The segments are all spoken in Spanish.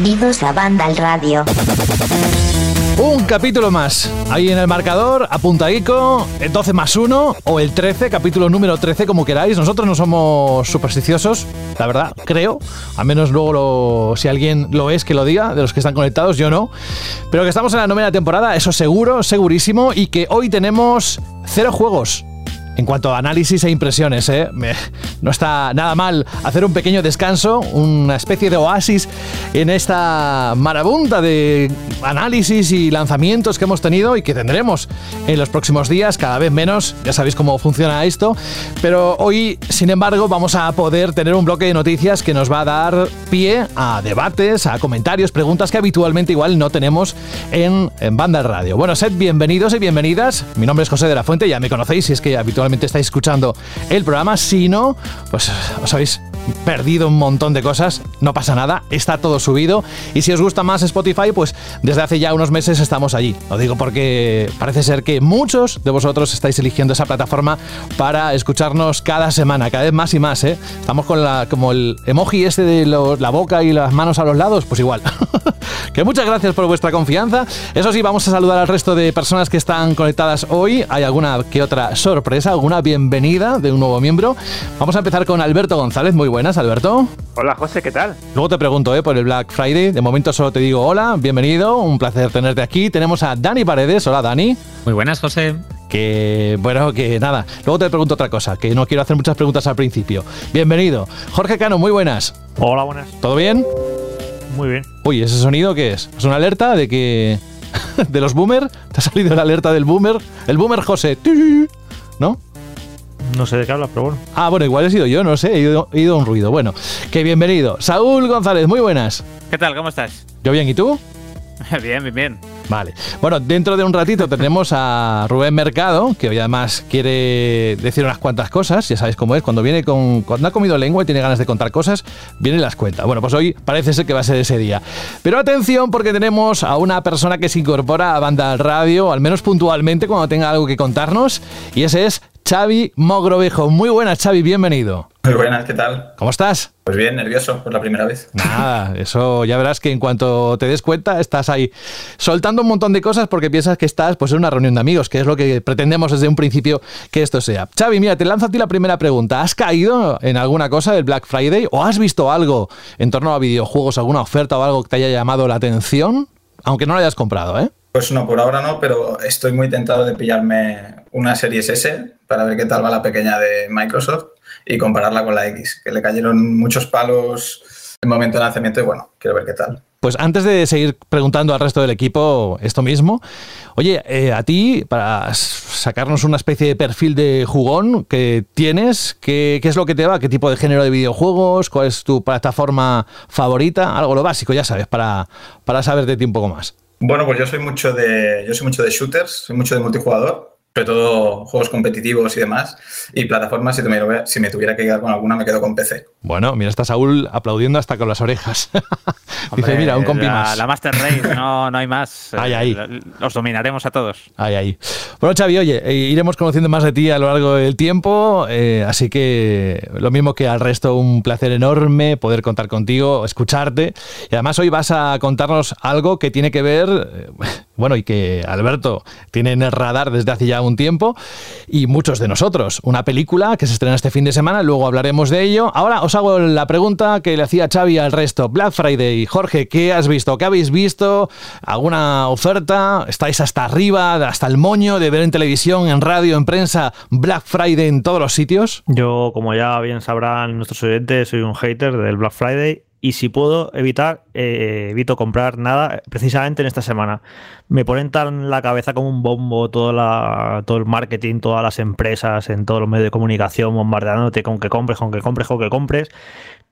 Bienvenidos a Banda al Radio. Un capítulo más. Ahí en el marcador, apuntadico, el 12 más 1 o el 13, capítulo número 13, como queráis. Nosotros no somos supersticiosos, la verdad, creo. Al menos luego lo- si alguien lo es, que lo diga, de los que están conectados, yo no. Pero que estamos en la novena temporada, eso seguro, segurísimo. Y que hoy tenemos cero juegos. En cuanto a análisis e impresiones, ¿eh? No está nada mal hacer un pequeño descanso, una especie de oasis en esta marabunta de análisis y lanzamientos que hemos tenido y que tendremos en los próximos días, cada vez menos, ya sabéis cómo funciona esto, pero hoy, sin embargo, vamos a poder tener un bloque de noticias que nos va a dar pie a debates, a comentarios, preguntas que habitualmente igual no tenemos en, en Banda Radio. Bueno, sed bienvenidos y bienvenidas. Mi nombre es José de la Fuente, ya me conocéis si es que habitualmente estáis escuchando el programa. Si no, pues os habéis perdido un montón de cosas, no pasa nada, está todo subido. Y si os gusta más Spotify, pues desde hace ya unos meses estamos allí. Lo digo porque parece ser que muchos de vosotros estáis eligiendo esa plataforma para escucharnos cada semana, cada vez más y más. ¿eh? Estamos con la, como el emoji este de la boca y las manos a los lados, pues igual. que muchas gracias por vuestra confianza. Eso sí, vamos a saludar al resto de personas que están conectadas hoy. Hay alguna que otra sorpresa, alguna bienvenida de un nuevo miembro. Vamos a empezar con Alberto González. Muy buenas, Alberto. Hola José, ¿qué tal? Luego te pregunto ¿eh? por el Black Friday. De momento solo te digo hola, bienvenido, un placer tenerte aquí. Tenemos a Dani Paredes. Hola, Dani. Muy buenas, José. Que bueno, que nada. Luego te pregunto otra cosa, que no quiero hacer muchas preguntas al principio. Bienvenido. Jorge Cano, muy buenas. Hola, buenas. ¿Todo bien? Muy bien. Uy, ¿ese sonido qué es? ¿Es una alerta de que. de los boomer? ¿Te ha salido la alerta del boomer? El boomer José. ¿No? No sé de qué hablas, pero bueno. Ah, bueno, igual he sido yo, no sé, he ido, he ido a un ruido. Bueno, que bienvenido. Saúl González, muy buenas. ¿Qué tal? ¿Cómo estás? ¿Yo bien y tú? bien, bien, bien. Vale. Bueno, dentro de un ratito tendremos a Rubén Mercado, que hoy además quiere decir unas cuantas cosas. Ya sabéis cómo es. Cuando viene con. Cuando ha comido lengua y tiene ganas de contar cosas, viene y las cuenta. Bueno, pues hoy parece ser que va a ser ese día. Pero atención, porque tenemos a una persona que se incorpora a Banda al Radio, al menos puntualmente, cuando tenga algo que contarnos. Y ese es Xavi Mogrovejo. Muy buenas, Xavi, bienvenido. Muy buenas, ¿qué tal? ¿Cómo estás? Pues bien, nervioso por la primera vez. Nada, eso ya verás que en cuanto te des cuenta estás ahí soltando un montón de cosas porque piensas que estás pues en una reunión de amigos, que es lo que pretendemos desde un principio que esto sea. Xavi, mira, te lanzo a ti la primera pregunta. ¿Has caído en alguna cosa del Black Friday o has visto algo en torno a videojuegos, alguna oferta o algo que te haya llamado la atención? Aunque no lo hayas comprado, ¿eh? Pues no, por ahora no, pero estoy muy tentado de pillarme una Series S para ver qué tal va la pequeña de Microsoft y compararla con la X, que le cayeron muchos palos en el momento de lanzamiento y bueno, quiero ver qué tal. Pues antes de seguir preguntando al resto del equipo esto mismo, oye, eh, a ti, para sacarnos una especie de perfil de jugón que tienes, ¿qué, qué es lo que te va? ¿Qué tipo de género de videojuegos? ¿Cuál es tu plataforma favorita? Algo lo básico, ya sabes, para, para saber de ti un poco más. Bueno, pues yo soy mucho de, yo soy mucho de shooters, soy mucho de multijugador, sobre todo juegos competitivos y demás, y plataformas, si, tuviera- si me tuviera que quedar con alguna, me quedo con PC. Bueno, mira, está Saúl aplaudiendo hasta con las orejas. Dice, mira, un compi la, más. La Master Race, no, no hay más. Ahí, Eh, ahí. l- Los dominaremos a todos. Ahí, ahí. Bueno, Xavi, oye, eh, iremos conociendo más de ti a lo largo del tiempo, eh, así que lo mismo que al resto, un placer enorme poder contar contigo, escucharte. Y además hoy vas a contarnos algo que tiene que ver, eh, bueno, y que Alberto tiene en el radar desde hace ya un tiempo, y muchos de nosotros. Una película que se estrena este fin de semana, luego hablaremos de ello. Ahora os hago la pregunta que le hacía Xavi al resto. Black Friday, Jorge, ¿qué has visto? ¿Qué habéis visto? ¿Alguna oferta? ¿Estáis hasta arriba, hasta el moño de ver en televisión, en radio, en prensa, Black Friday en todos los sitios? Yo, como ya bien sabrán nuestros oyentes, soy un hater del Black Friday y si puedo evitar, eh, evito comprar nada eh, precisamente en esta semana. Me ponen tan la cabeza como un bombo todo, la, todo el marketing, todas las empresas, en todos los medios de comunicación, bombardeándote con que compres, con que compres, con que compres,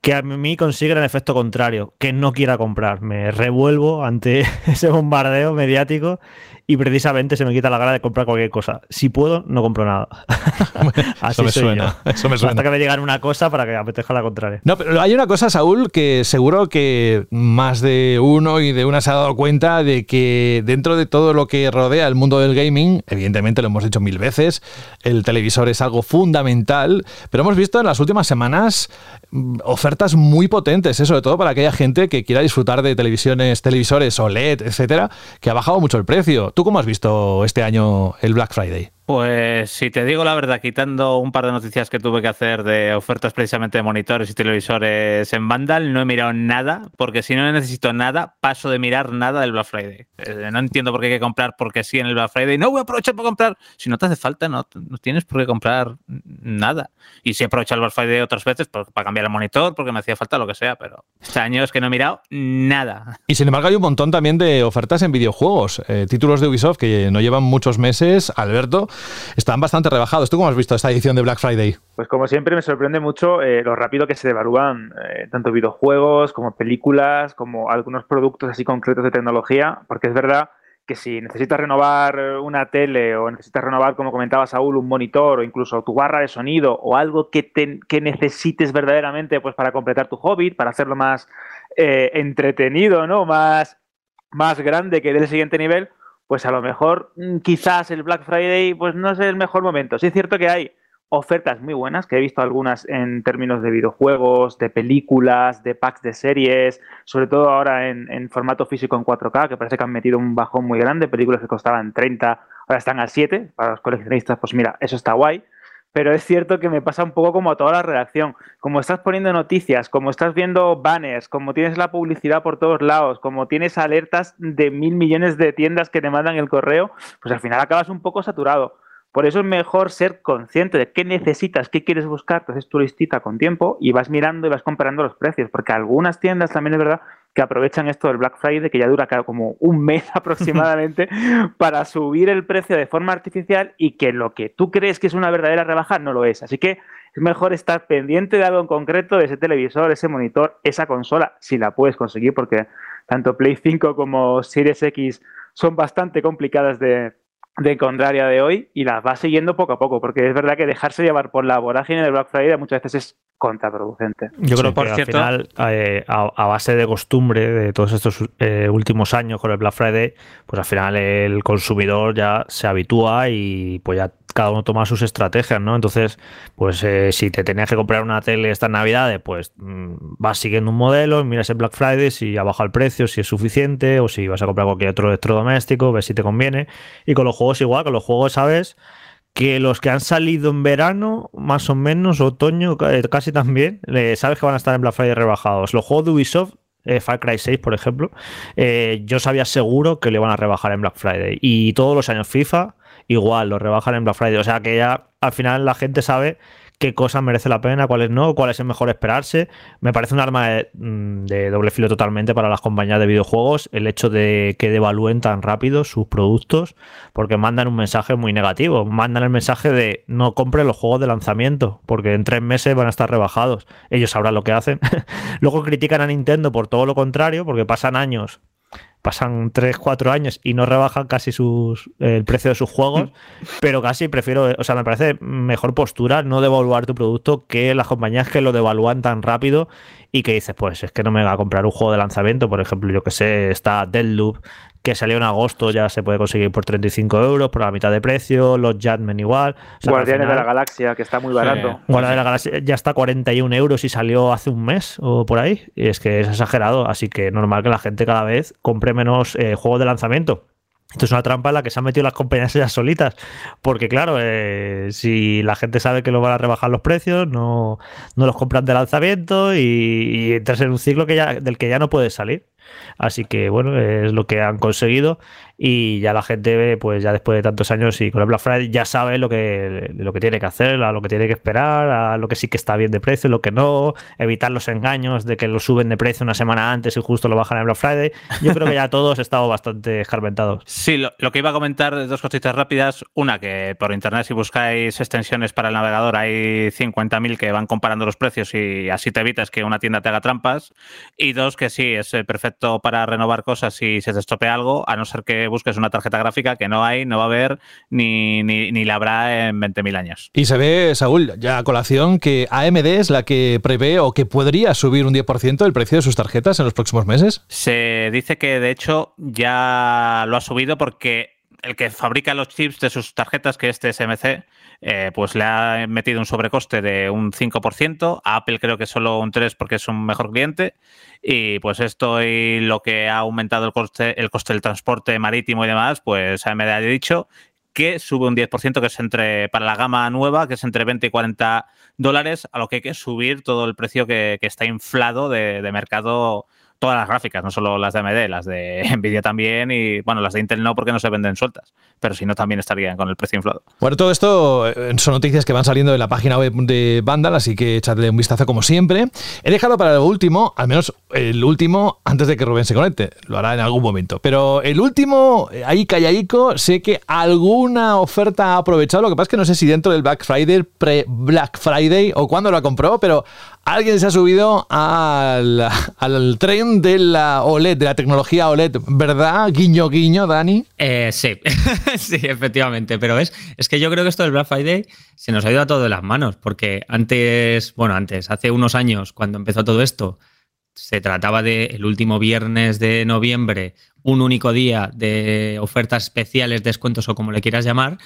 que a mí consiguen el efecto contrario, que no quiera comprar. Me revuelvo ante ese bombardeo mediático y precisamente se me quita la gana de comprar cualquier cosa. Si puedo, no compro nada. Eso me soy suena, yo. eso me suena. Hasta que me digan una cosa para que apetezca la contraria. No, pero hay una cosa, Saúl, que seguro que más de uno y de una se ha dado cuenta de que dentro de todo lo que rodea el mundo del gaming, evidentemente lo hemos dicho mil veces, el televisor es algo fundamental, pero hemos visto en las últimas semanas mm, ofertas muy potentes, ¿eh? sobre todo para aquella gente que quiera disfrutar de televisiones, televisores OLED, etcétera, que ha bajado mucho el precio. ¿Tú cómo has visto este año el Black Friday? Pues si te digo la verdad, quitando un par de noticias que tuve que hacer de ofertas precisamente de monitores y televisores en Vandal, no he mirado nada, porque si no necesito nada, paso de mirar nada del Black Friday. Eh, no entiendo por qué hay que comprar porque sí en el Black Friday. No voy a aprovechar para comprar. Si no te hace falta, no, no tienes por qué comprar nada. Y si he aprovechado el Black Friday otras veces para cambiar el monitor, porque me hacía falta lo que sea, pero este año es que no he mirado nada. Y sin embargo hay un montón también de ofertas en videojuegos, eh, títulos de Ubisoft que no llevan muchos meses, Alberto, están bastante rebajados. ¿Tú cómo has visto esta edición de Black Friday? Pues como siempre me sorprende mucho eh, lo rápido que se devalúan eh, tanto videojuegos como películas, como algunos productos así concretos de tecnología, porque es verdad que si necesitas renovar una tele o necesitas renovar, como comentaba Saúl, un monitor o incluso tu barra de sonido o algo que, que necesites verdaderamente pues, para completar tu hobby, para hacerlo más eh, entretenido, ¿no? Más, más grande que del siguiente nivel, pues a lo mejor mm, quizás el Black Friday pues no es el mejor momento. Sí es cierto que hay ofertas muy buenas, que he visto algunas en términos de videojuegos, de películas, de packs de series, sobre todo ahora en, formato físico en 4K, que parece que han metido un bajón muy grande, películas que costaban 30, ahora están al 7, para los coleccionistas, pues mira, eso está guay. Pero es cierto que me pasa un poco como a toda la redacción. Como estás poniendo noticias, como estás viendo banners, como tienes la publicidad por todos lados, como tienes alertas de mil millones de tiendas que te mandan el correo, pues al final acabas un poco saturado. Por eso es mejor ser consciente de qué necesitas, qué quieres buscar, te haces tu con tiempo y vas mirando y vas comparando los precios, porque algunas tiendas también es verdad que aprovechan esto del Black Friday, que ya dura como un mes aproximadamente, para subir el precio de forma artificial y que lo que tú crees que es una verdadera rebaja no lo es. Así que es mejor estar pendiente de algo en concreto, de ese televisor, ese monitor, esa consola, si la puedes conseguir, porque tanto Play 5 como Series X son bastante complicadas de, de encontrar de hoy y las va siguiendo poco a poco, porque es verdad que dejarse llevar por la vorágine del Black Friday muchas veces es contraproducente. Yo creo que al final, eh, a, base de costumbre de todos estos eh, últimos años con el Black Friday, pues al final el consumidor ya se habitúa y pues ya cada uno toma sus estrategias, ¿no? Entonces, pues eh, si te tenías que comprar una tele estas navidades, pues mm, vas siguiendo un modelo, miras el Black Friday, si ha bajado el precio, si es suficiente, o si vas a comprar cualquier otro electrodoméstico, ves si te conviene. Y con los juegos igual, con los juegos sabes que los que han salido en verano, más o menos, otoño, eh, casi también, sabes que van a estar en Black Friday rebajados. Los juegos de Ubisoft, eh, Far Cry 6, por ejemplo, eh, yo sabía seguro que le van a rebajar en Black Friday. Y todos los años FIFA, igual, lo rebajan en Black Friday. O sea que ya al final la gente sabe qué cosas merece la pena, cuáles no, cuál es mejor esperarse. Me parece un arma mm, de, doble filo totalmente para las compañías de videojuegos el hecho de que devalúen tan rápido sus productos porque mandan un mensaje muy negativo. Mandan el mensaje de no compre los juegos de lanzamiento porque en tres meses van a estar rebajados. Ellos sabrán lo que hacen. Luego critican a Nintendo por todo lo contrario porque pasan años pasan 3, 4 años y no rebajan casi sus, el precio de sus juegos, pero casi prefiero, o sea, me parece mejor postura no devaluar tu producto que las compañías que lo devalúan tan rápido y que dices, pues es que no me va a comprar un juego de lanzamiento, por ejemplo, yo que sé, está Deadloop, que salió en agosto, ya se puede conseguir por 35 euros, por la mitad de precio, los Jadmen igual. Guardianes de la Galaxia, que está muy barato. Guardianes de la Galaxia ya está 41 euros y salió hace un mes o por ahí, y es que es exagerado, así que normal que la gente cada vez compre menos eh, juegos de lanzamiento. Esto es una trampa en la que se han metido las compañías ellas solitas. Porque, claro, eh, si la gente sabe que lo van a rebajar los precios, no, no los compran de lanzamiento y, y, entras en un ciclo que ya, del que ya no puedes salir. Así que bueno, es lo que han conseguido y ya la gente, pues ya después de tantos años y con el Black Friday ya sabe lo que, lo que tiene que hacer, a lo que tiene que esperar, a lo que sí que está bien de precio, lo que no, evitar los engaños de que lo suben de precio una semana antes y justo lo bajan en Black Friday. Yo creo que ya todos estado bastante escarmentados. Sí, lo, que iba a comentar, dos cositas rápidas. Una, que por internet si buscáis extensiones para el navegador hay 50.000 que van comparando los precios y así te evitas que una tienda te haga trampas. Y dos, que sí, es perfecto perfecto para renovar cosas si se te estropea algo, a no ser que busques una tarjeta gráfica que no hay, no va a haber ni, ni, ni la habrá en 20.000 años. Y se ve, Saúl, ya a colación, que AMD es la que prevé o que podría subir un 10% el precio de sus tarjetas en los próximos meses. Se dice que de hecho ya lo ha subido porque el que fabrica los chips de sus tarjetas, que es TSMC, eh, pues le ha metido un sobrecoste de un 5%. A Apple creo que solo un 3% porque es un mejor cliente. Y pues esto y lo que ha aumentado el coste, el coste del transporte marítimo y demás, pues AMD ha dicho que sube un 10%, que es entre, para la gama nueva, que es entre 20 y 40 dólares, a lo que hay que subir todo el precio que, que está inflado de mercado todas las gráficas, no solo las de AMD, las de Nvidia también y bueno, las de Intel no porque no se venden sueltas, pero si no también estarían con el precio inflado. Bueno, todo esto eh, son noticias que van saliendo de la página web de Vandal, así que echadle un vistazo como siempre. He dejado para lo último, al menos el último, antes de que Rubén se conecte, lo hará en algún momento, pero el último, eh, ahí callaico, sé que alguna oferta ha aprovechado, lo que pasa es que no sé si dentro del Black Friday, pre-Black Friday o cuándo la compró, pero alguien se ha subido al, al tren de la OLED, de la tecnología OLED, ¿verdad? Guiño, guiño, Dani. Eh, sí, sí, efectivamente. Pero ves, es que yo creo que esto del Black Friday se nos ha ido a todo de las manos, porque antes, bueno, antes, hace unos años, cuando empezó todo esto, se trataba de el último viernes de noviembre, un único día de ofertas especiales, descuentos o como le quieras llamar.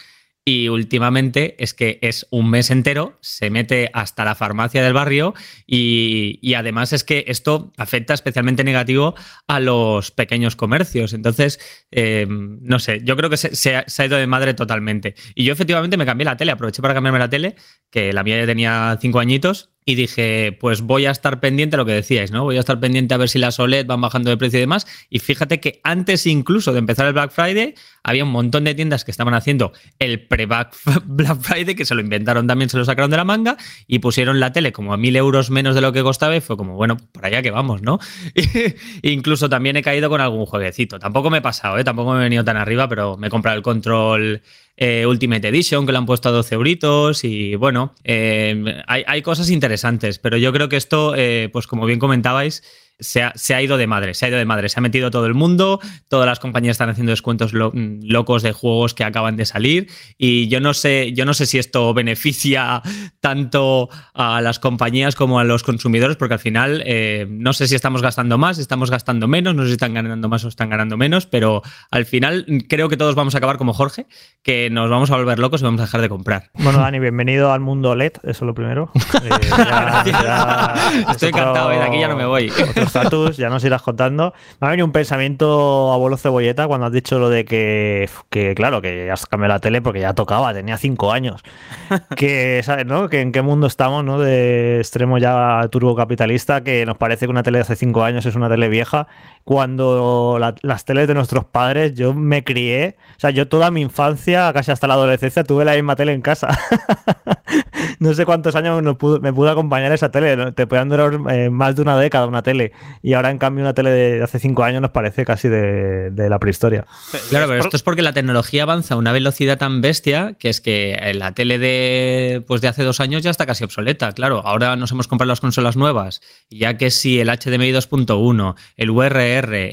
Y últimamente es que es un mes entero, se mete hasta la farmacia del barrio y, y, además es que esto afecta especialmente negativo a los pequeños comercios. Entonces, eh, no sé, yo creo que se, se, ha, se, ha, ido de madre totalmente. Y yo efectivamente me cambié la tele, aproveché para cambiarme la tele, que la mía ya tenía cinco añitos y dije, pues voy a estar pendiente lo que decíais, ¿no? Voy a estar pendiente a ver si las OLED van bajando de precio y demás. Y fíjate que antes incluso de empezar el Black Friday, había un montón de tiendas que estaban haciendo el pre-Black Friday, que se lo inventaron también, se lo sacaron de la manga y pusieron la tele como a mil euros menos de lo que costaba y fue como, bueno, para allá que vamos, ¿no? incluso también he caído con algún jueguecito. Tampoco me he pasado, ¿eh? Tampoco me he venido tan arriba, pero me he comprado el control eh, Ultimate Edition, que lo han puesto a 12 euritos. Y bueno, eh, hay, hay, cosas interesantes, pero yo creo que esto, eh, pues como bien comentabais, se ha, se ha, ido de madre, se ha ido de madre, se ha metido todo el mundo, todas las compañías están haciendo descuentos lo, locos de juegos que acaban de salir y yo no sé, yo no sé si esto beneficia tanto a las compañías como a los consumidores, porque al final eh, no sé si estamos gastando más, estamos gastando menos, no sé si están ganando más o están ganando menos, pero al final creo que todos vamos a acabar como Jorge, que nos vamos a volver locos y vamos a dejar de comprar. Bueno, Dani, bienvenido al mundo LED, eso es lo primero. Eh, ya, ya, Estoy encantado, de aquí ya no me voy estatus, ya nos irás contando. Me ha venido un pensamiento abuelo cebolleta cuando has dicho lo de que, que claro, que ya has cambiado la tele porque ya tocaba, tenía cinco años. que, ¿sabes, no? Que en qué mundo estamos, ¿no? De extremo ya turbo capitalista, que nos parece que una tele de hace cinco años es una tele vieja, cuando la, las teles de nuestros padres, yo me crié, o sea, yo toda mi infancia, casi hasta la adolescencia, tuve la misma tele en casa. no sé cuántos años me pudo, me pudo acompañar esa tele, te puedan durar eh, más de una década una tele. Y ahora, en cambio, una tele de hace cinco años nos parece casi de, de la prehistoria. Claro, pero esto es porque la tecnología avanza a una velocidad tan bestia que es que la tele de, pues de hace dos años ya está casi obsoleta. Claro, ahora nos hemos comprado las consolas nuevas, ya que si el HDMI 2.1, el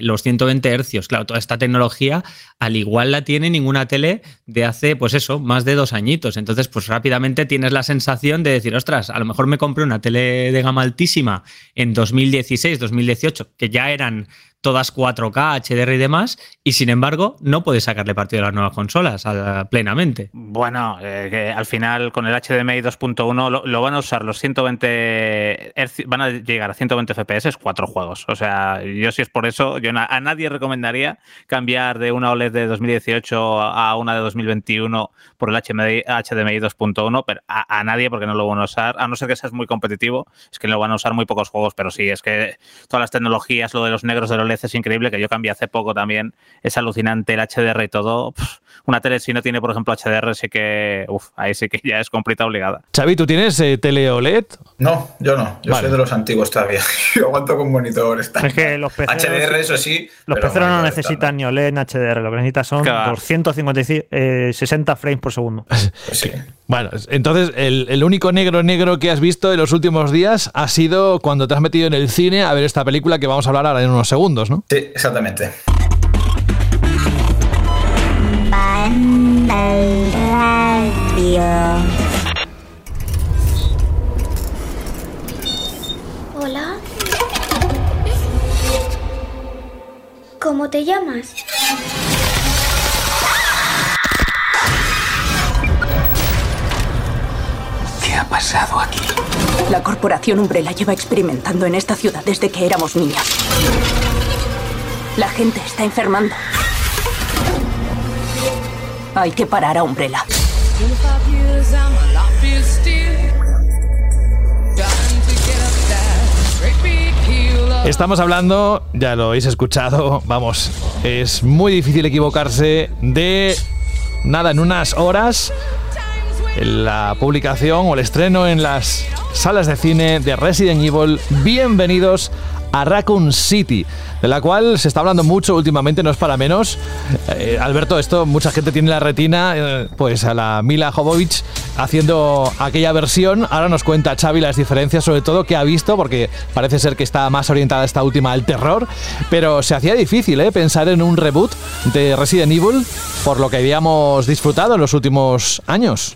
Los 120 hercios, claro, toda esta tecnología al igual la tiene ninguna tele de hace, pues eso, más de dos añitos. Entonces, pues rápidamente tienes la sensación de decir, ostras, a lo mejor me compré una tele de gama altísima en 2016, 2018, que ya eran todas 4K, HDR y demás, y sin embargo no puedes sacarle partido a las nuevas consolas plenamente. Bueno, eh, que al final con el HDMI 2.1 lo, lo, van a usar los 120, van a llegar a 120 FPS cuatro juegos. O sea, yo si es por eso, yo a nadie recomendaría cambiar de una OLED de 2018 a una de 2021 por el HDMI, HDMI 2.1, pero a, a, nadie porque no lo van a usar, a no ser que seas muy competitivo, es que lo van a usar muy pocos juegos, pero sí, es que todas las tecnologías, lo de los negros de los OLED es increíble, que yo cambié hace poco también, es alucinante el HDR y todo. Una tele si no tiene, por ejemplo, HDR, sí que, uf, ahí sí que ya es completa obligada. Xavi, ¿tú tienes eh, tele OLED? No, yo no, yo vale. soy de los antiguos todavía. yo aguanto con monitor. Es que los peceros, HDR, eso sí. Los peceros no necesitan ni OLED ni HDR, lo que necesitan son claro. 250, eh, 60 frames por segundo. Pues sí. Bueno, entonces el, el, único negro negro que has visto en los últimos días ha sido cuando te has metido en el cine a ver esta película que vamos a hablar ahora en unos segundos, ¿no? Sí, exactamente. Hola. ¿Cómo te llamas? Ha pasado aquí? La corporación Umbrella lleva experimentando en esta ciudad desde que éramos niños. La gente está enfermando. Hay que parar a Umbrella. Estamos hablando, ya lo habéis escuchado, vamos, es muy difícil equivocarse de nada, en unas horas la publicación o el estreno en las salas de cine de Resident Evil. Bienvenidos a Raccoon City, de la cual se está hablando mucho últimamente, no es para menos. Eh, Alberto, esto mucha gente tiene la retina, eh, pues a la Mila Jovovich haciendo aquella versión. Ahora nos cuenta Xavi las diferencias, sobre todo que ha visto, porque parece ser que está más orientada esta última al terror, pero se hacía difícil ¿eh? pensar en un reboot de Resident Evil por lo que habíamos disfrutado en los últimos años.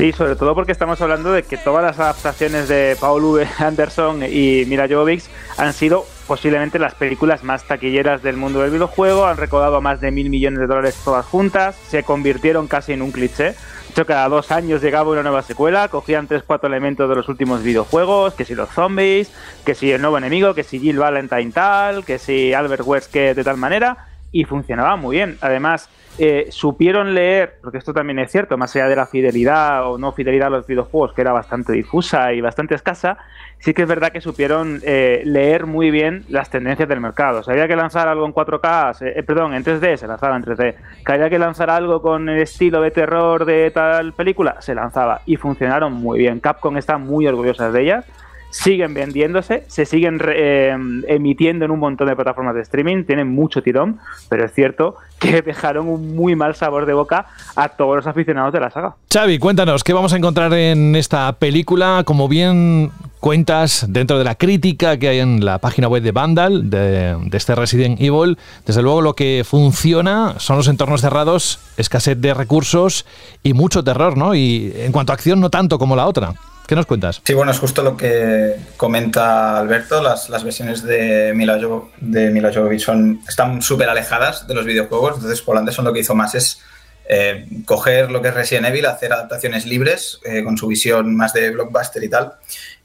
Sí, sobre todo porque estamos hablando de que todas las adaptaciones de Paul V. Anderson y Mila Jovovich han sido posiblemente las películas más taquilleras del mundo del videojuego, han recaudado más de mil millones de dólares todas juntas, se convirtieron casi en un cliché. De hecho, cada dos años llegaba una nueva secuela, cogían tres, cuatro elementos de los últimos videojuegos, que si los zombies, que si el nuevo enemigo, que si Jill Valentine tal, que si Albert Wesker de tal manera, y funcionaba muy bien. Además, eh, supieron leer, porque esto también es cierto, más allá de la fidelidad o no fidelidad a los videojuegos, que era bastante difusa y bastante escasa, sí que es verdad que supieron eh, leer muy bien las tendencias del mercado. Si había que lanzar algo en 4K, eh, perdón, en 3D, se lanzaba en 3D. Que había que lanzar algo con el estilo de terror de tal película, se lanzaba. Y funcionaron muy bien. Capcom está muy orgullosa de ellas siguen vendiéndose, se siguen eh, emitiendo en un montón de plataformas de streaming, tienen mucho tirón, pero es cierto que dejaron un muy mal sabor de boca a todos los aficionados de la saga. Xavi, cuéntanos, ¿qué vamos a encontrar en esta película? Como bien cuentas dentro de la crítica que hay en la página web de Vandal, de, de este Resident Evil, desde luego lo que funciona son los entornos cerrados, escasez de recursos y mucho terror, ¿no? Y en cuanto a acción, no tanto como la otra. ¿Qué nos cuentas? Sí, bueno, es justo lo que comenta Alberto. Las, las versiones de Mila, jo, de Mila Jovovich son, están súper alejadas de los videojuegos. Entonces, Paul Anderson lo que hizo más es eh, coger lo que es Resident Evil, hacer adaptaciones libres eh, con su visión más de blockbuster y tal.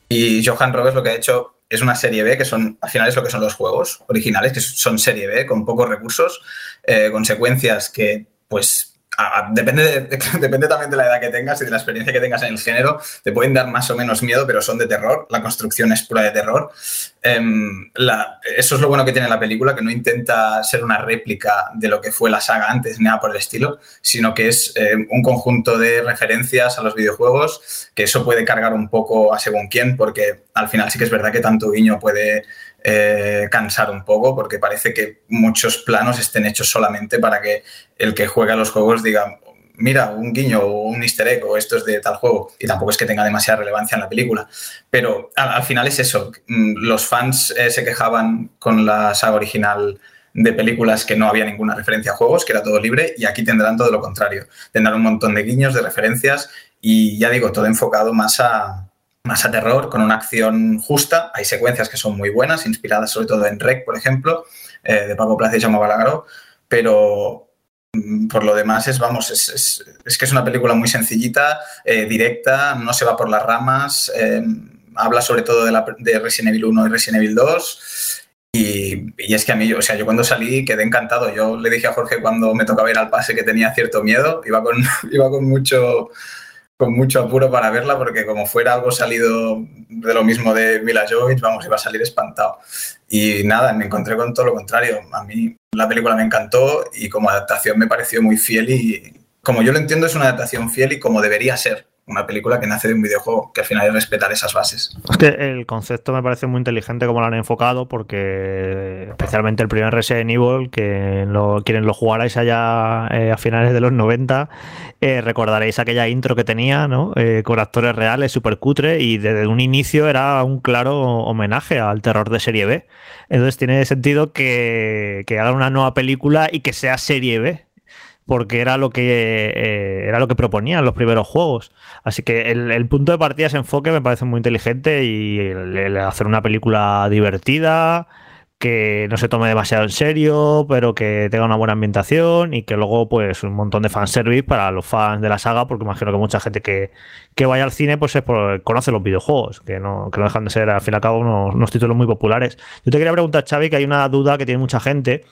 Y Johan Roberts lo que ha hecho es una serie B, que son al final es lo que son los juegos originales, que son serie B, con pocos recursos, eh, con secuencias que pues depende, depende también de la edad que tengas y de la experiencia que tengas en el género. Te pueden dar más o menos miedo, pero son de terror. La construcción es pura de terror. Em, eso es lo bueno que tiene la película, que no intenta ser una réplica de lo que fue la saga antes, ni nada por el estilo, sino que es em, un conjunto de referencias a los videojuegos, que eso puede cargar un poco a según quién, porque al final sí que es verdad que tanto guiño puede eh, cansar un poco porque parece que muchos planos estén hechos solamente para que el que juega los juegos diga, mira, un guiño o un easter egg o esto es de tal juego. Y tampoco es que tenga demasiada relevancia en la película. Pero al, final es eso. Mm, los fans eh, se quejaban con la saga original de películas que no había ninguna referencia a juegos, que era todo libre, y aquí tendrán todo lo contrario. Tendrán un montón de guiños, de referencias, y ya digo, todo enfocado más a, más a terror, con una acción justa. Hay secuencias que son muy buenas, inspiradas sobre todo en Rec, por ejemplo, eh, de Paco Plaza y Jaume Balagueró, pero por lo demás es, vamos, es, es, que es una película muy sencillita, eh, directa, no se va por las ramas, eh, habla sobre todo de, la, de, Resident Evil 1 y Resident Evil 2. Y, y, es que a mí, o sea, yo cuando salí quedé encantado. Yo le dije a Jorge cuando me tocaba ir al pase que tenía cierto miedo, iba con, iba con mucho, con mucho apuro para verla porque como fuera algo salido de lo mismo de Mila Jovovich, vamos, iba a salir espantado. Y nada, me encontré con todo lo contrario. A mí la película me encantó y como adaptación me pareció muy fiel y como yo lo entiendo es una adaptación fiel y como debería ser. Una película que nace de un videojuego, que al final es respetar esas bases. El concepto me parece muy inteligente como lo han enfocado, porque especialmente el primer Resident Evil, que lo, quienes lo jugarais allá eh, a finales de los 90, eh, recordaréis aquella intro que tenía, ¿no? Eh, con actores reales, súper cutre, y desde un inicio era un claro homenaje al terror de serie B. Entonces tiene sentido que, que hagan una nueva película y que sea serie B porque era lo que eh, era lo que proponían los primeros juegos. Así que el, punto de partida, ese enfoque, me parece muy inteligente y el hacer una película divertida, que no se tome demasiado en serio, pero que tenga una buena ambientación y que luego, pues, un montón de fanservice para los fans de la saga, porque imagino que mucha gente que, vaya al cine, pues, es conoce los videojuegos, que no, que no dejan de ser, al fin y al cabo, unos, títulos muy populares. Yo te quería preguntar, Xavi, que hay una duda que tiene mucha gente.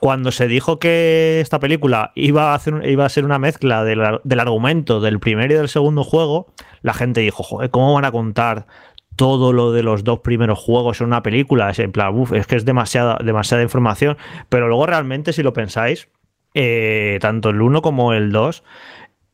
Cuando se dijo que esta película iba a, hacer, iba a ser una mezcla del, del argumento del primer y del segundo juego, la gente dijo, joder, ¿cómo van a contar todo lo de los dos primeros juegos en una película. Es en plan, es que es demasiada, demasiada información. Pero luego realmente, si lo pensáis, eh, tanto el 1 como el 2,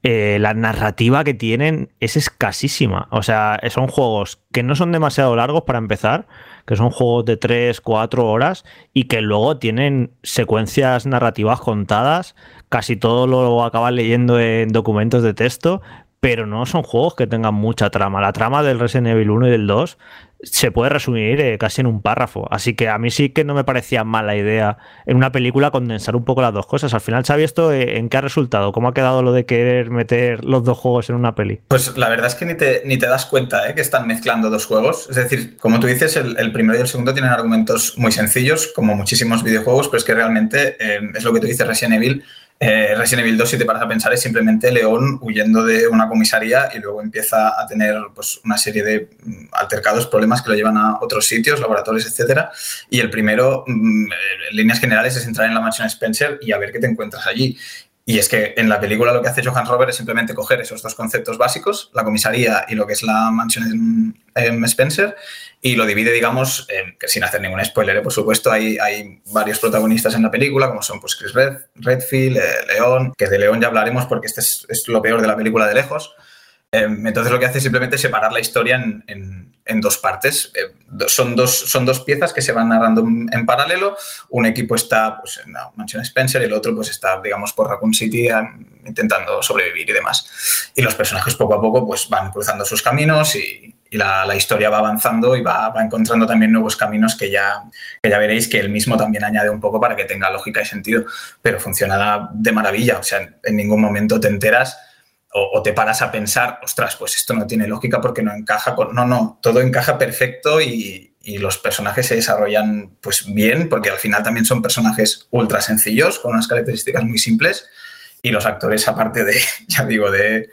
eh, la narrativa que tienen es escasísima. O sea, son juegos que no son demasiado largos para empezar, que son juegos de 3, 4 horas y que luego tienen secuencias narrativas contadas. Casi todo lo acabas leyendo en documentos de texto, pero no son juegos que tengan mucha trama. La trama del Resident Evil 1 y del 2 se puede resumir eh, casi en un párrafo. Así que a mí sí que no me parecía mala idea en una película condensar un poco las dos cosas. Al final, Xavi, ¿esto eh, en qué ha resultado? ¿Cómo ha quedado lo de querer meter los dos juegos en una peli? Pues la verdad es que ni te, ni te das cuenta ¿eh? que están mezclando dos juegos. Es decir, como tú dices, el, primero y el segundo tienen argumentos muy sencillos, como muchísimos videojuegos, pero es que realmente es lo que tú dices, Resident Evil eh, Resident Evil 2, si te paras a pensar, es simplemente León huyendo de una comisaría y luego empieza a tener pues, una serie de mm, altercados, problemas que lo llevan a otros sitios, laboratorios, etc. Y el primero, mm, en líneas generales, es entrar en la mansión Spencer y a ver qué te encuentras allí. Y es que en la película lo que hace Johan Robert es simplemente coger esos dos conceptos básicos, la comisaría y lo que es la mansión Spencer, y lo divide, digamos, que sin hacer ningún spoiler, ¿eh? por supuesto, hay, varios protagonistas en la película, como son pues, Chris Red, Redfield, eh, León, que de León ya hablaremos porque este es, lo peor de la película de lejos. Em, entonces lo que hace es simplemente separar la historia en, dos partes. Eh, son, dos, son dos piezas que se van narrando en paralelo. Un equipo está pues, en la mansión Spencer y el otro pues, está, digamos, por Raccoon City em, intentando sobrevivir y demás. Y los personajes poco a poco pues, van cruzando sus caminos y, la, historia va avanzando y va, encontrando también nuevos caminos que ya, ya veréis que él mismo también añade un poco para que tenga lógica y sentido, pero funciona de maravilla, o sea, en ningún momento te enteras o, te paras a pensar, ostras, pues esto no tiene lógica porque no encaja con... No, no, todo encaja perfecto y, los personajes se desarrollan pues bien, porque al final también son personajes ultra sencillos, con unas características muy simples, y los actores, aparte de, ya digo, de,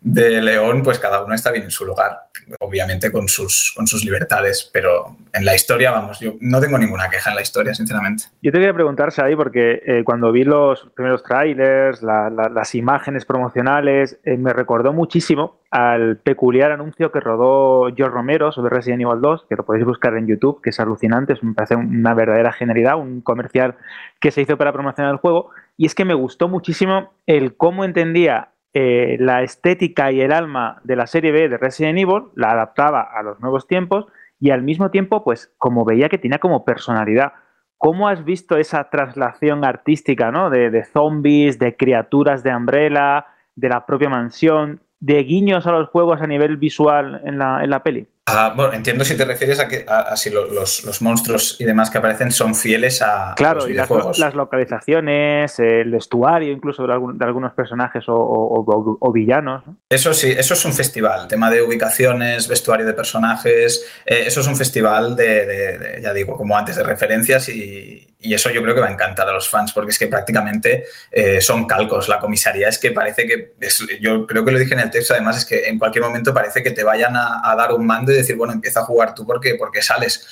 de León, pues cada uno está bien en su lugar, obviamente con sus, con sus libertades, pero en la historia, vamos, yo no tengo ninguna queja en la historia, sinceramente. Yo te quería preguntar, ahí porque eh, cuando vi los primeros trailers, las imágenes promocionales, eh, me recordó muchísimo al peculiar anuncio que rodó George Romero sobre Resident Evil 2, que lo podéis buscar en YouTube, que es alucinante, me parece una verdadera genialidad, un comercial que se hizo para promocionar el juego, y es que me gustó muchísimo el cómo entendía eh, la estética y el alma de la serie B de Resident Evil, la adaptaba a los nuevos tiempos y al mismo tiempo, pues como veía que tenía como personalidad. ¿Cómo has visto esa traslación artística, ¿no? De, de zombies, de criaturas de Umbrella, de la propia mansión, de guiños a los juegos a nivel visual en la, en la peli? Ah, bueno, entiendo si te refieres a que si los, monstruos y demás que aparecen son fieles a, claro, los videojuegos. Y las, localizaciones, el vestuario incluso de, algunos personajes o, villanos. Eso sí, eso es un festival. Tema de ubicaciones, vestuario de personajes. Eh, eso es un festival de, ya digo, como antes, de referencias y, eso yo creo que va a encantar a los fans porque es que prácticamente eh, son calcos. La comisaría es que parece que, yo creo que lo dije en el texto, además es que en cualquier momento parece que te vayan a, dar un mando decir, bueno, empieza a jugar tú porque, porque sales.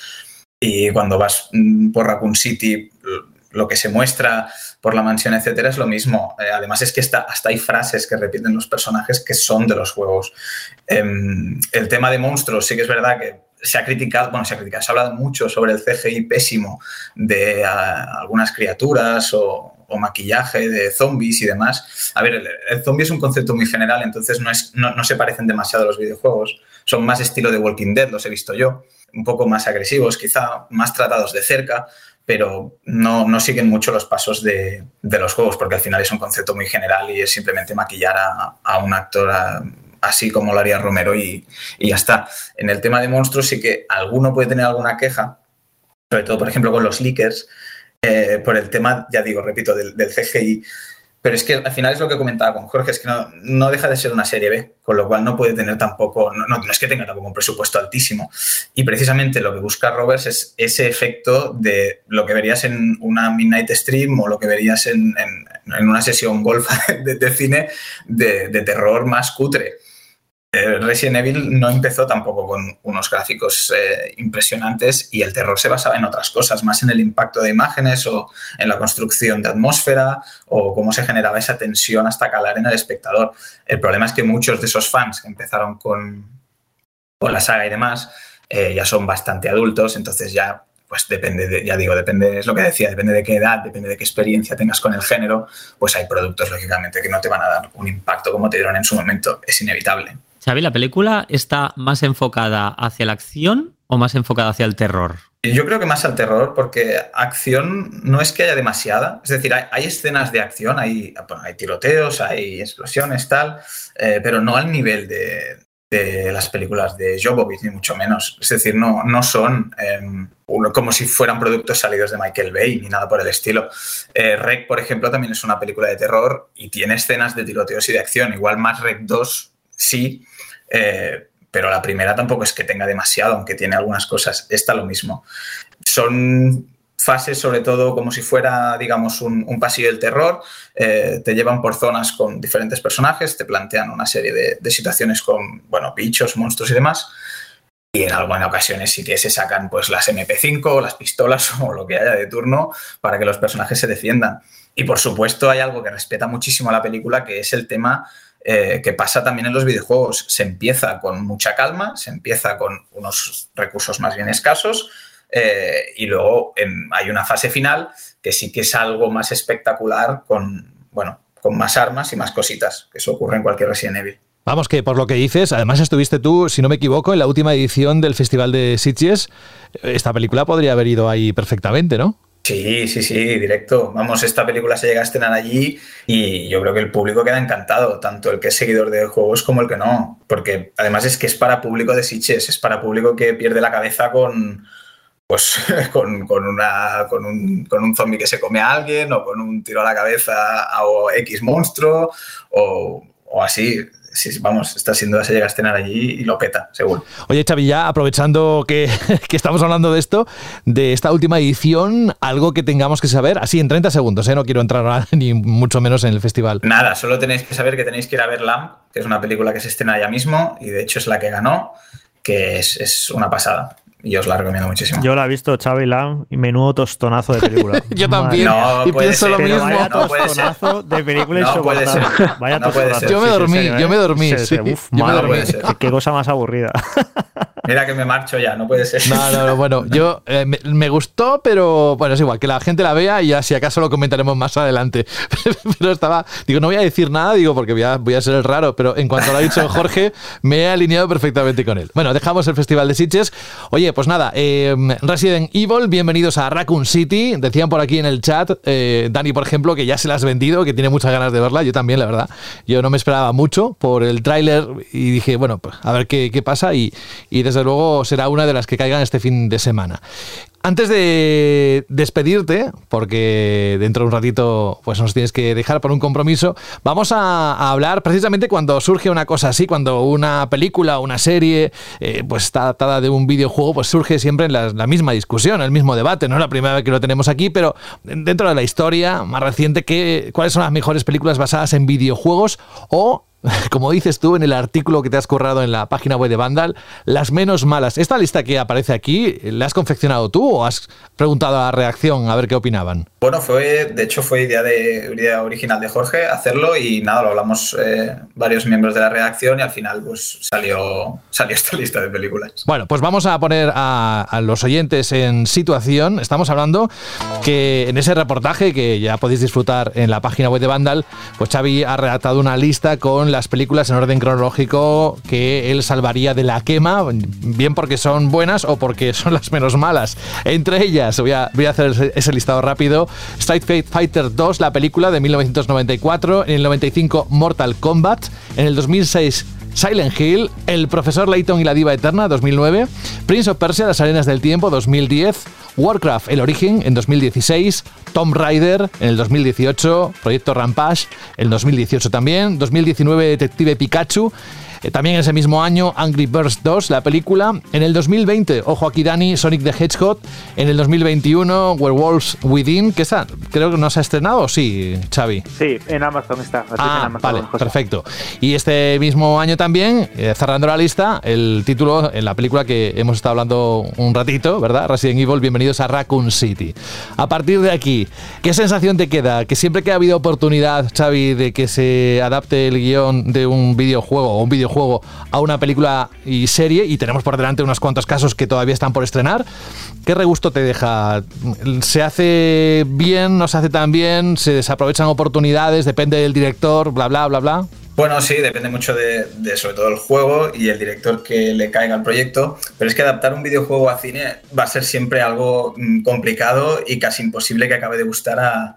Y cuando vas mm, por Raccoon City, lo que se muestra por la mansión, etcétera, es lo mismo. Eh, además, es que está, hasta hay frases que repiten los personajes que son de los juegos. Em, el tema de monstruos, sí que es verdad que se ha criticado, bueno, se ha criticado, se ha hablado mucho sobre el CGI pésimo de ah, algunas criaturas o, maquillaje de zombies y demás. A ver, el, zombie es un concepto muy general, entonces no, es, no, no se parecen demasiado a los videojuegos. Son más estilo de Walking Dead, los he visto yo, un poco más agresivos, quizá más tratados de cerca, pero no, no siguen mucho los pasos de, de, los juegos, porque al final es un concepto muy general y es simplemente maquillar a, a un actor así como lo haría Romero y, ya está. En el tema de monstruos sí que alguno puede tener alguna queja, sobre todo, por ejemplo, con los leakers, eh, por el tema, ya digo, repito, del, CGI. Pero es que al final es lo que comentaba con Jorge, es que no, no deja de ser una serie B, con lo cual no puede tener tampoco, no, es que tenga tampoco un presupuesto altísimo. Y precisamente lo que busca Roberts es ese efecto de lo que verías en una Midnight Stream o lo que verías en, en, una sesión golf de, cine de terror más cutre. Resident Evil no empezó tampoco con unos gráficos eh, impresionantes y el terror se basaba en otras cosas, más en el impacto de imágenes o en la construcción de atmósfera o cómo se generaba esa tensión hasta calar en el espectador. El problema es que muchos de esos fans que empezaron con, con la saga y demás eh, ya son bastante adultos, entonces ya pues depende, de, ya digo, depende, es lo que decía, depende de qué edad, depende de qué experiencia tengas con el género, pues hay productos, lógicamente, que no te van a dar un impacto como te dieron en su momento, es inevitable. Xavi, ¿la película está más enfocada hacia la acción o más enfocada hacia el terror? Yo creo que más al terror, porque acción no es que haya demasiada. Es decir, hay, escenas de acción, hay, hay, tiroteos, hay explosiones, tal, eh, pero no al nivel de, las películas de Jovovich, ni mucho menos. Es decir, no, no son uno, como si fueran productos salidos de Michael Bay, ni nada por el estilo. Eh, por ejemplo, también es una película de terror y tiene escenas de tiroteos y de acción. Igual más Rec 2 sí, eh, pero la primera tampoco es que tenga demasiado, aunque tiene algunas cosas. Esta lo mismo. Son fases, sobre todo, como si fuera, digamos, un, un pasillo del terror. Eh, te llevan por zonas con diferentes personajes, te plantean una serie de, situaciones con, bueno, bichos, monstruos y demás. Y en algunas ocasiones sí que se sacan pues las MP5, las pistolas o lo que haya de turno para que los personajes se defiendan. Y por supuesto hay algo que respeta muchísimo a la película, que es el tema eh, que pasa también en los videojuegos. Se empieza con mucha calma, se empieza con unos recursos más bien escasos eh, y luego en, hay una fase final que sí que es algo más espectacular con, bueno, con más armas y más cositas, que eso ocurre en cualquier Resident Evil. Vamos, que por lo que dices, además estuviste tú, si no me equivoco, en la última edición del Festival de Sitges. Esta película podría haber ido ahí perfectamente, ¿no? Sí, sí, sí, directo. Vamos, esta película se llega a estrenar allí y yo creo que el público queda encantado, tanto el que es seguidor de juegos como el que no, porque además es que es para público de Sitges, es para público que pierde la cabeza con, pues, con, con, una, con, un, con un zombie que se come a alguien o con un tiro a la cabeza a X monstruo o, o así sí, vamos, esta sin duda se llega a estrenar allí y lo peta, seguro. Oye, Xavi, ya aprovechando que, que, estamos hablando de esto, de esta última edición, algo que tengamos que saber, así en 30 segundos, ¿eh? no quiero entrar ahora, ni mucho menos en el festival. Nada, solo tenéis que saber que tenéis que ir a ver Lamb, que es una película que se estrena ya mismo y de hecho es la que ganó, que es, es una pasada y os la recomiendo muchísimo. Yo la he visto Xavi Lam y menudo tostonazo de película. Yo también. No, y pienso ser, lo mismo. Vaya no tostonazo de película no puede ser. Vaya no puede ser. Yo me dormí, sí, sí, yo me dormí. Sí, sí. Uf, yo madre, me dormí. Qué cosa más aburrida. Mira que me marcho ya, no puede ser. No, no, no bueno, yo eh, me, gustó, pero bueno, es igual, que la gente la vea y ya si acaso lo comentaremos más adelante. pero estaba, digo, no voy a decir nada, digo, porque voy a, voy a ser el raro, pero en cuanto lo ha dicho Jorge, me he alineado perfectamente con él. Bueno, dejamos el Festival de Sitges. Oye, pues nada, eh, Resident Evil, bienvenidos a Raccoon City. Decían por aquí en el chat, eh, Dani, por ejemplo, que ya se la has vendido, que tiene muchas ganas de verla. Yo también, la verdad. Yo no me esperaba mucho por el tráiler y dije, bueno, pues a ver qué, qué pasa y, y desde luego será una de las que caigan este fin de semana. Antes de despedirte, porque dentro de un ratito pues nos tienes que dejar por un compromiso, vamos a, hablar precisamente cuando surge una cosa así, cuando una película o una serie eh, pues está adaptada de un videojuego, pues surge siempre la, la, misma discusión, el mismo debate. No es la primera vez que lo tenemos aquí, pero dentro de la historia más reciente, ¿qué, ¿cuáles son las mejores películas basadas en videojuegos o como dices tú en el artículo que te has currado en la página web de Vandal, las menos malas. ¿Esta lista que aparece aquí, la has confeccionado tú o has preguntado a la reacción a ver qué opinaban? Bueno, fue, de hecho fue idea, de, idea original de Jorge hacerlo y nada, lo hablamos eh, varios miembros de la redacción y al final pues salió, salió esta lista de películas. Bueno, pues vamos a poner a, a los oyentes en situación. Estamos hablando que en ese reportaje que ya podéis disfrutar en la página web de Vandal, pues Xavi ha redactado una lista con las películas en orden cronológico que él salvaría de la quema, bien porque son buenas o porque son las menos malas. Entre ellas, voy a, voy a hacer ese listado rápido, Street Fighter 2, la película de 1994, en el 95 Mortal Kombat, en el 2006 Silent Hill, El profesor Layton y la diva eterna, 2009, Prince of Persia, Las arenas del tiempo, 2010, Warcraft, El origen, en 2016, Tomb Raider, en el 2018, Proyecto Rampage, en 2018 también, 2019 Detective Pikachu, también ese mismo año, Angry Birds 2, la película. En el 2020, ojo aquí Dani, Sonic the Hedgehog. En el 2021, Werewolves Within, que está, creo que no se ha estrenado, sí, Xavi. Sí, en Amazon está. Ah, en Amazon, vale, José. perfecto. Y este mismo año también, eh, cerrando la lista, el título en la película que hemos estado hablando un ratito, ¿verdad? Resident Evil, bienvenidos a Raccoon City. A partir de aquí, ¿qué sensación te queda? Que siempre que ha habido oportunidad, Xavi, de que se adapte el guion de un videojuego o un videojuego a una película y serie, y tenemos por delante unos cuantos casos que todavía están por estrenar, ¿qué regusto te deja? ¿Se hace bien, no se hace tan bien? ¿Se desaprovechan oportunidades? ¿Depende del director? Bla, bla, bla, bla. Bueno, sí, depende mucho de, de, sobre todo el juego y el director que le caiga al proyecto, pero es que adaptar un videojuego a cine va a ser siempre algo mm, complicado y casi imposible que acabe de gustar a,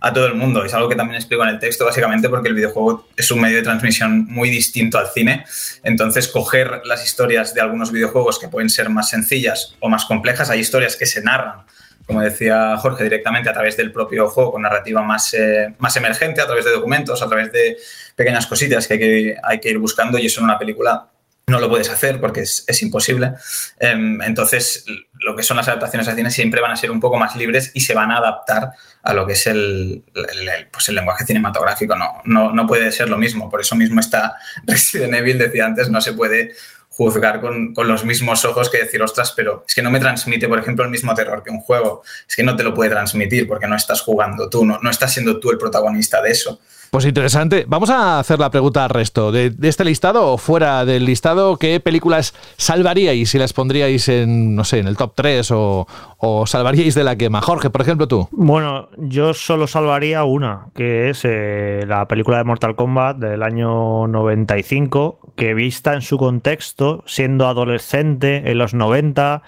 a todo el mundo. Es algo que también explico en el texto, básicamente porque el videojuego es un medio de transmisión muy distinto al cine. Entonces, coger las historias de algunos videojuegos que pueden ser más sencillas o más complejas, hay historias que se narran como decía Jorge, directamente a través del propio juego, con narrativa más, eh, más emergente, a través de documentos, a través de pequeñas cositas que hay que, hay que ir buscando y eso en una película no lo puedes hacer porque es, es imposible. Eh, entonces, lo que son las adaptaciones a cine siempre van a ser un poco más libres y se van a adaptar a lo que es el, el, pues el lenguaje cinematográfico. No, no, no puede ser lo mismo. Por eso mismo está Resident Evil, decía antes, no se puede juzgar con, con, los mismos ojos que decir, ostras, pero es que no me transmite, por ejemplo, el mismo terror que un juego. Es que no te lo puede transmitir porque no estás jugando tú, no, no estás siendo tú el protagonista de eso. Pues interesante. Vamos a hacer la pregunta al resto. De, este listado o fuera del listado, ¿qué películas salvaríais si las pondríais en, no sé, en el top 3 o, o salvaríais de la quema? Jorge, por ejemplo, tú. Bueno, yo solo salvaría una, que es eh, la película de Mortal Kombat del año 95, que vista en su contexto, siendo adolescente en los 90,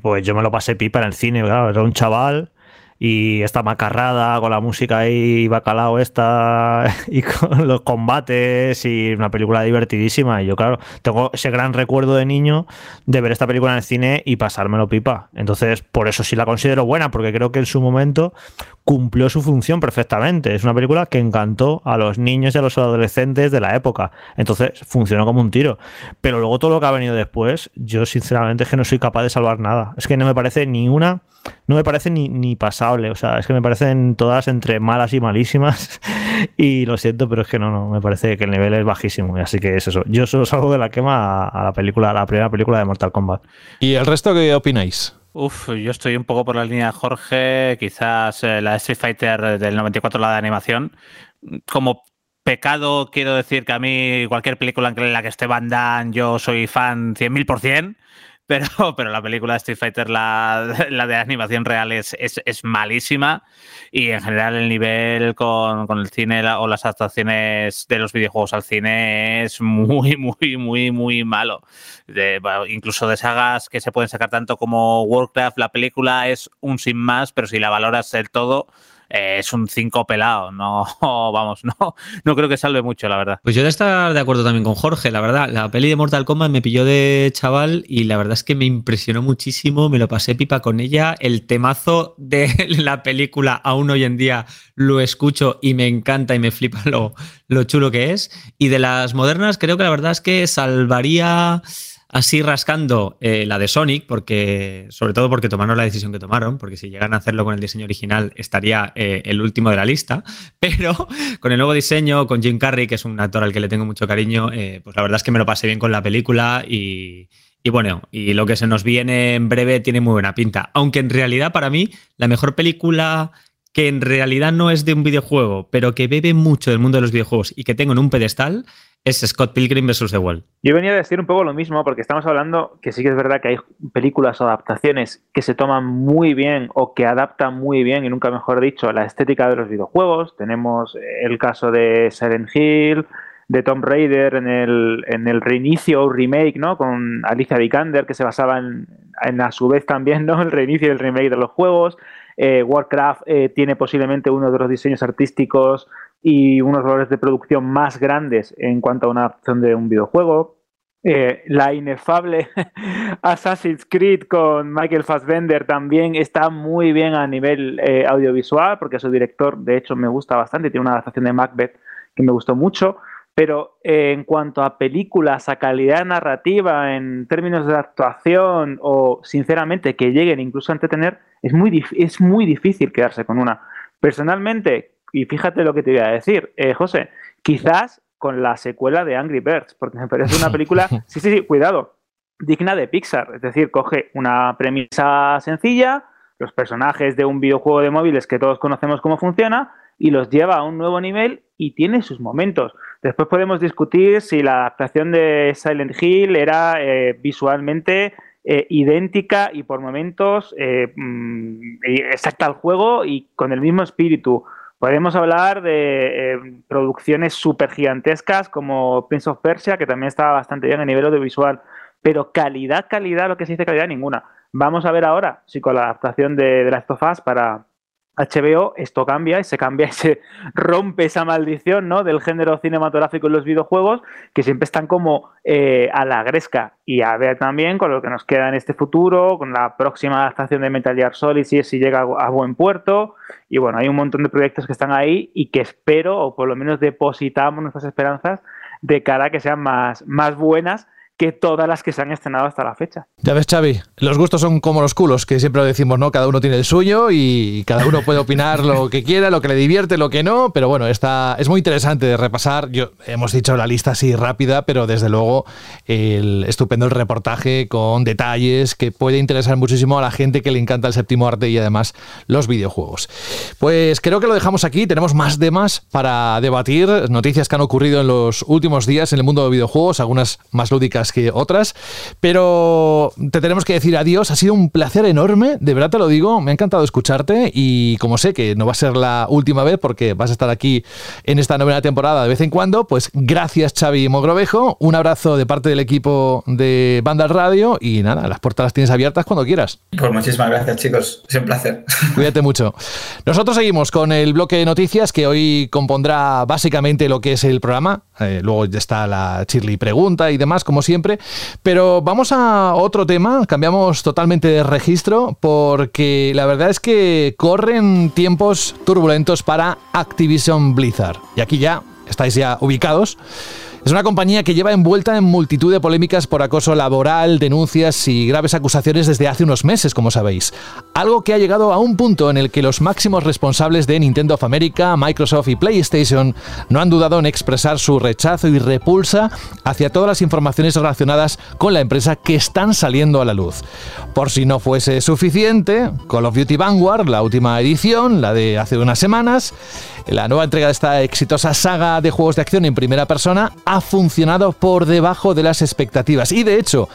pues yo me lo pasé pipa en el cine, claro, era un chaval y esta macarrada con la música ahí bacalao esta y con los combates y una película divertidísima. Y yo claro tengo ese gran recuerdo de niño de ver esta película en el cine y pasármelo pipa. Entonces por eso sí la considero buena porque creo que en su momento cumplió su función perfectamente es una película que encantó a los niños y a los adolescentes de la época entonces funcionó como un tiro pero luego todo lo que ha venido después yo sinceramente es que no soy capaz de salvar nada es que no me parece ni una no me parece ni, ni pasable. O sea, es que me parecen todas entre malas y malísimas. y lo siento, pero es que no, no, me parece que el nivel es bajísimo. Así que es eso. Yo solo salgo de la quema a, a la película, a la primera película de Mortal Kombat. ¿Y el resto qué opináis? Uf, yo estoy un poco por la línea de Jorge, quizás eh, la de Street Fighter del 94, la de animación, como pecado quiero decir que a mí cualquier película en la que esté Van yo soy fan 100.000%, pero, pero la película de Street Fighter, la, la de animación real, es, es, es, malísima. Y en general, el nivel con, con el cine la, o las adaptaciones de los videojuegos al cine es muy, muy, muy, muy malo. De, incluso de sagas que se pueden sacar tanto como Warcraft, la película es un sin más, pero si la valoras del todo, eh, es un 5 pelado. No, vamos, no, no creo que salve mucho, la verdad. Pues yo de estar de acuerdo también con Jorge, la verdad. La peli de Mortal Kombat me pilló de chaval y la verdad es que me impresionó muchísimo, me lo pasé pipa con ella. El temazo de la película aún hoy en día lo escucho y me encanta y me flipa lo, lo chulo que es. Y de las modernas, creo que la verdad es que salvaría así rascando eh, la de Sonic, porque sobre todo porque tomaron la decisión que tomaron, porque si llegan a hacerlo con el diseño original estaría eh, el último de la lista, pero con el nuevo diseño, con Jim Carrey, que es un actor al que le tengo mucho cariño, eh, pues la verdad es que me lo pasé bien con la película y, y bueno, y lo que se nos viene en breve tiene muy buena pinta, aunque en realidad para mí la mejor película que en realidad no es de un videojuego, pero que bebe mucho del mundo de los videojuegos y que tengo en un pedestal, es Scott Pilgrim vs. The Wall. Yo venía a decir un poco lo mismo, porque estamos hablando que sí que es verdad que hay películas o adaptaciones que se toman muy bien o que adaptan muy bien, y nunca mejor dicho, la estética de los videojuegos. Tenemos el caso de Silent Hill, de Tomb Raider en el, en el reinicio o remake, ¿no? Con Alicia Vikander, que se basaba en, en, a su vez también, ¿no? El reinicio y el remake de los juegos. Eh, Warcraft eh, tiene posiblemente uno de los diseños artísticos y unos valores de producción más grandes en cuanto a una adaptación de un videojuego. Eh, la inefable Assassin's Creed con Michael Fassbender también está muy bien a nivel eh, audiovisual, porque su director, de hecho, me gusta bastante. Tiene una adaptación de Macbeth que me gustó mucho. Pero eh, en cuanto a películas, a calidad narrativa, en términos de actuación o, sinceramente, que lleguen incluso a entretener, es muy, es muy difícil quedarse con una. Personalmente, y fíjate lo que te voy a decir, eh, José, quizás con la secuela de Angry Birds, porque me parece una película, sí, sí, sí, cuidado, digna de Pixar, es decir, coge una premisa sencilla, los personajes de un videojuego de móviles que todos conocemos cómo funciona, y los lleva a un nuevo nivel y tiene sus momentos. Después podemos discutir si la adaptación de Silent Hill era eh, visualmente eh, idéntica y por momentos eh, mm, exacta al juego y con el mismo espíritu. Podemos hablar de eh, producciones súper gigantescas como Prince of Persia, que también estaba bastante bien a nivel audiovisual, pero calidad, calidad, lo que se dice calidad, ninguna. Vamos a ver ahora si con la adaptación de The Last of Us para, HBO esto cambia y se cambia y se rompe esa maldición ¿no? del género cinematográfico en los videojuegos que siempre están como eh, a la gresca y a ver también con lo que nos queda en este futuro, con la próxima adaptación de Metal Gear Solid si, si llega a, buen puerto y bueno, hay un montón de proyectos que están ahí y que espero o por lo menos depositamos nuestras esperanzas de cara a que sean más, más buenas que todas las que se han estrenado hasta la fecha. Ya ves, Xavi, los gustos son como los culos, que siempre lo decimos, ¿no? Cada uno tiene el suyo y cada uno puede opinar lo que quiera, lo que le divierte, lo que no, pero bueno, está, es muy interesante de repasar. Yo, hemos dicho la lista así rápida, pero desde luego el estupendo el reportaje con detalles que puede interesar muchísimo a la gente que le encanta el séptimo arte y además los videojuegos. Pues creo que lo dejamos aquí, tenemos más temas para debatir, noticias que han ocurrido en los últimos días en el mundo de videojuegos, algunas más lúdicas que otras. Pero te tenemos que decir adiós. Ha sido un placer enorme, de verdad te lo digo. Me ha encantado escucharte y como sé que no va a ser la última vez porque vas a estar aquí en esta novena temporada de vez en cuando, pues gracias Xavi Mogrovejo. Un abrazo de parte del equipo de Banda Radio y nada, las puertas las tienes abiertas cuando quieras. Pues muchísimas gracias chicos. Es un placer. Cuídate mucho. Nosotros seguimos con el bloque de noticias que hoy compondrá básicamente lo que es el programa. Eh, luego ya está la Chirly pregunta y demás, como siempre. Pero vamos a otro tema, cambiamos totalmente de registro porque la verdad es que corren tiempos turbulentos para Activision Blizzard. Y aquí ya estáis ya ubicados. Es una compañía que lleva envuelta en multitud de polémicas por acoso laboral, denuncias y graves acusaciones desde hace unos meses, como sabéis. Algo que ha llegado a un punto en el que los máximos responsables de Nintendo of America, Microsoft y PlayStation no han dudado en expresar su rechazo y repulsa hacia todas las informaciones relacionadas con la empresa que están saliendo a la luz. Por si no fuese suficiente, Call of Duty Vanguard, la última edición, la de hace unas semanas, la nueva entrega de esta exitosa saga de juegos de acción en primera persona, ha funcionado por debajo de las expectativas. Y de hecho,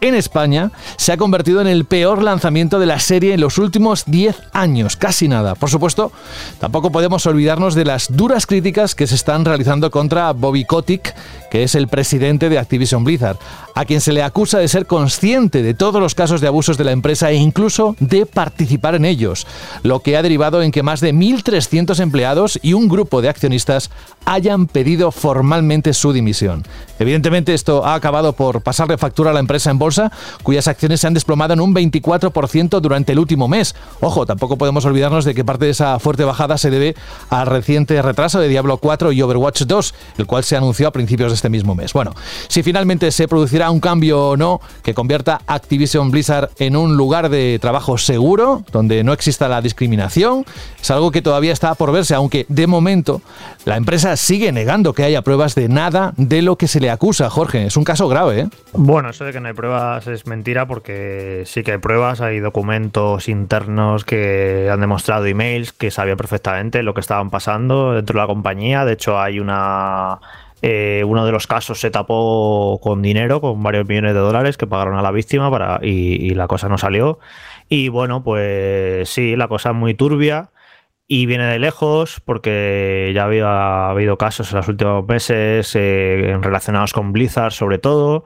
en España se ha convertido en el peor lanzamiento de la serie en los últimos 10 años, casi nada. Por supuesto, tampoco podemos olvidarnos de las duras críticas que se están realizando contra Bobby Kotick, que es el presidente de Activision Blizzard, a quien se le acusa de ser consciente de todos los casos de abusos de la empresa e incluso de participar en ellos, lo que ha derivado en que más de 1.300 empleados y un grupo de accionistas hayan pedido formalmente su dimisión. Evidentemente esto ha acabado por pasarle factura a la empresa en bolsa cuyas acciones se han desplomado en un 24% durante el último mes. Ojo, tampoco podemos olvidarnos de que parte de esa fuerte bajada se debe al reciente retraso de Diablo 4 y Overwatch 2, el cual se anunció a principios de este mismo mes. Bueno, si finalmente se producirá un cambio o no que convierta Activision Blizzard en un lugar de trabajo seguro, donde no exista la discriminación, es algo que todavía está por verse, aunque de momento la empresa sigue negando que haya pruebas de nada de lo que se le acusa, Jorge. Es un caso grave, ¿eh? Bueno, eso de que no hay pruebas es mentira porque sí que hay pruebas, hay documentos internos que han demostrado emails que sabían perfectamente lo que estaban pasando dentro de la compañía. De hecho, hay una eh, uno de los casos se tapó con dinero, con varios millones de dólares que pagaron a la víctima para, y, la cosa no salió. Y bueno, pues sí, la cosa es muy turbia y viene de lejos porque ya había habido casos en los últimos meses eh, relacionados con Blizzard sobre todo.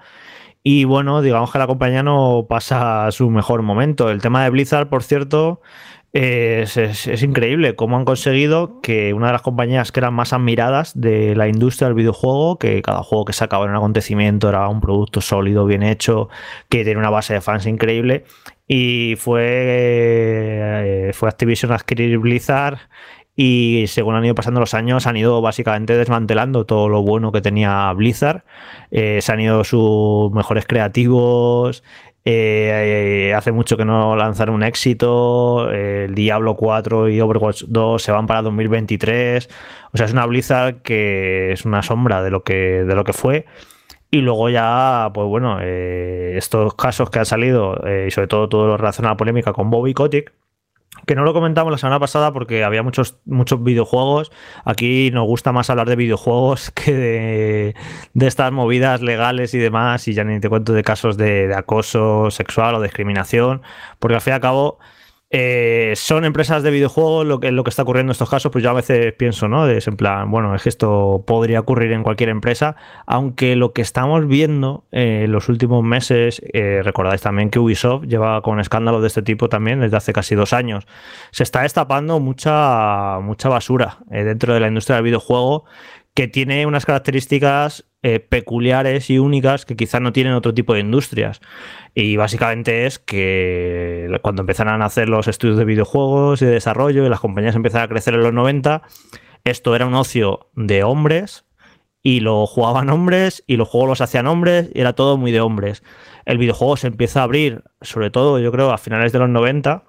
Y bueno, digamos que la compañía no pasa su mejor momento. El tema de Blizzard, por cierto, es, increíble cómo han conseguido que una de las compañías que eran más admiradas de la industria del videojuego, que cada juego que sacaba en un acontecimiento era un producto sólido, bien hecho, que tiene una base de fans increíble, y fue, eh, fue Activision adquirir Blizzard y según han ido pasando los años han ido básicamente desmantelando todo lo bueno que tenía Blizzard. Eh, se han ido sus mejores creativos, eh, hace mucho que no lanzaron un éxito. el Diablo 4 y Overwatch 2 se van para 2023. O sea, es una Blizzard que es una sombra de lo que, de lo que fue. Y luego ya, pues bueno, eh, estos casos que han salido, eh, y sobre todo todo lo relacionado a la polémica con Bobby Kotick, que no lo comentamos la semana pasada porque había muchos, muchos videojuegos. Aquí nos gusta más hablar de videojuegos que de, estas movidas legales y demás. Y ya ni te cuento de casos de, de acoso sexual o discriminación. Porque al fin y al cabo eh, son empresas de videojuegos lo que, lo que está ocurriendo en estos casos, pues yo a veces pienso, ¿no? Es en plan, bueno, es que esto podría ocurrir en cualquier empresa, aunque lo que estamos viendo eh, en los últimos meses, eh, recordáis también que Ubisoft lleva con escándalos de este tipo también desde hace casi dos años, se está destapando mucha, mucha basura dentro de la industria del videojuego que tiene unas características peculiares y únicas que quizás no tienen otro tipo de industrias. Y básicamente es que cuando empezaron a hacer los estudios de videojuegos y de desarrollo y las compañías empezaron a crecer en los 90, esto era un ocio de hombres y lo jugaban hombres y los juegos los hacían hombres y era todo muy de hombres. El videojuego se empieza a abrir, sobre todo yo creo a finales de los 90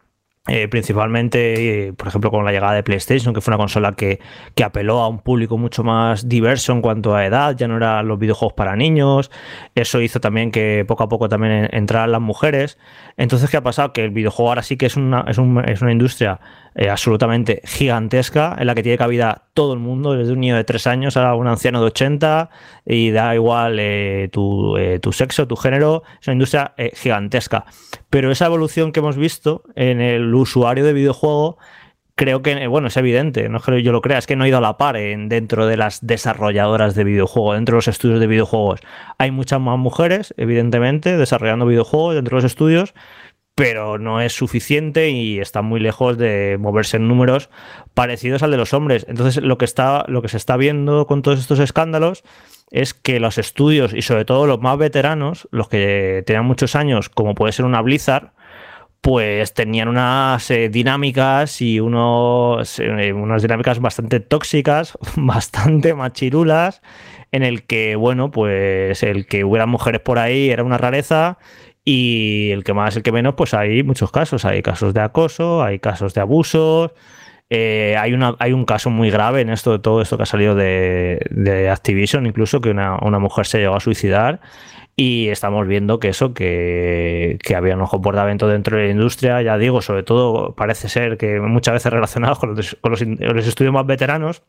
eh, principalmente, eh, por ejemplo, con la llegada de PlayStation, que fue una consola que, que, apeló a un público mucho más diverso en cuanto a edad, ya no eran los videojuegos para niños, eso hizo también que poco a poco también entraran las mujeres. Entonces, ¿qué ha pasado? Que el videojuego ahora sí que es una, es, es una industria eh, absolutamente gigantesca en la que tiene cabida todo el mundo, desde un niño de 3 años a un anciano de 80 y da igual eh, tu, tu, sexo, tu género, es una industria gigantesca. Pero esa evolución que hemos visto en el usuario de videojuego creo que, bueno, es evidente, no creo yo lo crea, es que no ha ido a la par en, dentro de las desarrolladoras de videojuegos, dentro de los estudios de videojuegos. Hay muchas más mujeres, evidentemente, desarrollando videojuegos dentro de los estudios, pero no es suficiente y está muy lejos de moverse en números parecidos al de los hombres. Entonces, lo que, está, lo que se está viendo con todos estos escándalos es que los estudios y sobre todo los más veteranos, los que tenían muchos años, como puede ser una Blizzard, pues tenían unas eh, dinámicas y unos, eh, unas dinámicas bastante tóxicas, bastante machirulas, en el que, bueno, pues el que hubiera mujeres por ahí era una rareza y el que más, el que menos, pues hay muchos casos. Hay casos de acoso, hay casos de abusos. Eh, hay, una, hay un caso muy grave en esto de todo esto que ha salido de, Activision, incluso que una, mujer se llegó a suicidar. Y estamos viendo que eso, que, había un comportamiento dentro de la industria, ya digo, sobre todo parece ser que muchas veces relacionados con los, con los estudios más veteranos,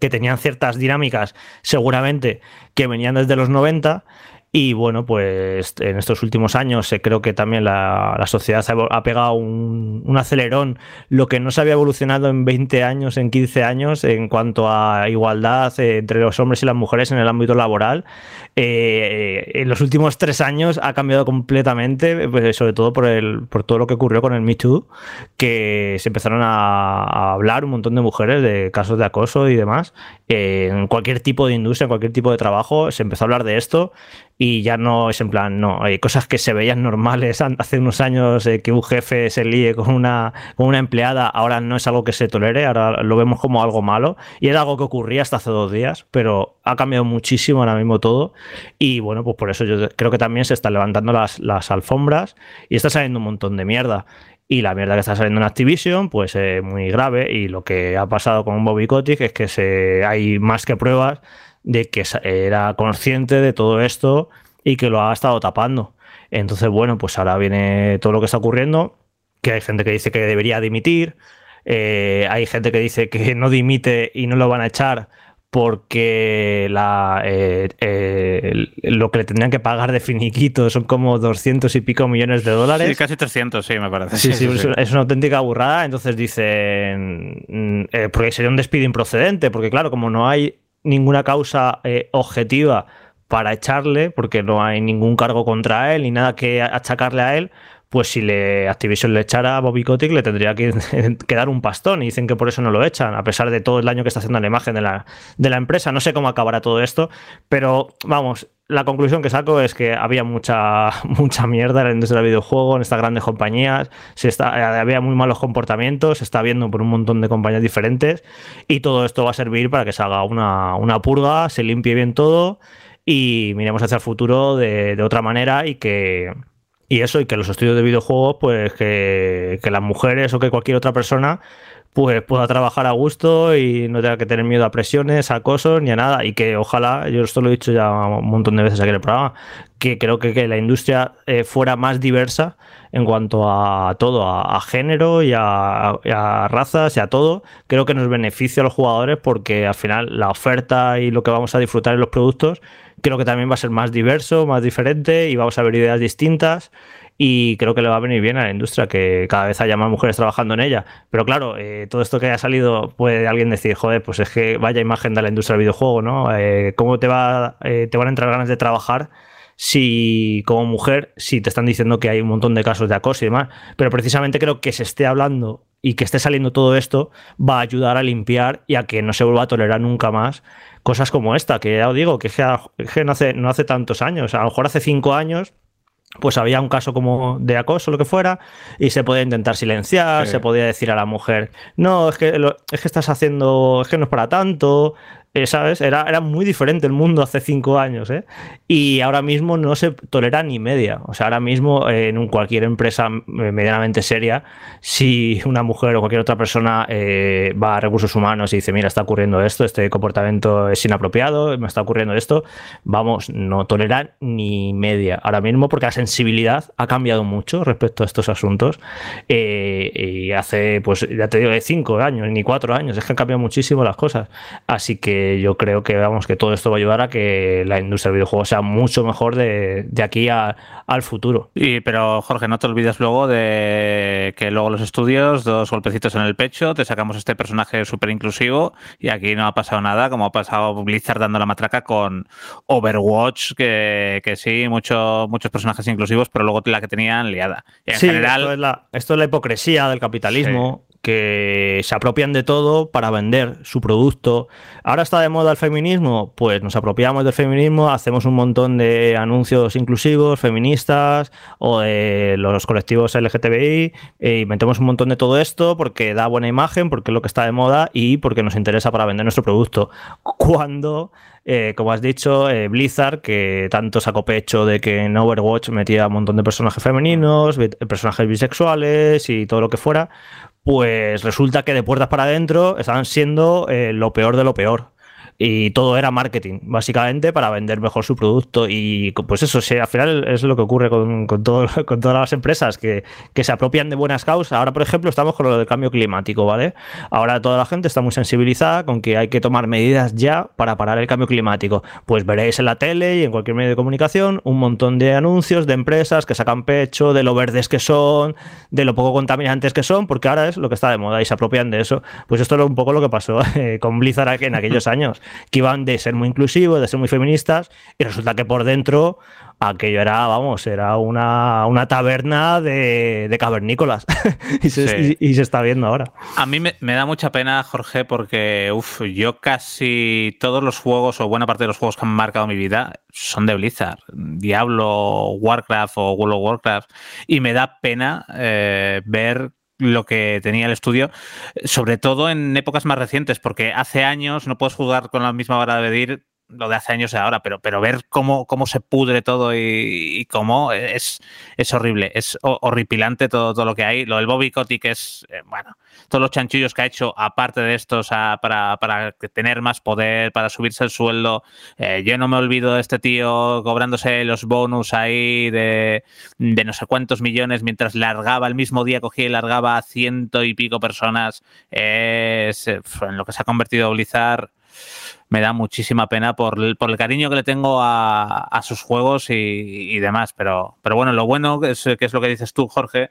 que tenían ciertas dinámicas seguramente que venían desde los 90 y bueno, pues en estos últimos años eh, creo que también la, sociedad ha pegado un, acelerón, lo que no se había evolucionado en 20 años, en 15 años, en cuanto a igualdad eh, entre los hombres y las mujeres en el ámbito laboral. Eh, en los últimos tres años ha cambiado completamente, pues, sobre todo por, el, por todo lo que ocurrió con el Me Too, que se empezaron a, hablar un montón de mujeres de casos de acoso y demás. en cualquier tipo de industria, en cualquier tipo de trabajo, se empezó a hablar de esto y ya no es en plan, no, hay cosas que se veían normales hace unos años, eh, que un jefe se líe con una, con una empleada, ahora no es algo que se tolere, ahora lo vemos como algo malo y era algo que ocurría hasta hace dos días, pero ha cambiado muchísimo ahora mismo todo y bueno, pues por eso yo creo que también se están levantando las, las alfombras y está saliendo un montón de mierda. Y la mierda que está saliendo en Activision, pues es muy grave. Y lo que ha pasado con Bobby Kotick es que se, hay más que pruebas de que era consciente de todo esto y que lo ha estado tapando. Entonces, bueno, pues ahora viene todo lo que está ocurriendo, que hay gente que dice que debería dimitir, eh, hay gente que dice que no dimite y no lo van a echar porque la, eh, eh, lo que le tendrían que pagar de finiquito son como 200 y pico millones de dólares. Sí, casi 300, sí, me parece. Sí, sí, es una auténtica burrada. Entonces dicen, mm, porque sería un despido improcedente, porque claro, como no hay ninguna causa eh, objetiva para echarle, porque no hay ningún cargo contra él ni nada que achacarle a él, pues si le Activision le echara a Bobby Kotick le tendría que, dar un pastón y dicen que por eso no lo echan, a pesar de todo el daño que está haciendo la imagen de la, de la empresa. No sé cómo acabará todo esto, pero vamos, la conclusión que saco es que había mucha, mucha mierda en la industria del videojuego, en estas grandes compañías, se está, había muy malos comportamientos, se está viendo por un montón de compañías diferentes y todo esto va a servir para que se haga una, una purga, se limpie bien todo y miremos hacia el futuro de, de otra manera y que, y eso, y que los estudios de videojuegos, pues que, que, las mujeres o que cualquier otra persona pues pueda trabajar a gusto y no tenga que tener miedo a presiones, a acosos ni a nada. Y que ojalá, yo esto lo he dicho ya un montón de veces aquí en el programa, que creo que, que la industria eh, fuera más diversa en cuanto a todo, a, género y a, y a, razas y a todo. Creo que nos beneficia a los jugadores porque al final la oferta y lo que vamos a disfrutar en los productos creo que también va a ser más diverso, más diferente y vamos a ver ideas distintas y creo que le va a venir bien a la industria que cada vez haya más mujeres trabajando en ella. Pero claro, eh, todo esto que haya salido puede alguien decir, joder, pues es que vaya imagen de la industria del videojuego, ¿no? Eh, ¿Cómo te, va, eh, te van a entrar ganas de trabajar? si como mujer, si te están diciendo que hay un montón de casos de acoso y demás, pero precisamente creo que se esté hablando y que esté saliendo todo esto va a ayudar a limpiar y a que no se vuelva a tolerar nunca más cosas como esta, que ya os digo, que, es que no, hace, no hace tantos años, a lo mejor hace cinco años pues había un caso como de acoso lo que fuera y se podía intentar silenciar, sí. se podía decir a la mujer, no, es que, lo, es que estás haciendo, es que no es para tanto, eh, ¿sabes? Era, era muy diferente el mundo hace cinco años, ¿eh? Y ahora mismo no se tolera ni media. O sea, ahora mismo eh, en cualquier empresa eh, medianamente seria, si una mujer o cualquier otra persona eh, va a recursos humanos y dice, mira, está ocurriendo esto, este comportamiento es inapropiado, me está ocurriendo esto, vamos, no toleran ni media ahora mismo porque la sensibilidad ha cambiado mucho respecto a estos asuntos. Y hace, pues, ya te digo, de cinco años, ni cuatro años, es que han cambiado muchísimo las cosas. Así que yo creo que vamos que todo esto va a ayudar a que la industria del videojuego sea mucho mejor de, de aquí a, al futuro. Y pero Jorge, no te olvides luego de que luego los estudios, dos golpecitos en el pecho, te sacamos este personaje súper inclusivo y aquí no ha pasado nada, como ha pasado Blizzard dando la matraca con Overwatch, que, que sí, mucho, muchos personajes inclusivos, pero luego la que tenían liada. Y en sí, general... esto, es la, esto es la hipocresía del capitalismo. Sí que se apropian de todo para vender su producto. Ahora está de moda el feminismo, pues nos apropiamos del feminismo, hacemos un montón de anuncios inclusivos, feministas o de los colectivos LGTBI, e inventemos un montón de todo esto porque da buena imagen, porque es lo que está de moda y porque nos interesa para vender nuestro producto. Cuando eh, como has dicho, eh, Blizzard, que tanto sacó pecho de que en Overwatch metía un montón de personajes femeninos, personajes bisexuales y todo lo que fuera, pues resulta que de puertas para adentro estaban siendo eh, lo peor de lo peor y todo era marketing, básicamente para vender mejor su producto. Y pues eso, sí, al final es lo que ocurre con, con, todo, con todas las empresas que, que, se apropian de buenas causas. Ahora, por ejemplo, estamos con lo del cambio climático, ¿vale? Ahora toda la gente está muy sensibilizada con que hay que tomar medidas ya para parar el cambio climático. Pues veréis en la tele y en cualquier medio de comunicación un montón de anuncios de empresas que sacan pecho de lo verdes que son, de lo poco contaminantes que son, porque ahora es lo que está de moda y se apropian de eso. Pues esto es un poco lo que pasó eh, con Blizzard en aquellos años que iban de ser muy inclusivos, de ser muy feministas, y resulta que por dentro aquello era, vamos, era una, una taberna de, de cavernícolas. y, se, Sí. y- y se está viendo ahora. A mí me, me da mucha pena, Jorge, porque uf, yo casi todos los juegos o buena parte de los juegos que han marcado mi vida son de Blizzard. Diablo, Warcraft o World of Warcraft. Y me da pena eh, ver lo que tenía el estudio, sobre todo en épocas más recientes, porque hace años no puedes jugar con la misma vara de medir lo de hace años y ahora, pero, pero ver cómo, cómo se pudre todo y, cómo es, es horrible, es ho- horripilante todo, lo que hay. Lo del Bobby Kotick es, eh, bueno, todos los chanchullos que ha hecho, aparte de estos, a- para, para tener más poder, para subirse el sueldo. Eh, yo no me olvido de este tío cobrándose los bonus ahí de, de no sé cuántos millones mientras largaba el mismo día, cogía y largaba a ciento y pico personas. Eh, en lo que se ha convertido Blizzard me da muchísima pena por el, por el cariño que le tengo a, a sus juegos y, demás. Pero, pero bueno, lo bueno es, que es lo que dices tú, Jorge,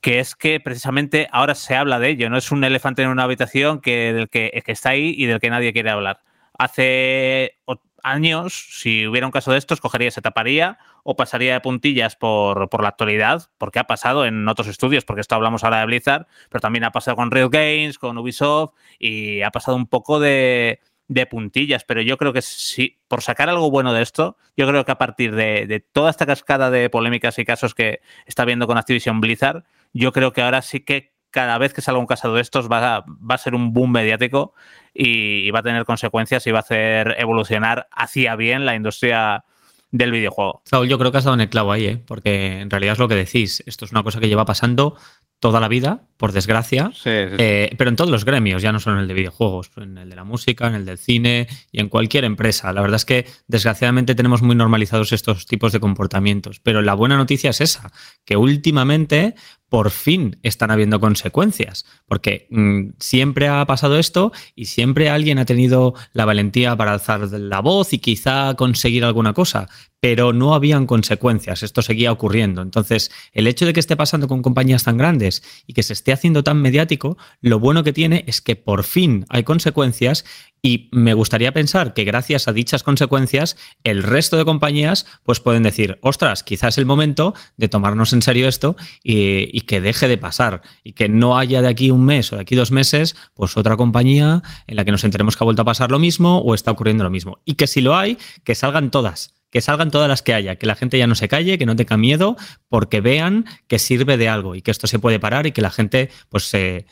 que es que precisamente ahora se habla de ello, no es un elefante en una habitación que, del que, que está ahí y del que nadie quiere hablar. Hace años, si hubiera un caso de estos, cogería, se taparía o pasaría de puntillas por, por la actualidad, porque ha pasado en otros estudios, porque esto hablamos ahora de Blizzard, pero también ha pasado con Riot Games, con Ubisoft y ha pasado un poco de, de puntillas, pero yo creo que sí, por sacar algo bueno de esto, yo creo que a partir de, toda esta cascada de polémicas y casos que está viendo con Activision Blizzard, yo creo que ahora sí que cada vez que salga un caso de estos va a, ser un boom mediático y, y va a tener consecuencias y va a hacer evolucionar hacia bien la industria del videojuego. Saúl, yo creo que has dado en el clavo ahí, ¿eh? porque en realidad es lo que decís. Esto es una cosa que lleva pasando toda la vida, por desgracia, eh, pero en todos los gremios, ya no solo en el de videojuegos, en el de la música, en el del cine y en cualquier empresa. La verdad es que desgraciadamente tenemos muy normalizados estos tipos de comportamientos, pero la buena noticia es esa, que últimamente por fin están habiendo consecuencias, porque mm, siempre ha pasado esto y siempre alguien ha tenido la valentía para alzar la voz y quizá conseguir alguna cosa, pero no habían consecuencias, esto seguía ocurriendo. Entonces, el hecho de que esté pasando con compañías tan grandes y que se esté haciendo tan mediático, lo bueno que tiene es que por fin hay consecuencias y me gustaría pensar que gracias a dichas consecuencias, el resto de compañías pues pueden decir, ostras, quizás es el momento de tomarnos en serio esto y, y que deje de pasar y que no haya de aquí un mes o de aquí dos meses pues otra compañía en la que nos enteremos que ha vuelto a pasar lo mismo o está ocurriendo lo mismo. Y que si lo hay, que salgan todas que salgan todas las que haya, que la gente ya no se calle, que no tenga miedo, porque vean que sirve de algo y que esto se puede parar y que la gente pues se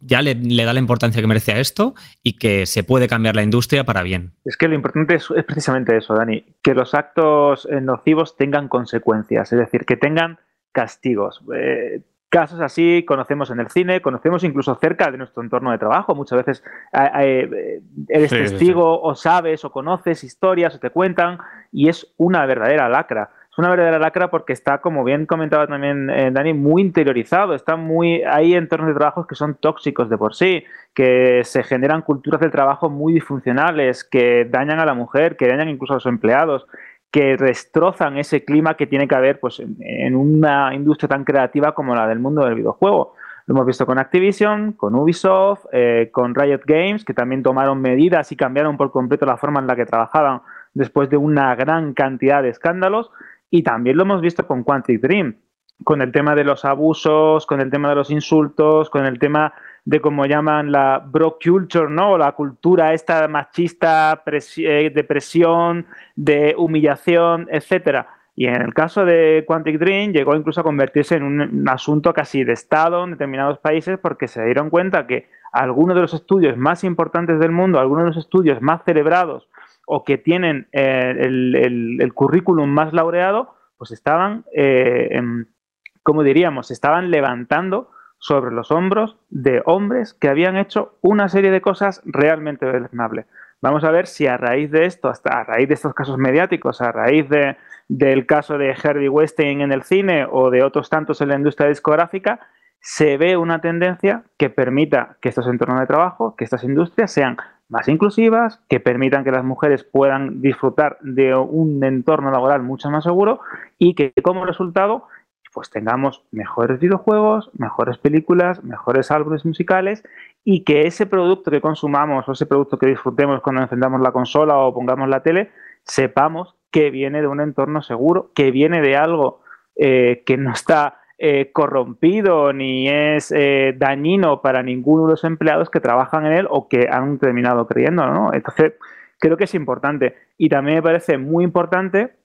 ya le, da la importancia que merece a esto y que se puede cambiar la industria para bien. Es que lo importante es, es precisamente eso, Dani, que los actos eh, nocivos tengan consecuencias, es decir, que tengan castigos. Eh, casos así conocemos en el cine, conocemos incluso cerca de nuestro entorno de trabajo. Muchas veces eh, eres sí, testigo sí, o sabes o conoces historias o te cuentan y es una verdadera lacra. Es una verdadera lacra porque está, como bien comentaba también eh, Dani, muy interiorizado. Está muy hay entornos de trabajo que son tóxicos de por sí, que se generan culturas del trabajo muy disfuncionales, que dañan a la mujer, que dañan incluso a los empleados que destrozan ese clima que tiene que haber pues, en, una industria tan creativa como la del mundo del videojuego. Lo hemos visto con Activision, con Ubisoft, eh, con Riot Games, que también tomaron medidas y cambiaron por completo la forma en la que trabajaban después de una gran cantidad de escándalos. Y también lo hemos visto con Quantic Dream, con el tema de los abusos, con el tema de los insultos, con el tema de cómo llaman la bro culture, ¿no? La cultura esta machista de presión, de humillación, etcétera. Y en el caso de Quantic Dream llegó incluso a convertirse en un asunto casi de Estado en determinados países porque se dieron cuenta que algunos de los estudios más importantes del mundo, algunos de los estudios más celebrados o que tienen eh, el, el, currículum más laureado, pues estaban, eh, como diríamos, estaban levantando sobre los hombros de hombres que habían hecho una serie de cosas realmente deleznables. Vamos a ver si a raíz de esto, hasta a raíz de estos casos mediáticos, a raíz de, del caso de Harvey Weinstein en el cine o de otros tantos en la industria discográfica, se ve una tendencia que permita que estos entornos de trabajo, que estas industrias sean más inclusivas, que permitan que las mujeres puedan disfrutar de un entorno laboral mucho más seguro y que como resultado pues tengamos mejores videojuegos, mejores películas, mejores álbumes musicales y que ese producto que consumamos o ese producto que disfrutemos cuando encendamos la consola o pongamos la tele, sepamos que viene de un entorno seguro, que viene de algo eh, que no está eh, corrompido ni es eh, dañino para ninguno de los empleados que trabajan en él o que han terminado creyendo, ¿no? Entonces, creo que es importante. Y también me parece muy importante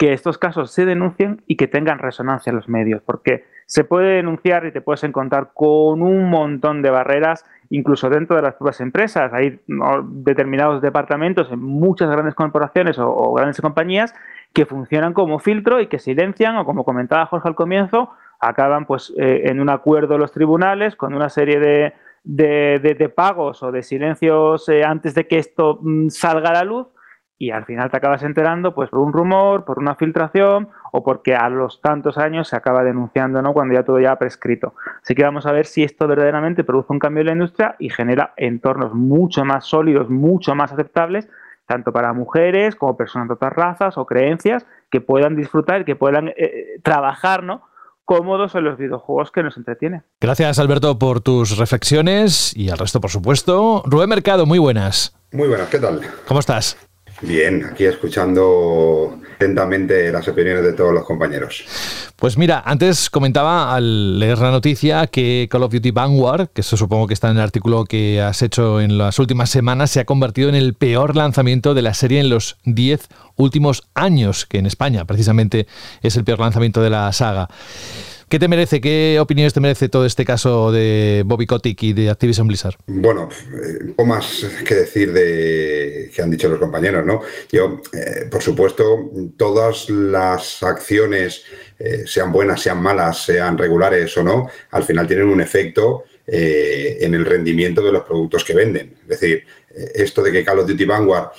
que estos casos se denuncien y que tengan resonancia en los medios, porque se puede denunciar y te puedes encontrar con un montón de barreras, incluso dentro de las propias empresas. Hay determinados departamentos en muchas grandes corporaciones o, grandes compañías que funcionan como filtro y que silencian, o como comentaba Jorge al comienzo, acaban pues eh, en un acuerdo los tribunales con una serie de, de, pagos o de silencios eh, antes de que esto mm, salga a la luz y al final te acabas enterando pues por un rumor, por una filtración o porque a los tantos años se acaba denunciando, ¿no? Cuando ya todo ya ha prescrito. Así que vamos a ver si esto verdaderamente produce un cambio en la industria y genera entornos mucho más sólidos, mucho más aceptables, tanto para mujeres como personas de otras razas o creencias que puedan disfrutar y que puedan eh, trabajar, ¿no? cómodos en los videojuegos que nos entretienen. Gracias Alberto por tus reflexiones y al resto por supuesto. Rubén Mercado, muy buenas. Muy buenas, ¿qué tal? ¿Cómo estás? Bien, aquí escuchando atentamente las opiniones de todos los compañeros. Pues mira, antes comentaba al leer la noticia que Call of Duty Vanguard, que eso supongo que está en el artículo que has hecho en las últimas semanas, se ha convertido en el peor lanzamiento de la serie en los 10 últimos años, que en España precisamente es el peor lanzamiento de la saga. ¿Qué te merece? ¿Qué opiniones te merece todo este caso de Bobby Kotick y de Activision Blizzard? Bueno, eh, poco más que decir de que han dicho los compañeros, ¿no? Yo, eh, por supuesto, todas las acciones, eh, sean buenas, sean malas, sean regulares o no, al final tienen un efecto en el rendimiento de los productos que venden. Es decir, esto de que Call of Duty Vanguard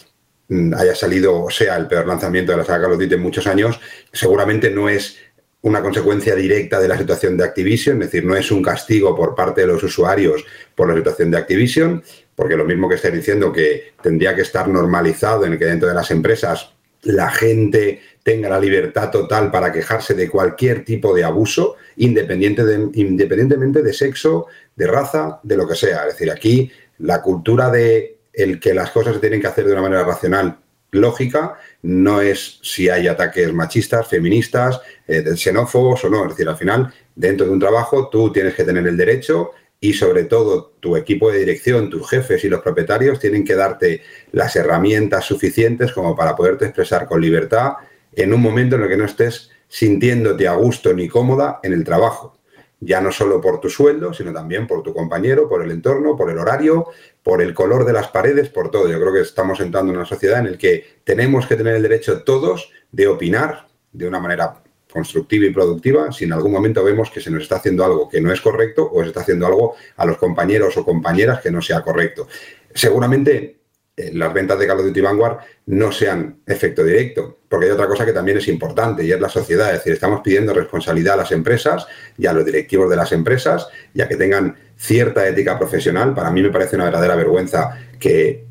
mm, haya salido, o sea, el peor lanzamiento de la saga Call of Duty en muchos años, seguramente no es una consecuencia directa de la situación de Activision, es decir, no es un castigo por parte de los usuarios por la situación de Activision, porque lo mismo que estáis diciendo que tendría que estar normalizado en que dentro de las empresas la gente tenga la libertad total para quejarse de cualquier tipo de abuso, independiente de, independientemente de sexo, de raza, de lo que sea. Es decir, aquí la cultura de el que las cosas se tienen que hacer de una manera racional lógica no es si hay ataques machistas, feministas, eh, xenófobos o no. Es decir, al final, dentro de un trabajo, tú tienes que tener el derecho y sobre todo tu equipo de dirección, tus jefes y los propietarios tienen que darte las herramientas suficientes como para poderte expresar con libertad en un momento en el que no estés sintiéndote a gusto ni cómoda en el trabajo ya no solo por tu sueldo, sino también por tu compañero, por el entorno, por el horario, por el color de las paredes, por todo. Yo creo que estamos entrando en una sociedad en la que tenemos que tener el derecho todos de opinar de una manera constructiva y productiva si en algún momento vemos que se nos está haciendo algo que no es correcto o se está haciendo algo a los compañeros o compañeras que no sea correcto. Seguramente eh, las ventas de Call of Duty Vanguard no sean efecto directo, porque hay otra cosa que también es importante y es la sociedad. Es decir, estamos pidiendo responsabilidad a las empresas y a los directivos de las empresas, ya que tengan cierta ética profesional. Para mí me parece una verdadera vergüenza que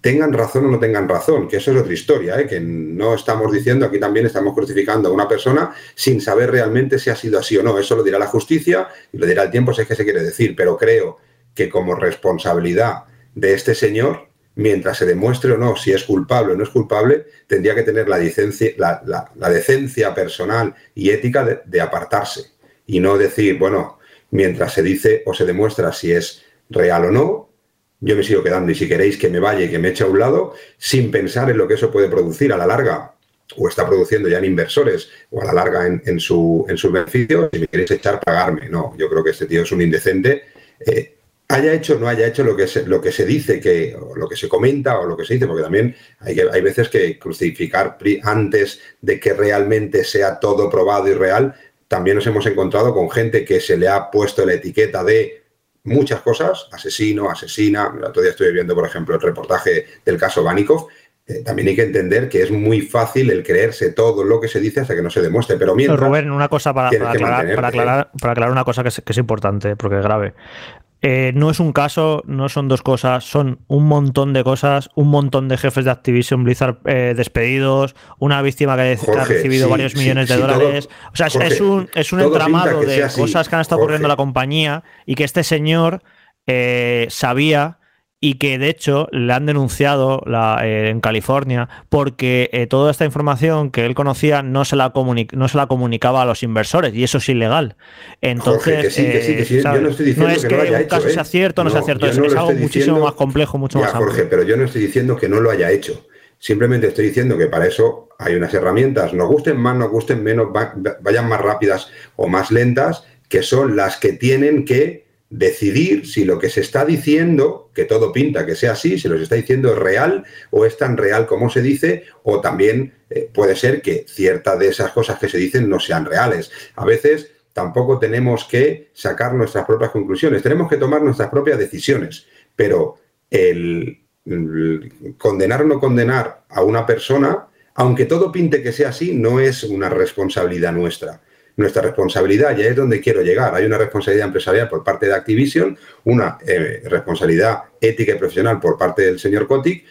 tengan razón o no tengan razón, que eso es otra historia, ¿eh? que no estamos diciendo, aquí también estamos crucificando a una persona sin saber realmente si ha sido así o no. Eso lo dirá la justicia y lo dirá el tiempo si es que se quiere decir, pero creo que como responsabilidad de este señor mientras se demuestre o no si es culpable o no es culpable, tendría que tener la, la, decencia personal y ética de, apartarse y no decir, bueno, mientras se dice o se demuestra si es real o no, yo me sigo quedando y si queréis que me vaya y que me eche a un lado, sin pensar en lo que eso puede producir a la larga o está produciendo ya en inversores o a la larga en, su, en sus beneficios, si me queréis echar, pagarme. No, yo creo que este tío es un indecente. Eh, haya hecho o no haya hecho lo que se, lo que se dice, que, o lo que se comenta o lo que se dice, porque también hay, que, hay veces que crucificar antes de que realmente sea todo probado y real, también nos hemos encontrado con gente que se le ha puesto la etiqueta de muchas cosas, asesino, asesina. El otro día estoy viendo, por ejemplo, el reportaje del caso Vanikov. Eh, también hay que entender que es muy fácil el creerse todo lo que se dice hasta que no se demuestre. Pero mientras. Rubén, una cosa para, aclarar, para, aclarar, para aclarar una cosa que es, que es importante, porque es grave. Eh, no es un caso, no son dos cosas, son un montón de cosas, un montón de jefes de Activision Blizzard eh, despedidos, una víctima que, ha recibido varios millones de dólares. o sea, es un, es un entramado de cosas que han estado ocurriendo en la compañía y que este señor eh, sabía y que de hecho le han denunciado la, eh, en California porque eh, toda esta información que él conocía no se, la no se la comunicaba a los inversores y eso es ilegal. Entonces, no es que, un caso sea cierto o no, sea cierto, es, algo muchísimo más complejo, mucho más amplio. Jorge, pero yo no estoy diciendo que no lo haya hecho. Simplemente estoy diciendo que para eso hay unas herramientas, nos gusten más, nos gusten menos, vayan más rápidas o más lentas, que son las que tienen que decidir si lo que se está diciendo, que todo pinta que sea así, si lo se está diciendo es real o es tan real como se dice, o también eh, puede ser que ciertas de esas cosas que se dicen no sean reales. A veces tampoco tenemos que sacar nuestras propias conclusiones, tenemos que tomar nuestras propias decisiones, pero el, el condenar o no condenar a una persona, aunque todo pinte que sea así, no es una responsabilidad nuestra nuestra responsabilidad, y es donde quiero llegar. Hay una responsabilidad empresarial por parte de Activision, una eh, responsabilidad ética y profesional por parte del señor Kotick,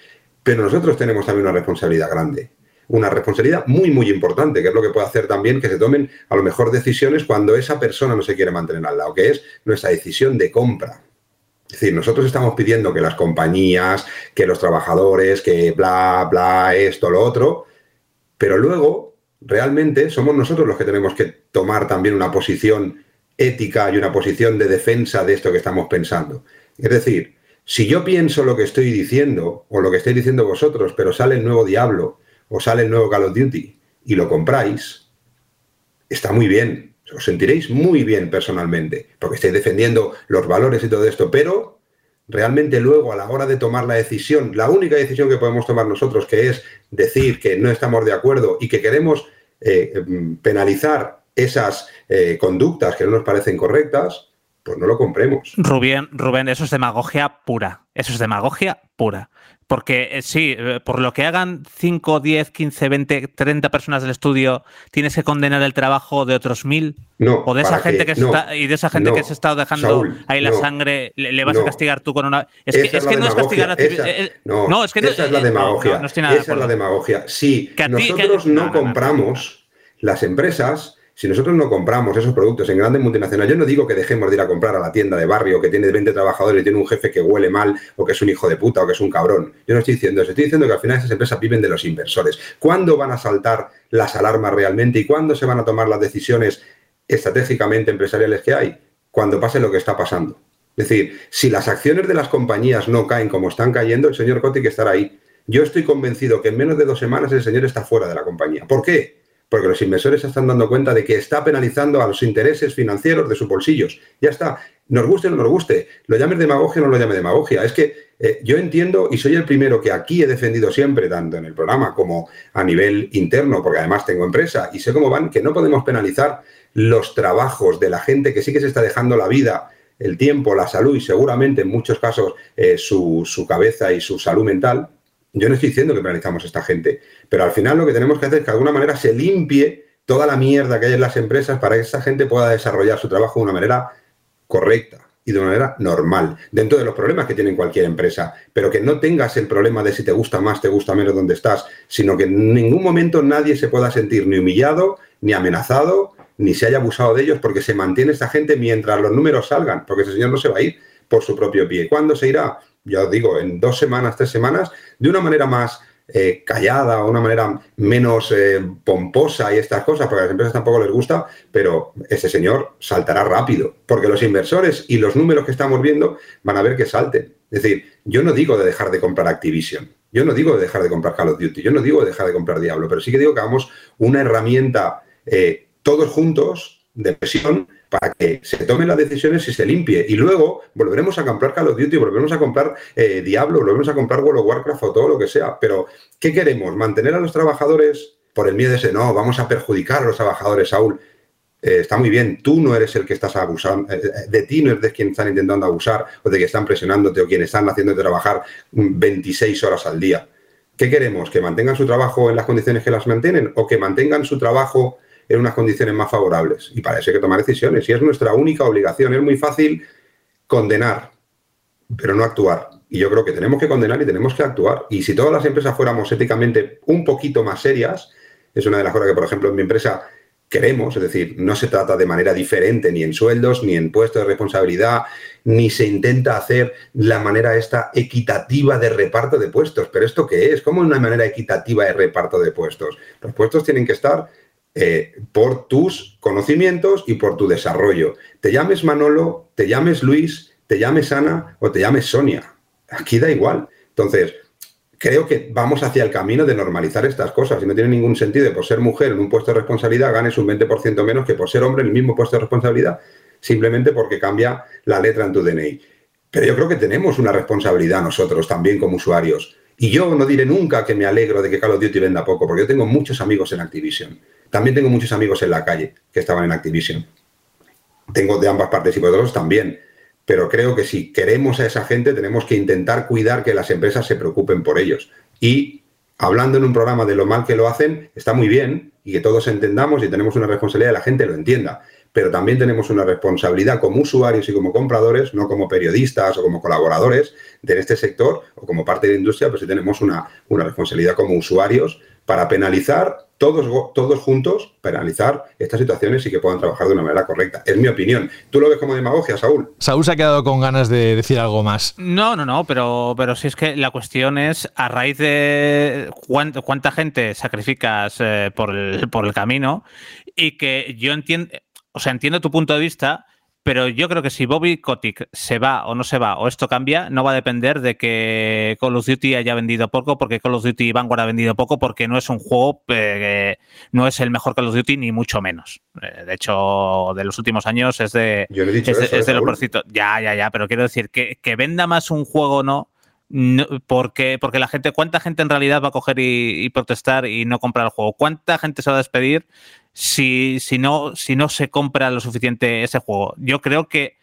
pero nosotros tenemos también una responsabilidad grande. Una responsabilidad muy, muy importante, que es lo que puede hacer también que se tomen a lo mejor decisiones cuando esa persona no se quiere mantener al lado, que es nuestra decisión de compra. Es decir, nosotros estamos pidiendo que las compañías, que los trabajadores, que bla, bla, esto, lo otro, pero luego realmente somos nosotros los que tenemos que tomar también una posición ética y una posición de defensa de esto que estamos pensando. Es decir, si yo pienso lo que estoy diciendo o lo que estáis diciendo vosotros, pero sale el nuevo Diablo o sale el nuevo Call of Duty y lo compráis, está muy bien, os sentiréis muy bien personalmente, porque estáis defendiendo los valores y todo esto, pero realmente luego a la hora de tomar la decisión, la única decisión que podemos tomar nosotros, que es decir que no estamos de acuerdo y que queremos eh, penalizar esas eh, conductas que no nos parecen correctas, pues no lo compremos. Rubén, Rubén, eso es demagogia pura. Eso es demagogia pura. Porque eh, sí, eh, por lo que hagan 5, 10, 15, 20, 30 personas del estudio, tienes que condenar el trabajo de otros mil. No, o de esa gente que, se está, y de esa gente que se está dejando ahí la sangre, le, vas a castigar tú con una. Es que, es que no es castigar a eh, no, es que esa es la demagogia. esa es la demagogia. Si nosotros no compramos, las empresas si nosotros no compramos esos productos en grandes multinacionales, yo no digo que dejemos de ir a comprar a la tienda de barrio que tiene 20 trabajadores y tiene un jefe que huele mal o que es un hijo de puta o que es un cabrón. Yo no estoy diciendo eso, estoy diciendo que al final esas empresas viven de los inversores. ¿Cuándo van a saltar las alarmas realmente y cuándo se van a tomar las decisiones estratégicamente empresariales que hay? Cuando pase lo que está pasando. Es decir, si las acciones de las compañías no caen como están cayendo, el señor que estará ahí. Yo estoy convencido que en menos de dos semanas el señor está fuera de la compañía. ¿Por qué? Porque los inversores se están dando cuenta de que está penalizando a los intereses financieros de sus bolsillos. Ya está, nos guste o no nos guste, lo llames demagogia o no lo llame demagogia. Es que eh, yo entiendo y soy el primero que aquí he defendido siempre, tanto en el programa como a nivel interno, porque además tengo empresa y sé cómo van, que no podemos penalizar los trabajos de la gente que sí que se está dejando la vida el tiempo, la salud y seguramente en muchos casos eh, su, su cabeza y su salud mental, yo no estoy diciendo que penalizamos a esta gente, pero al final lo que tenemos que hacer es que de alguna manera se limpie toda la mierda que hay en las empresas para que esa gente pueda desarrollar su trabajo de una manera correcta y de una manera normal, dentro de los problemas que tiene cualquier empresa, pero que no tengas el problema de si te gusta más, te gusta menos donde estás, sino que en ningún momento nadie se pueda sentir ni humillado, ni amenazado, ni se haya abusado de ellos, porque se mantiene esta gente mientras los números salgan, porque ese señor no se va a ir por su propio pie. ¿Cuándo se irá? Ya os digo, en dos semanas, tres semanas, de una manera más eh, callada, una manera menos eh, pomposa y estas cosas, porque a las empresas tampoco les gusta, pero ese señor saltará rápido, porque los inversores y los números que estamos viendo van a ver que salten. Es decir, yo no digo de dejar de comprar Activision, yo no digo de dejar de comprar Call of Duty, yo no digo de dejar de comprar Diablo, pero sí que digo que hagamos una herramienta eh, todos juntos de presión para que se tomen las decisiones y se limpie. Y luego volveremos a comprar Call of Duty, volveremos a comprar eh, Diablo, volveremos a comprar World of Warcraft o todo lo que sea. Pero, ¿qué queremos? ¿Mantener a los trabajadores por el miedo de ese? No, vamos a perjudicar a los trabajadores, Saúl. Eh, está muy bien, tú no eres el que estás abusando, eh, de ti no es de quien están intentando abusar o de que están presionándote o quien están haciéndote trabajar 26 horas al día. ¿Qué queremos? ¿Que mantengan su trabajo en las condiciones que las mantienen o que mantengan su trabajo en unas condiciones más favorables. Y para eso hay que tomar decisiones. Y es nuestra única obligación. Es muy fácil condenar, pero no actuar. Y yo creo que tenemos que condenar y tenemos que actuar. Y si todas las empresas fuéramos éticamente un poquito más serias, es una de las cosas que, por ejemplo, en mi empresa queremos, es decir, no se trata de manera diferente ni en sueldos, ni en puestos de responsabilidad, ni se intenta hacer la manera esta equitativa de reparto de puestos. Pero ¿esto qué es? ¿Cómo una manera equitativa de reparto de puestos? Los puestos tienen que estar eh, por tus conocimientos y por tu desarrollo. Te llames Manolo, te llames Luis, te llames Ana o te llames Sonia. Aquí da igual. Entonces, creo que vamos hacia el camino de normalizar estas cosas y no tiene ningún sentido que por ser mujer en un puesto de responsabilidad ganes un 20% menos que por ser hombre en el mismo puesto de responsabilidad, simplemente porque cambia la letra en tu DNI. Pero yo creo que tenemos una responsabilidad nosotros también como usuarios. Y yo no diré nunca que me alegro de que Call of Duty venda poco, porque yo tengo muchos amigos en Activision. También tengo muchos amigos en la calle que estaban en Activision. Tengo de ambas partes y por también pero creo que si queremos a esa gente tenemos que intentar cuidar que las empresas se preocupen por ellos. Y hablando en un programa de lo mal que lo hacen, está muy bien y que todos entendamos y tenemos una responsabilidad y la gente lo entienda. Pero también tenemos una responsabilidad como usuarios y como compradores, no como periodistas o como colaboradores de este sector o como parte de la industria, pues sí tenemos una, una responsabilidad como usuarios para penalizar todos, todos juntos, penalizar estas situaciones y que puedan trabajar de una manera correcta. Es mi opinión. ¿Tú lo ves como demagogia, Saúl? Saúl se ha quedado con ganas de decir algo más. No, no, no, pero, pero si es que la cuestión es a raíz de cuánta, gente sacrificas eh, por, el, por el camino y que yo entiendo, o sea, entiendo tu punto de vista, pero yo creo que si Bobby Kotick se va o no se va o esto cambia, no va a depender de que Call of Duty haya vendido poco, porque Call of Duty Vanguard ha vendido poco, porque no es un juego, eh, no es el mejor Call of Duty, ni mucho menos. Eh, de hecho, de los últimos años es de, Yo he dicho es, eso, de los Ya, ya, ya, pero quiero decir que, que venda más un juego o no, porque, porque la gente, ¿cuánta gente en realidad va a coger y, y, protestar y no comprar el juego? ¿Cuánta gente se va a despedir si, si, no, si no se compra lo suficiente ese juego. Yo creo que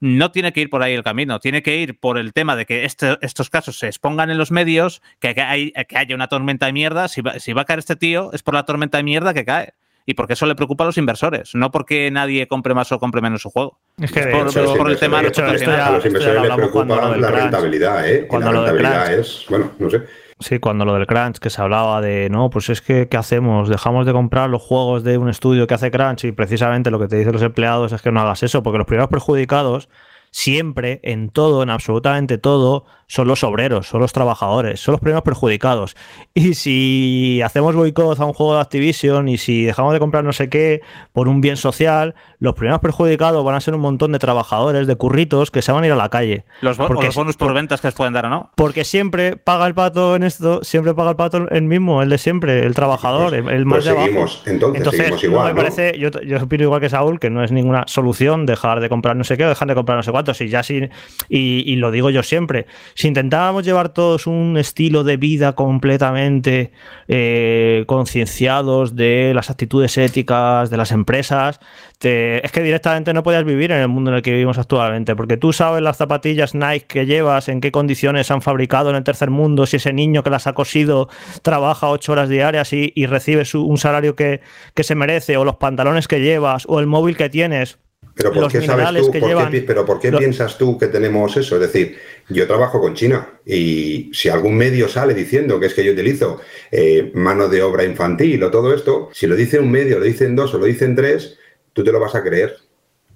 no tiene que ir por ahí el camino, tiene que ir por el tema de que este, estos casos se expongan en los medios, que, hay, que haya una tormenta de mierda. Si va, si va a caer este tío, es por la tormenta de mierda que cae y porque eso le preocupa a los inversores, no porque nadie compre más o compre menos su juego. Es que por, hecho, por el tema de a los inversores les preocupa la rentabilidad, ¿eh? Cuando la lo rentabilidad es, bueno, no sé. Sí, cuando lo del crunch, que se hablaba de, no, pues es que, ¿qué hacemos? Dejamos de comprar los juegos de un estudio que hace crunch y precisamente lo que te dicen los empleados es que no hagas eso, porque los primeros perjudicados siempre, en todo, en absolutamente todo, son los obreros, son los trabajadores, son los primeros perjudicados. Y si hacemos boicot a un juego de Activision y si dejamos de comprar no sé qué por un bien social, los primeros perjudicados van a ser un montón de trabajadores, de curritos que se van a ir a la calle. Los, porque, los bonos por ventas que les pueden dar o no. Porque siempre paga el pato en esto, siempre paga el pato el mismo, el de siempre, el trabajador, pues, el, más pues de abajo. Seguimos, entonces, entonces seguimos igual, no me parece, yo, yo, opino igual que Saúl, que no es ninguna solución dejar de comprar no sé qué o dejar de comprar no sé cuántos. Y ya sí, y, y lo digo yo siempre, si intentábamos llevar todos un estilo de vida completamente eh, concienciados de las actitudes éticas de las empresas, es que directamente no podías vivir en el mundo en el que vivimos actualmente, porque tú sabes las zapatillas Nike que llevas, en qué condiciones se han fabricado en el tercer mundo, si ese niño que las ha cosido trabaja ocho horas diarias y, recibe su, un salario que se merece, o los pantalones que llevas, o el móvil que tienes. Pero ¿por qué sabes tú? Por llevan, qué, pero ¿por qué piensas tú que tenemos eso? Es decir, yo trabajo con China y si algún medio sale diciendo que es que yo utilizo eh, mano de obra infantil o todo esto, si lo dice un medio, lo dicen dos o lo dicen tres, tú te lo vas a creer.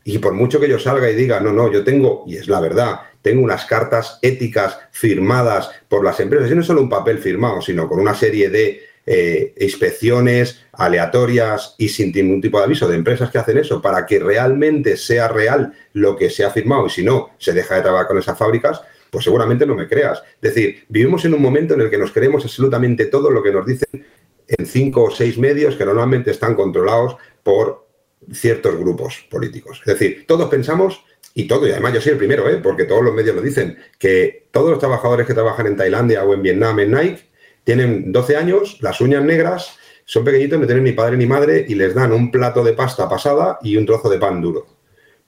Y por mucho que yo salga y diga, no, no, yo tengo, y es la verdad, tengo unas cartas éticas firmadas por las empresas, y no solo un papel firmado, sino con una serie de eh, inspecciones aleatorias y sin ningún tipo de aviso de empresas que hacen eso para que realmente sea real lo que se ha firmado y si no, se deja de trabajar con esas fábricas, pues seguramente no me creas. Es decir, vivimos en un momento en el que nos creemos absolutamente todo lo que nos dicen en cinco o seis medios que normalmente están controlados por ciertos grupos políticos. Es decir, todos pensamos, y todo, y además yo soy el primero, ¿eh? porque todos los medios lo dicen, que todos los trabajadores que trabajan en Tailandia o en Vietnam, en Nike, tienen 12 años, las uñas negras, son pequeñitos, no tienen ni padre ni madre y les dan un plato de pasta pasada y un trozo de pan duro.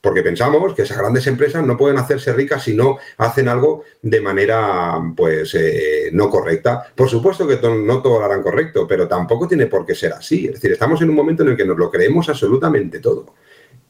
Porque pensamos que esas grandes empresas no pueden hacerse ricas si no hacen algo de manera pues eh, no correcta. Por supuesto que no todo lo harán correcto, pero tampoco tiene por qué ser así. Es decir, estamos en un momento en el que nos lo creemos absolutamente todo.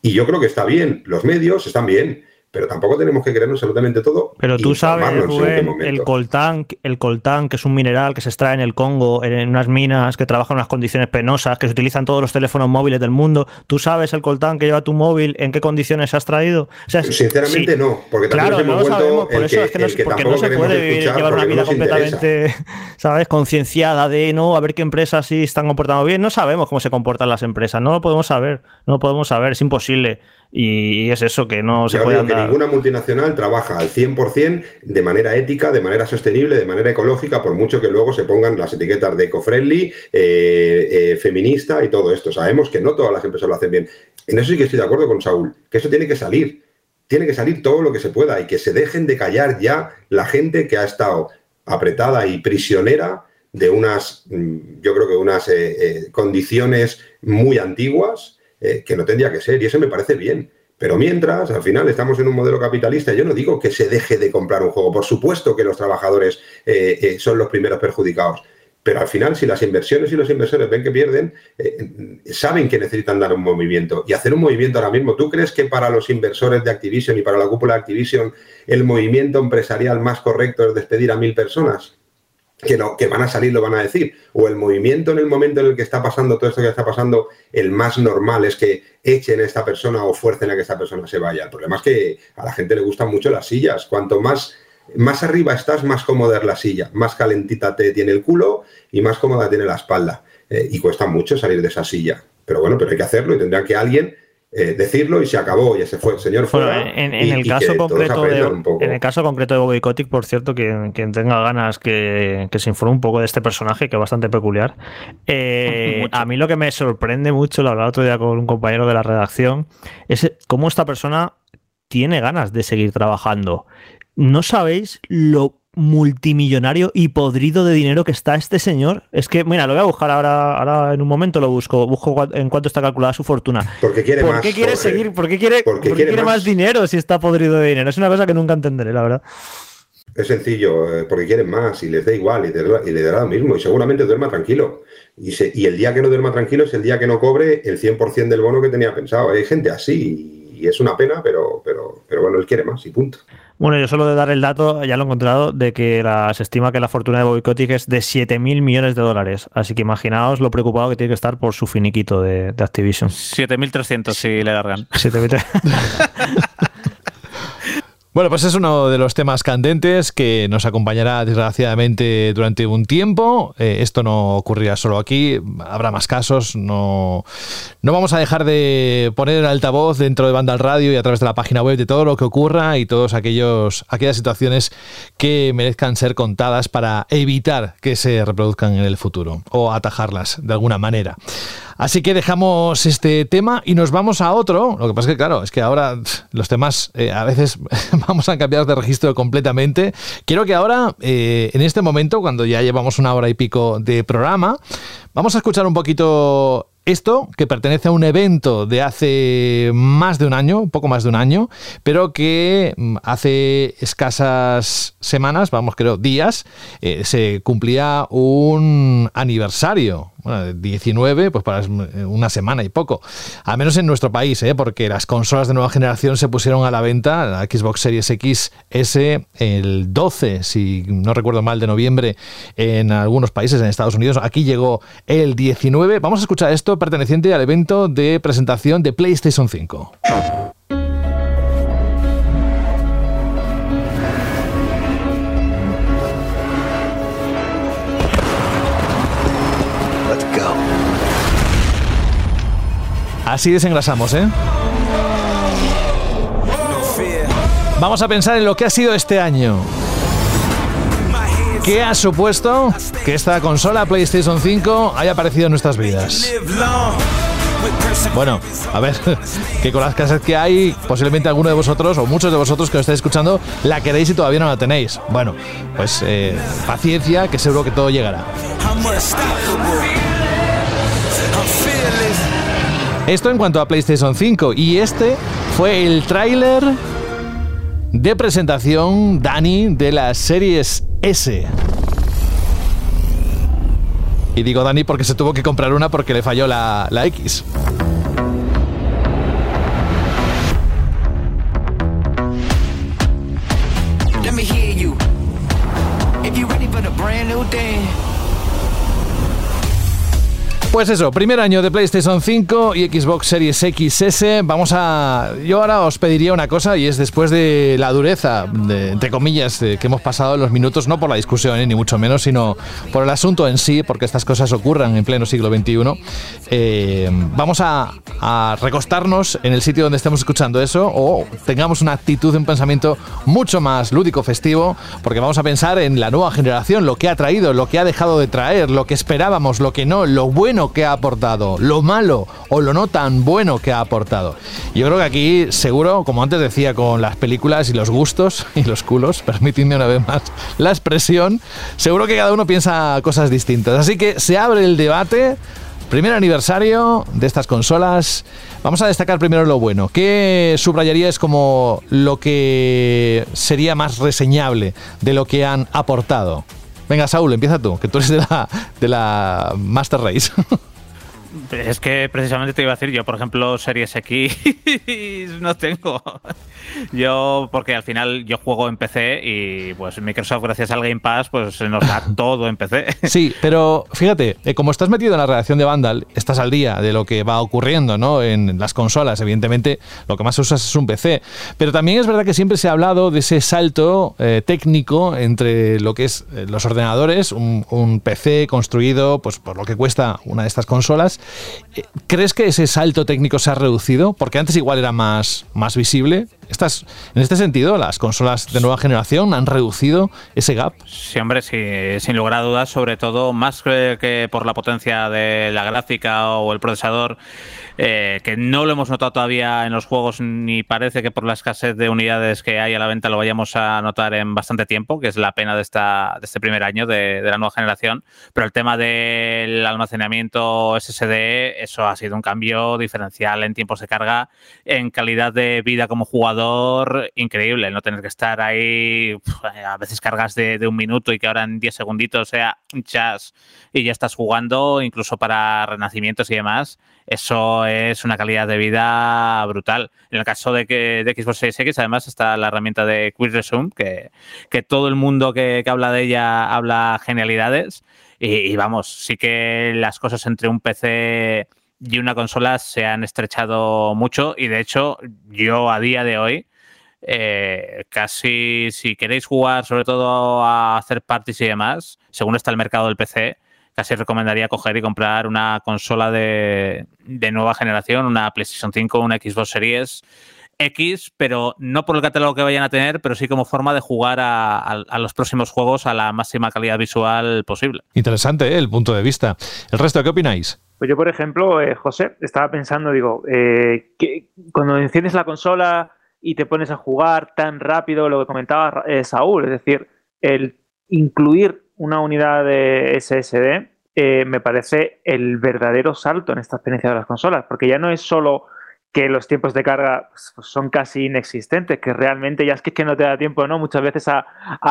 Y yo creo que está bien, los medios están bien, pero tampoco tenemos que creernos absolutamente todo. Pero tú sabes, Rubén, el coltán, el coltán, que es un mineral que se extrae en el Congo, en unas minas que trabajan en unas condiciones penosas, que se utilizan todos los teléfonos móviles del mundo. ¿Tú sabes el coltán que lleva tu móvil, en qué condiciones se ha extraído? Sinceramente no, porque también claro, no lo sabemos, por eso es que, no, porque no se puede llevar una vida completamente, ¿sabes? Concienciada de, no, a ver qué empresas sí están comportando bien. No sabemos cómo se comportan las empresas, no lo podemos saber, no lo podemos saber, es imposible. Y es eso que no se puede andar. que ninguna multinacional trabaja al 100% de manera ética, de manera sostenible, de manera ecológica, por mucho que luego se pongan las etiquetas de eco-friendly, eh, eh, feminista y todo esto. Sabemos que no todas las empresas lo hacen bien. En eso sí que estoy de acuerdo con Saúl, que eso tiene que salir. Tiene que salir todo lo que se pueda y que se dejen de callar ya la gente que ha estado apretada y prisionera de unas, mm, yo creo que unas eh, condiciones muy antiguas eh, que no tendría que ser, y eso me parece bien. Pero mientras, al final, estamos en un modelo capitalista, yo no digo que se deje de comprar un juego, por supuesto que los trabajadores eh, eh, son los primeros perjudicados, pero al final, si las inversiones y los inversores ven que pierden, saben que necesitan dar un movimiento. Y hacer un movimiento ahora mismo, ¿tú crees que para los inversores de Activision y para la cúpula de Activision el movimiento empresarial más correcto es despedir a mil personas? Que, que van a salir lo van a decir. O el movimiento en el momento en el que está pasando todo esto que está pasando, el más normal es que echen a esta persona o fuercen a que esta persona se vaya. El problema es que a la gente le gustan mucho las sillas. Cuanto más, más arriba estás, más cómoda es la silla. Más calentita te tiene el culo y más cómoda tiene la espalda. Eh, y cuesta mucho salir de esa silla. Pero bueno, pero hay que hacerlo y tendrá que alguien eh, decirlo y se acabó, y se fue el señor fuera. en, el caso concreto de, en el caso concreto de Bobby Kotick, por cierto, quien, quien tenga ganas que, se informe un poco de este personaje, que es bastante peculiar. Eh, a mí lo que me sorprende mucho, lo hablaba otro día con un compañero de la redacción, es cómo esta persona tiene ganas de seguir trabajando. No sabéis lo multimillonario y podrido de dinero que está este señor. Es que, mira, lo voy a buscar ahora, ahora en un momento lo busco, busco en cuánto está calculada su fortuna. Porque quiere ¿Por más. Qué quiere seguir? ¿Por qué quiere, quiere, más. dinero si está podrido de dinero? Es una cosa que nunca entenderé, la verdad. Es sencillo, eh, porque quieren más y les da igual y, le dará lo mismo y seguramente duerma tranquilo. Y, y el día que no duerma tranquilo es el día que no cobre el 100% del bono que tenía pensado. Hay gente así y es una pena, pero, pero, pero bueno, él quiere más y punto. Bueno, yo solo de dar el dato, ya lo he encontrado, de que se estima que la fortuna de Bobby Kotick es de 7.000 millones de dólares. Así que imaginaos lo preocupado que tiene que estar por su finiquito de, de Activision. 7.300 si le largan. 7.300. Bueno, pues es uno de los temas candentes que nos acompañará desgraciadamente durante un tiempo. Eh, esto no ocurrirá solo aquí, habrá más casos. No, no vamos a dejar de poner el altavoz dentro de Banda al Radio y a través de la página web de todo lo que ocurra y todas aquellas situaciones que merezcan ser contadas para evitar que se reproduzcan en el futuro o atajarlas de alguna manera. Así que dejamos este tema y nos vamos a otro. Lo que pasa es que, claro, es que ahora los temas eh, a veces vamos a cambiar de registro completamente. Quiero que ahora, eh, en este momento, cuando ya llevamos una hora y pico de programa, vamos a escuchar un poquito esto, que pertenece a un evento de hace más de un año, un poco más de un año, pero que mm, hace escasas semanas, vamos, creo, días, eh, se cumplía un aniversario. Bueno, 19, pues para una semana y poco. Al menos en nuestro país, ¿eh? porque las consolas de nueva generación se pusieron a la venta, la Xbox Series X el 12, si no recuerdo mal, de noviembre en algunos países, en Estados Unidos. Aquí llegó el 19. Vamos a escuchar esto perteneciente al evento de presentación de PlayStation 5. Así desengrasamos, ¿eh? Vamos a pensar en lo que ha sido este año. ¿Qué ha supuesto que esta consola PlayStation 5 haya aparecido en nuestras vidas? Bueno, a ver, que con las casas que hay, posiblemente alguno de vosotros o muchos de vosotros que lo estáis escuchando la queréis y todavía no la tenéis. Bueno, pues eh, paciencia, que seguro que todo llegará. Esto en cuanto a PlayStation 5 y este fue el tráiler de presentación, Dani, de las series S. Y digo Dani porque se tuvo que comprar una porque le falló la, la X. Let me hear you. Pues eso, primer año de PlayStation 5 y Xbox Series XS. Vamos a. Yo ahora os pediría una cosa y es después de la dureza, de, entre comillas, que hemos pasado en los minutos, no por la discusión, eh, ni mucho menos, sino por el asunto en sí, porque estas cosas ocurran en pleno siglo XXI. Eh, vamos a, a, recostarnos en el sitio donde estemos escuchando eso o tengamos una actitud, un pensamiento mucho más lúdico, festivo, porque vamos a pensar en la nueva generación, lo que ha traído, lo que ha dejado de traer, lo que esperábamos, lo que no, lo bueno que ha aportado, lo malo o lo no tan bueno que ha aportado. Yo creo que aquí, seguro, como antes decía con las películas y los gustos y los culos, permitidme una vez más la expresión, seguro que cada uno piensa cosas distintas. Así que se abre el debate. Primer aniversario de estas consolas. Vamos a destacar primero lo bueno. ¿Qué subrayarías como lo que sería más reseñable de lo que han aportado? Venga, Saúl, empieza tú, que tú eres de la, de la Master Race. Es que precisamente te iba a decir, yo por ejemplo Series X no tengo. Yo, porque al final yo juego en PC y pues Microsoft gracias al Game Pass pues nos da todo en PC. Sí, pero fíjate, eh, como estás metido en la redacción de Vandal, estás al día de lo que va ocurriendo ¿no? en las consolas. Evidentemente lo que más usas es un PC. Pero también es verdad que siempre se ha hablado de ese salto eh, técnico entre lo que es eh, los ordenadores, un, un PC construido pues, por lo que cuesta una de estas consolas ¿Crees que ese salto técnico se ha reducido? Porque antes igual era más, más visible. Estas, en este sentido, las consolas de nueva generación han reducido ese gap. Sí, hombre, sí, sin lugar a dudas, sobre todo más que por la potencia de la gráfica o el procesador, eh, que no lo hemos notado todavía en los juegos, ni parece que por la escasez de unidades que hay a la venta lo vayamos a notar en bastante tiempo, que es la pena de, esta, de este primer año de, de la nueva generación. Pero el tema del almacenamiento SSD, eso ha sido un cambio diferencial en tiempos de carga, en calidad de vida como jugador, increíble. No tener que estar ahí, a veces cargas de, un minuto y que ahora en 10 segunditos sea chas y ya estás jugando, incluso para renacimientos y demás eso es una calidad de vida brutal. En el caso de que de Xbox Series X, además, está la herramienta de Quick Resume, que, que todo el mundo que, que, habla de ella habla genialidades. Y, vamos, sí que las cosas entre un PC y una consola se han estrechado mucho. Y de hecho, yo a día de hoy, eh, casi si queréis jugar, sobre todo a hacer parties y demás, según está el mercado del PC, casi recomendaría coger y comprar una consola de, de, nueva generación, una PlayStation 5, una Xbox Series X, pero no por el catálogo que vayan a tener, pero sí como forma de jugar a, a, a los próximos juegos a la máxima calidad visual posible. Interesante ¿eh? el punto de vista. ¿El resto qué opináis? Pues yo, por ejemplo, eh, José, estaba pensando, digo, eh, que cuando enciendes la consola y te pones a jugar tan rápido, lo que comentaba eh, Saúl, es decir, el incluir una unidad de SSD eh, me parece el verdadero salto en esta experiencia de las consolas, porque ya no es solo que los tiempos de carga pues, son casi inexistentes, que realmente ya es que, no te da tiempo, ¿no? Muchas veces a,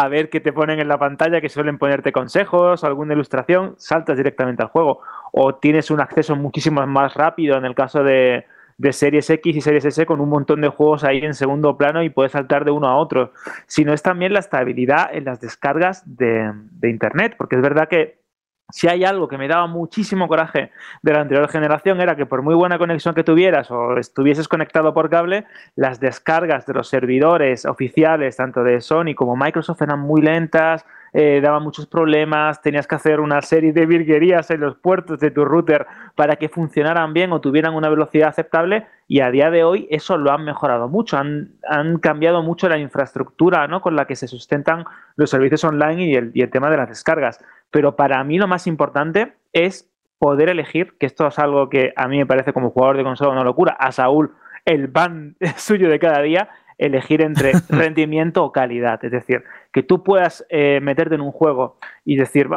ver qué te ponen en la pantalla, que suelen ponerte consejos, alguna ilustración, saltas directamente al juego. O tienes un acceso muchísimo más rápido en el caso de, Series X y Series S con un montón de juegos ahí en segundo plano y puedes saltar de uno a otro, sino es también la estabilidad en las descargas de, de Internet, porque es verdad que si hay algo que me daba muchísimo coraje de la anterior generación era que por muy buena conexión que tuvieras o estuvieses conectado por cable, las descargas de los servidores oficiales, tanto de Sony como Microsoft, eran muy lentas, eh, daban muchos problemas, tenías que hacer una serie de virguerías en los puertos de tu router para que funcionaran bien o tuvieran una velocidad aceptable y a día de hoy eso lo han mejorado mucho, han, han cambiado mucho la infraestructura ¿no? con la que se sustentan los servicios online y el, y el tema de las descargas. Pero para mí lo más importante es poder elegir, que esto es algo que a mí me parece como jugador de consola una locura, a Saúl el pan suyo de cada día, elegir entre rendimiento o calidad. Es decir, que tú puedas eh, meterte en un juego y decir,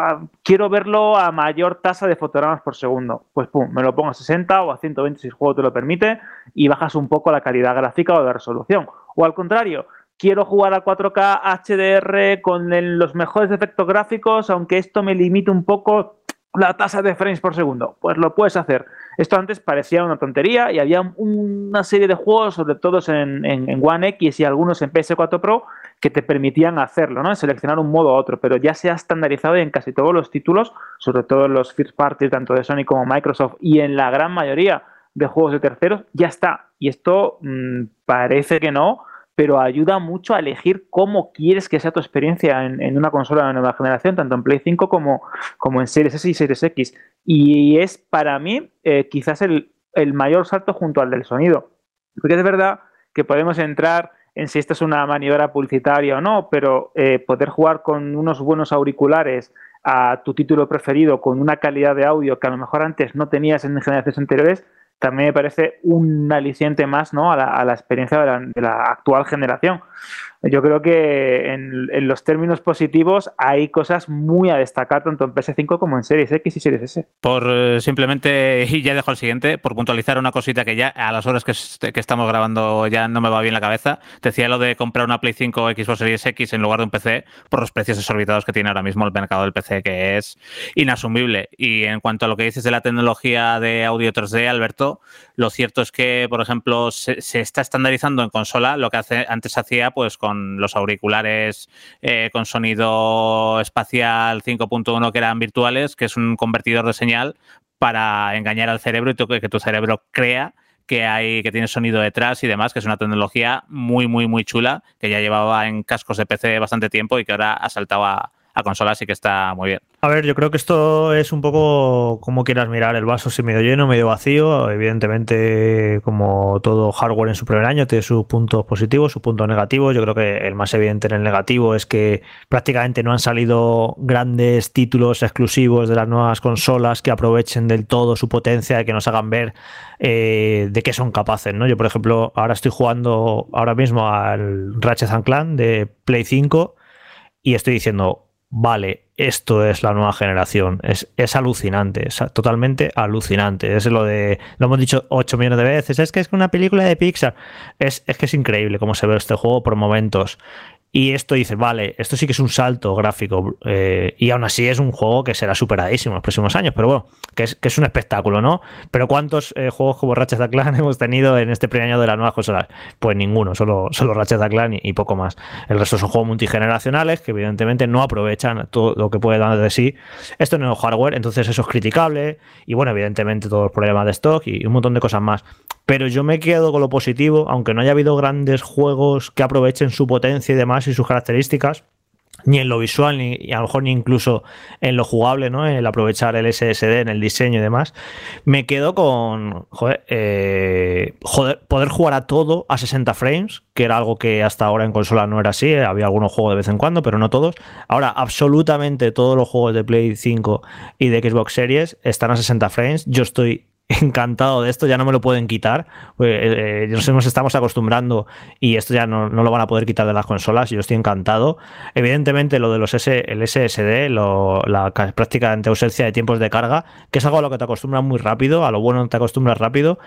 quiero verlo a mayor tasa de fotogramas por segundo. Pues pum, me lo pongo a 60 o a 120 si el juego te lo permite y bajas un poco la calidad gráfica o de resolución. O al contrario, quiero jugar a 4K HDR con el, los mejores efectos gráficos, aunque esto me limite un poco la tasa de frames por segundo. Pues lo puedes hacer. Esto antes parecía una tontería y había una serie de juegos, sobre todo en, en, One X y algunos en PS4 Pro, que te permitían hacerlo, ¿no? Seleccionar un modo a otro, pero ya se ha estandarizado en casi todos los títulos, sobre todo en los first parties tanto de Sony como Microsoft y en la gran mayoría de juegos de terceros, ya está. Y esto mm, parece que no, pero ayuda mucho a elegir cómo quieres que sea tu experiencia en, una consola de nueva generación, tanto en Play 5 como, como en Series S y Series X. Y es para mí eh, quizás el, mayor salto junto al del sonido. Porque es verdad que podemos entrar en si esta es una maniobra publicitaria o no, pero eh, poder jugar con unos buenos auriculares a tu título preferido con una calidad de audio que a lo mejor antes no tenías en generaciones anteriores, también me parece un aliciente más ¿no? a, la, experiencia de la, actual generación. Yo creo que en, los términos positivos hay cosas muy a destacar tanto en PS5 como en Series X y Series S. Por eh, simplemente, y ya dejo el siguiente, por puntualizar una cosita que ya a las horas que, estamos grabando ya no me va bien la cabeza. decía lo de comprar una Play 5 o Xbox Series X en lugar de un PC por los precios desorbitados que tiene ahora mismo el mercado del PC, que es inasumible. Y en cuanto a lo que dices de la tecnología de audio 3D, Alberto, lo cierto es que, por ejemplo, se, se está estandarizando en consola lo que hace, antes hacía pues con los auriculares eh, con sonido espacial 5.1 que eran virtuales, que es un convertidor de señal para engañar al cerebro y que tu cerebro crea que hay que tiene sonido detrás y demás, que es una tecnología muy muy muy chula que ya llevaba en cascos de PC bastante tiempo y que ahora ha saltado a, a consola, así que está muy bien. A ver, yo creo que esto es un poco como quieras mirar el vaso, si medio lleno, medio vacío. Evidentemente, como todo hardware en su primer año, tiene sus puntos positivos, sus puntos negativos. Yo creo que el más evidente en el negativo es que prácticamente no han salido grandes títulos exclusivos de las nuevas consolas que aprovechen del todo su potencia y que nos hagan ver eh, de qué son capaces. ¿no? Yo, por ejemplo, ahora estoy jugando ahora mismo al Ratchet Clank de Play 5 y estoy diciendo, vale, esto es la nueva generación. Es, es, alucinante, es totalmente alucinante. Es lo de, lo hemos dicho 8 millones de veces, es que es una película de Pixar. Es, es que es increíble cómo se ve este juego por momentos. Y esto dice, vale, esto sí que es un salto gráfico. Eh, y aún así es un juego que será superadísimo en los próximos años. Pero bueno, que es, que es un espectáculo, ¿no? Pero ¿cuántos eh, juegos como Ratchet Clank hemos tenido en este primer año de las nuevas consolas? Pues ninguno, solo, solo Ratchet Clank y, poco más. El resto son juegos multigeneracionales que evidentemente no aprovechan todo lo que puede dar de sí esto nuevo hardware. Entonces eso es criticable. Y bueno, evidentemente todos los problemas de stock y un montón de cosas más. Pero yo me quedo con lo positivo, aunque no haya habido grandes juegos que aprovechen su potencia y demás y sus características, ni en lo visual, ni a lo mejor ni incluso en lo jugable, ¿no? El aprovechar el SSD en el diseño y demás. Me quedo con eh, poder jugar a todo a 60 frames, que era algo que hasta ahora en consola no era así. ¿eh? Había algunos juegos de vez en cuando, pero no todos. Ahora, absolutamente todos los juegos de Play 5 y de Xbox Series están a 60 frames. Yo estoy encantado de esto, ya no me lo pueden quitar. Eh, eh, nos estamos acostumbrando y esto ya no, lo van a poder quitar de las consolas. Yo estoy encantado. Evidentemente, lo de los S, el SSD, la prácticamente ausencia de tiempos de carga, que es algo a lo que te acostumbras muy rápido, a lo bueno te acostumbras rápido,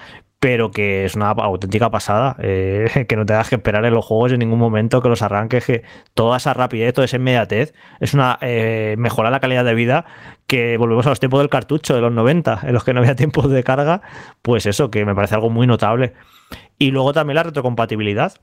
pero que es una auténtica pasada, eh, que no te das que esperar en los juegos en ningún momento, que los arranques, que toda esa rapidez, toda esa inmediatez, es una eh, mejora la calidad de vida, que volvemos a los tiempos del cartucho de los 90, en los que no había tiempos de carga, pues eso, que me parece algo muy notable. Y luego también la retrocompatibilidad,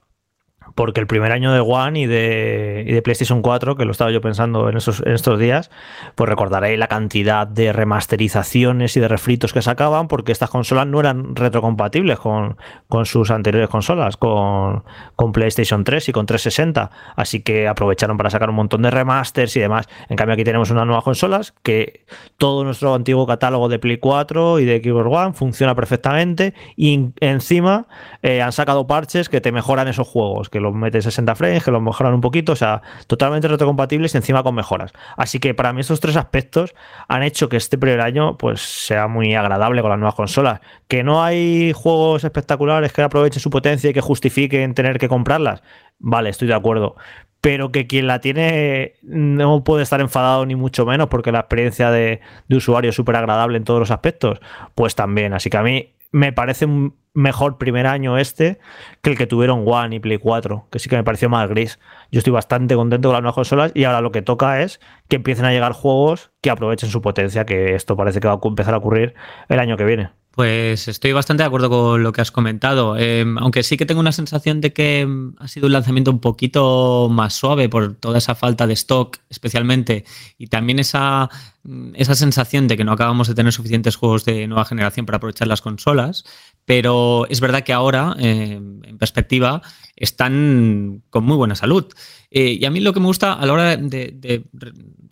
porque el primer año de One y de, PlayStation 4, que lo estaba yo pensando en, estos días, pues recordaréis la cantidad de remasterizaciones y de refritos que sacaban, porque estas consolas no eran retrocompatibles con, sus anteriores consolas, con, con, PlayStation 3 y con 360. Así que aprovecharon para sacar un montón de remasters y demás. En cambio, aquí tenemos unas nuevas consolas que todo nuestro antiguo catálogo de Play 4 y de Xbox One funciona perfectamente y encima eh, han sacado parches que te mejoran esos juegos que los meten 60 frames, que los mejoran un poquito, o sea, totalmente retrocompatibles y encima con mejoras. Así que para mí estos tres aspectos han hecho que este primer año pues sea muy agradable con las nuevas consolas. Que no hay juegos espectaculares que aprovechen su potencia y que justifiquen tener que comprarlas. Vale, estoy de acuerdo pero que quien la tiene no puede estar enfadado ni mucho menos porque la experiencia de, de usuario es súper agradable en todos los aspectos, pues también. Así que a mí me parece un mejor primer año este que el que tuvieron One y Play 4, que sí que me pareció más gris. Yo estoy bastante contento con las nuevas consolas y ahora lo que toca es que empiecen a llegar juegos que aprovechen su potencia, que esto parece que va a empezar a ocurrir el año que viene. Pues estoy bastante de acuerdo con lo que has comentado, em, aunque sí que tengo una sensación de que em, ha sido un lanzamiento un poquito más suave por toda esa falta de stock especialmente y también esa, mm, esa sensación de que no acabamos de tener suficientes juegos de nueva generación para aprovechar las consolas, pero es verdad que ahora, em, en perspectiva, están con muy buena salud. Eh, y a mí lo que me gusta a la hora de,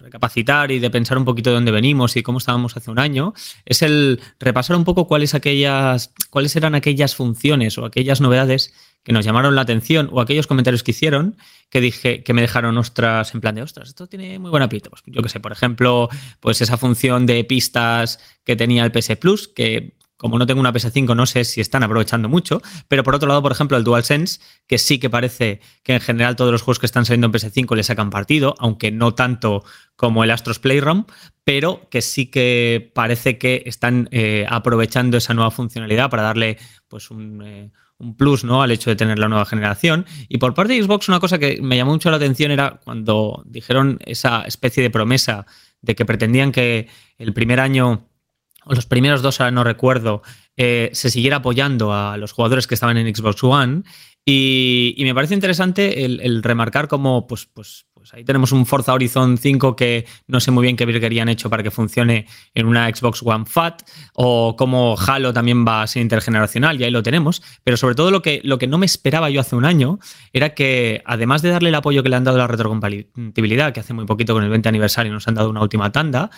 recapacitar y de pensar un poquito de dónde venimos y cómo estábamos hace un año, es el repasar un poco cuáles, aquellas, cuáles eran aquellas funciones o aquellas novedades que nos llamaron la atención o aquellos comentarios que hicieron que dije que me dejaron ostras en plan de ostras, esto tiene muy buena pinta. Pues yo que sé, por ejemplo, pues esa función de pistas que tenía el PS Plus, que como no tengo una PS5, no sé si están aprovechando mucho. Pero por otro lado, por ejemplo, el DualSense, que sí que parece que en general todos los juegos que están saliendo en PS5 le sacan partido, aunque no tanto como el Astros Playroom, pero que sí que parece que están eh, aprovechando esa nueva funcionalidad para darle pues un, eh, un, plus ¿no? al hecho de tener la nueva generación. Y por parte de Xbox, una cosa que me llamó mucho la atención era cuando dijeron esa especie de promesa de que pretendían que el primer año los primeros dos, ahora no recuerdo, eh, se siguiera apoyando a los jugadores que estaban en Xbox One. Y, me parece interesante el, remarcar cómo, pues, pues, pues ahí tenemos un Forza Horizon 5 que no sé muy bien qué virguería han hecho para que funcione en una Xbox One Fat, o cómo Halo también va a ser intergeneracional, y ahí lo tenemos. Pero sobre todo lo que, lo que no me esperaba yo hace un año era que, además de darle el apoyo que le han dado a la retrocompatibilidad, que hace muy poquito con el 20 aniversario nos han dado una última tanda,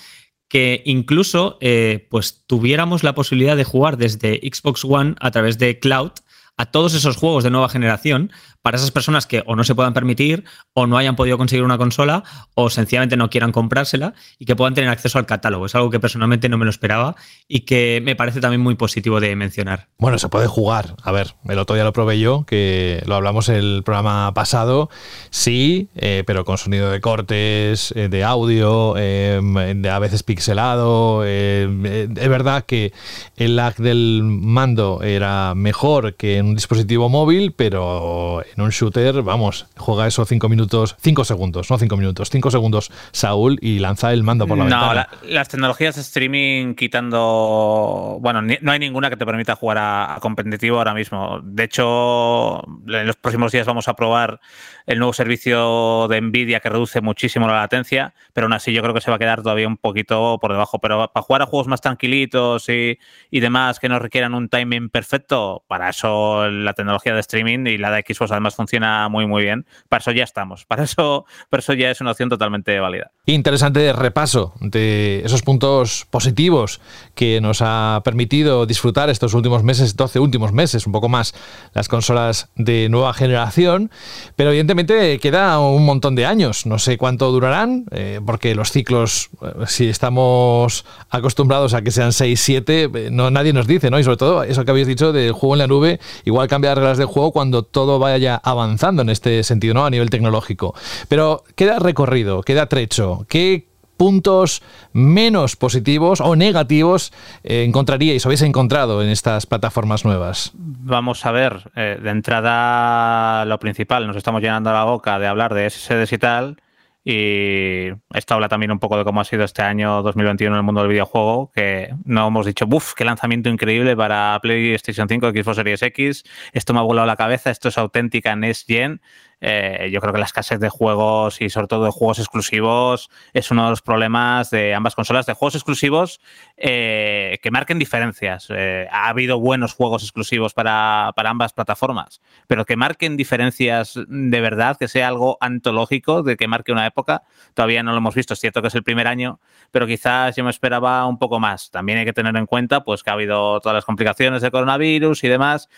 que incluso eh, pues tuviéramos la posibilidad de jugar desde Xbox One a través de Cloud a todos esos juegos de nueva generación para esas personas que o no se puedan permitir o no hayan podido conseguir una consola o sencillamente no quieran comprársela y que puedan tener acceso al catálogo. Es algo que personalmente no me lo esperaba y que me parece también muy positivo de mencionar. Bueno, se puede jugar. A ver, el otro día lo probé yo, que lo hablamos en el programa pasado. Sí, eh, pero con sonido de cortes, eh, de audio, em, de a veces pixelado. Em, eh, es verdad que el lag del mando era mejor que en un dispositivo móvil, pero en un shooter, vamos, juega eso cinco minutos, cinco segundos, no cinco minutos, cinco segundos Saúl y lanza el mando por la ventana. No, las tecnologías de streaming quitando, bueno, no hay ninguna que te permita jugar a, competitivo ahora mismo. De hecho, en los próximos días vamos a probar el nuevo servicio de Nvidia que reduce muchísimo la latencia, pero aún así yo creo que se va a quedar todavía un poquito por debajo. Pero para jugar a juegos más tranquilitos y, y demás que no requieran un timing perfecto, para eso la tecnología de streaming y la de Xbox además funciona muy muy bien. Para eso ya estamos. Para eso, para eso ya es una opción totalmente válida. Interesante repaso de esos puntos positivos que nos ha permitido disfrutar estos últimos meses, 12 últimos meses, un poco más, las consolas de nueva generación. Pero evidentemente queda un montón de años. No sé cuánto durarán, eh, porque los ciclos, eh, si estamos acostumbrados a que sean 6, 7, eh, no, nadie nos dice, ¿no? Y sobre todo eso que habéis dicho del juego en la nube, igual cambia las reglas del juego cuando todo vaya avanzando en este sentido, ¿no? A nivel tecnológico. Pero queda recorrido, queda trecho. ¿Qué puntos menos positivos o negativos eh, encontraríais o habéis encontrado en estas plataformas nuevas? Vamos a ver, eh, de entrada lo principal, nos estamos llenando la boca de hablar de SSDs y tal, y esto habla también un poco de cómo ha sido este año 2021 en el mundo del videojuego, que no hemos dicho, ¡buf! ¡Qué lanzamiento increíble para PlayStation 5, Xbox Series X! Esto me ha volado la cabeza, esto es auténtica Next Gen. Eh, yo creo que la escasez de juegos y sobre todo de juegos exclusivos es uno de los problemas de ambas consolas, de juegos exclusivos eh, que marquen diferencias. Eh, ha habido buenos juegos exclusivos para, para, ambas plataformas, pero que marquen diferencias de verdad, que sea algo antológico, de que marque una época, todavía no lo hemos visto. Es cierto que es el primer año, pero quizás yo me esperaba un poco más. También hay que tener en cuenta pues, que ha habido todas las complicaciones de coronavirus y demás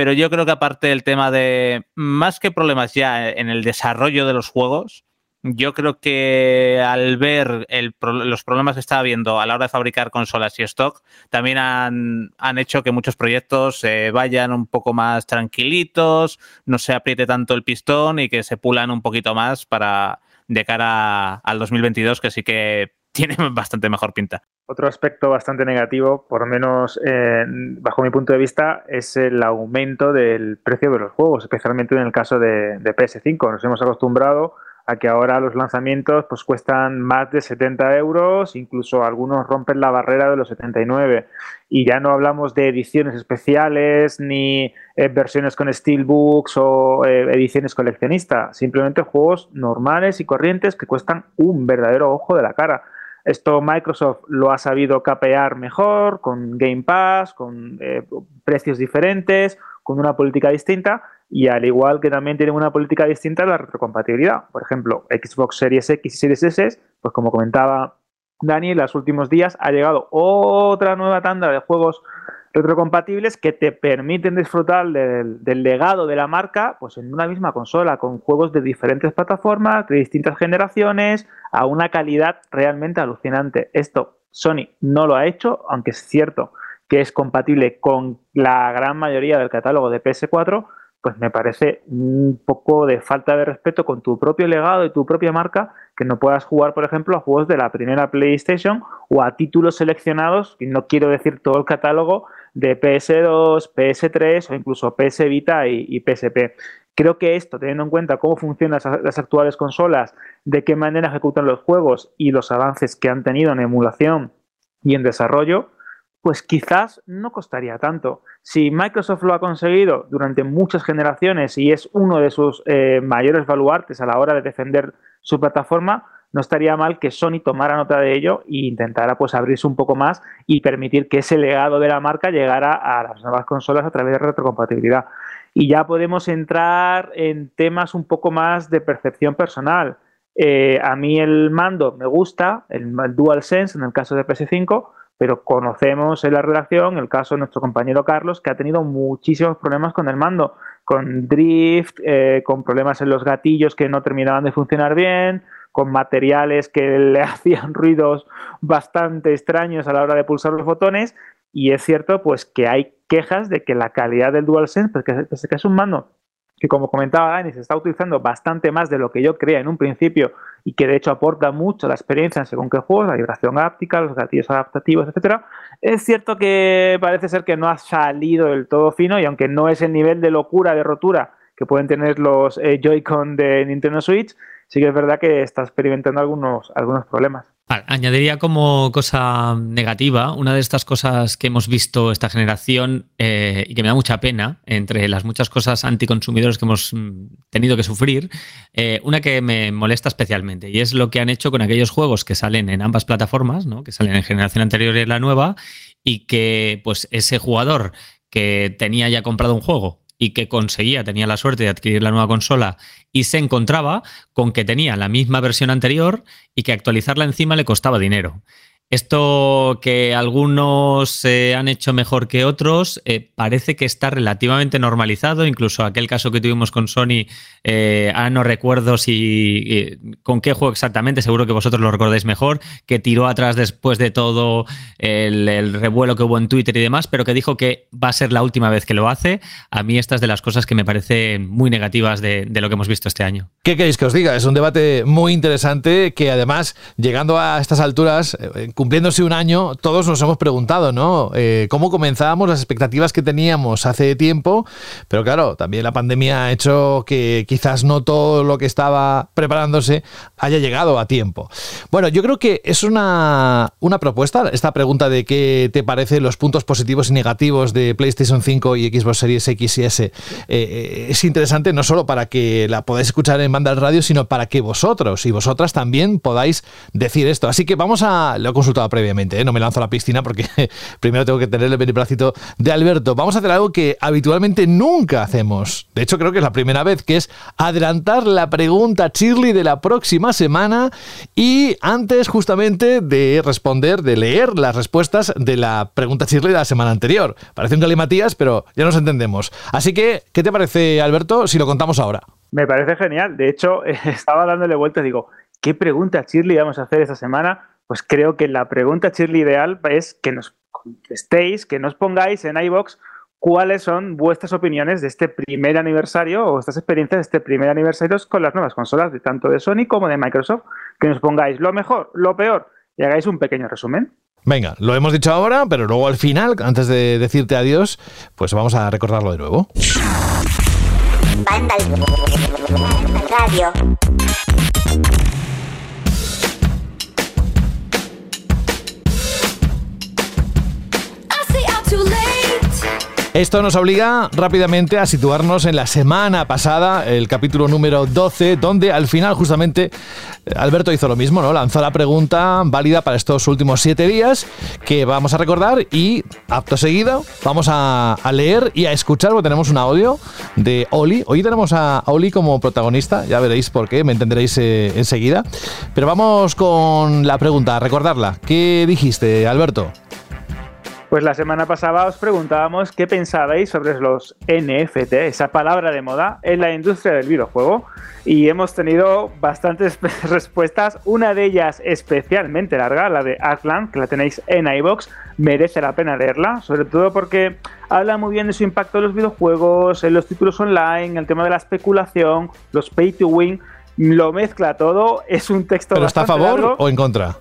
pero yo creo que aparte del tema de, más que problemas ya en el desarrollo de los juegos, yo creo que al ver los problemas que está habiendo a la hora de fabricar consolas y stock, también han, hecho que muchos proyectos se vayan un poco más tranquilitos, no se apriete tanto el pistón y que se pulan un poquito más para de cara al 2022, que sí que tiene bastante mejor pinta. Otro aspecto bastante negativo, por lo menos eh, bajo mi punto de vista, es el aumento del precio de los juegos, especialmente en el caso de, de PS5. Nos hemos acostumbrado a que ahora los lanzamientos pues cuestan más de 70 euros, incluso algunos rompen la barrera de los 79. Y ya no hablamos de ediciones especiales ni eh, versiones con steelbooks o eh, ediciones coleccionistas, simplemente juegos normales y corrientes que cuestan un verdadero ojo de la cara. Esto Microsoft lo ha sabido capear mejor, con Game Pass, con eh, precios diferentes, con una política distinta, y al igual que también tienen una política distinta la retrocompatibilidad. Por ejemplo, Xbox Series X y Series S, pues como comentaba Dani, en los últimos días ha llegado otra nueva tanda de juegos retrocompatibles que te permiten disfrutar del, del, legado de la marca pues en una misma consola, con juegos de diferentes plataformas, de distintas generaciones, a una calidad realmente alucinante. Esto Sony no lo ha hecho, aunque es cierto que es compatible con la gran mayoría del catálogo de PS4, pues me parece un poco de falta de respeto con tu propio legado y tu propia marca que no puedas jugar, por ejemplo, a juegos de la primera PlayStation o a títulos seleccionados, y no quiero decir todo el catálogo de PS2, PS3 o incluso PS Vita y, PSP. Creo que esto, teniendo en cuenta cómo funcionan las actuales consolas, de qué manera ejecutan los juegos y los avances que han tenido en emulación y en desarrollo, pues quizás no costaría tanto. Si Microsoft lo ha conseguido durante muchas generaciones y es uno de sus eh, mayores baluartes a la hora de defender su plataforma, no estaría mal que Sony tomara nota de ello e intentara pues abrirse un poco más y permitir que ese legado de la marca llegara a las nuevas consolas a través de retrocompatibilidad. Y ya podemos entrar en temas un poco más de percepción personal. Eh, a mí el mando me gusta, el DualSense en el caso de PS5, pero conocemos en la relación el caso de nuestro compañero Carlos, que ha tenido muchísimos problemas con el mando, con drift, eh, con problemas en los gatillos que no terminaban de funcionar bien, con materiales que le hacían ruidos bastante extraños a la hora de pulsar los botones. Y es cierto, pues, que hay quejas de que la calidad del DualSense, pues que, que es un mando que como comentaba Dani, se está utilizando bastante más de lo que yo creía en un principio y que de hecho aporta mucho la experiencia en según qué juegos, la vibración áptica, los gatillos adaptativos, etcétera. Es cierto que parece ser que no ha salido del todo fino y aunque no es el nivel de locura, de rotura que pueden tener los eh, Joy-Con de Nintendo Switch, sí que es verdad que está experimentando algunos, algunos problemas. Añadiría como cosa negativa una de estas cosas que hemos visto esta generación eh, y que me da mucha pena, entre las muchas cosas anticonsumidores que hemos mm, tenido que sufrir, eh, una que me molesta especialmente y es lo que han hecho con aquellos juegos que salen en ambas plataformas, ¿no? que salen en generación anterior y en la nueva, y que pues ese jugador que tenía ya comprado un juego y que conseguía, tenía la suerte de adquirir la nueva consola y se encontraba con que tenía la misma versión anterior y que actualizarla encima le costaba dinero. Esto que algunos se han hecho mejor que otros eh, parece que está relativamente normalizado. Incluso aquel caso que tuvimos con Sony, eh, ah, no recuerdo si eh, con qué juego exactamente, seguro que vosotros lo recordáis mejor, que tiró atrás después de todo el, revuelo que hubo en Twitter y demás, pero que dijo que va a ser la última vez que lo hace. A mí esta es de las cosas que me parecen muy negativas de, de lo que hemos visto este año. ¿Qué queréis que os diga? Es un debate muy interesante que además, llegando a estas alturas, cumpliéndose un año, todos nos hemos preguntado, ¿no? Eh, ¿Cómo comenzábamos las expectativas que teníamos hace tiempo? Pero claro, también la pandemia ha hecho que quizás no todo lo que estaba preparándose haya llegado a tiempo. Bueno, yo creo que es una, una propuesta, esta pregunta de qué te parecen los puntos positivos y negativos de PlayStation 5 y Xbox Series X y S. Eh, es interesante no solo para que la podáis escuchar en banda radio, sino para que vosotros y vosotras también podáis decir esto. Así que vamos a... Lo previamente, ¿eh? no me lanzo a la piscina porque primero tengo que tener el beneplácito de Alberto. Vamos a hacer algo que habitualmente nunca hacemos. De hecho, creo que es la primera vez, que es adelantar la pregunta Shirley de la próxima semana y antes justamente de responder, de leer las respuestas de la pregunta Shirley de la semana anterior. Parece un galimatías, pero ya nos entendemos. Así que, ¿qué te parece, Alberto, si lo contamos ahora? Me parece genial. De hecho, estaba dándole vueltas digo, ¿qué pregunta Shirley vamos a hacer esta semana? Pues creo que la pregunta Shirley ideal es que nos contestéis, que nos pongáis en iBox cuáles son vuestras opiniones de este primer aniversario o estas experiencias de este primer aniversario con las nuevas consolas, de tanto de Sony como de Microsoft. Que nos pongáis lo mejor, lo peor y hagáis un pequeño resumen. Venga, lo hemos dicho ahora, pero luego al final, antes de decirte adiós, pues vamos a recordarlo de nuevo. Vandal Radio. Esto nos obliga rápidamente a situarnos en la semana pasada, el capítulo número 12, donde al final justamente Alberto hizo lo mismo, ¿no? Lanzó la pregunta válida para estos últimos siete días que vamos a recordar y, apto seguido, vamos a, a leer y a escuchar, porque tenemos un audio de Oli. Hoy tenemos a Oli como protagonista, ya veréis por qué, me entenderéis eh, enseguida. Pero vamos con la pregunta, a recordarla. ¿Qué dijiste, Alberto? Pues la semana pasada os preguntábamos qué pensabais sobre los NFT, esa palabra de moda en la industria del videojuego. Y hemos tenido bastantes respuestas, una de ellas especialmente larga, la de Atlant, que la tenéis en iBox, merece la pena leerla, sobre todo porque habla muy bien de su impacto en los videojuegos, en los títulos online, el tema de la especulación, los pay to win, lo mezcla todo, es un texto... ¿Pero está a favor largo. o en contra?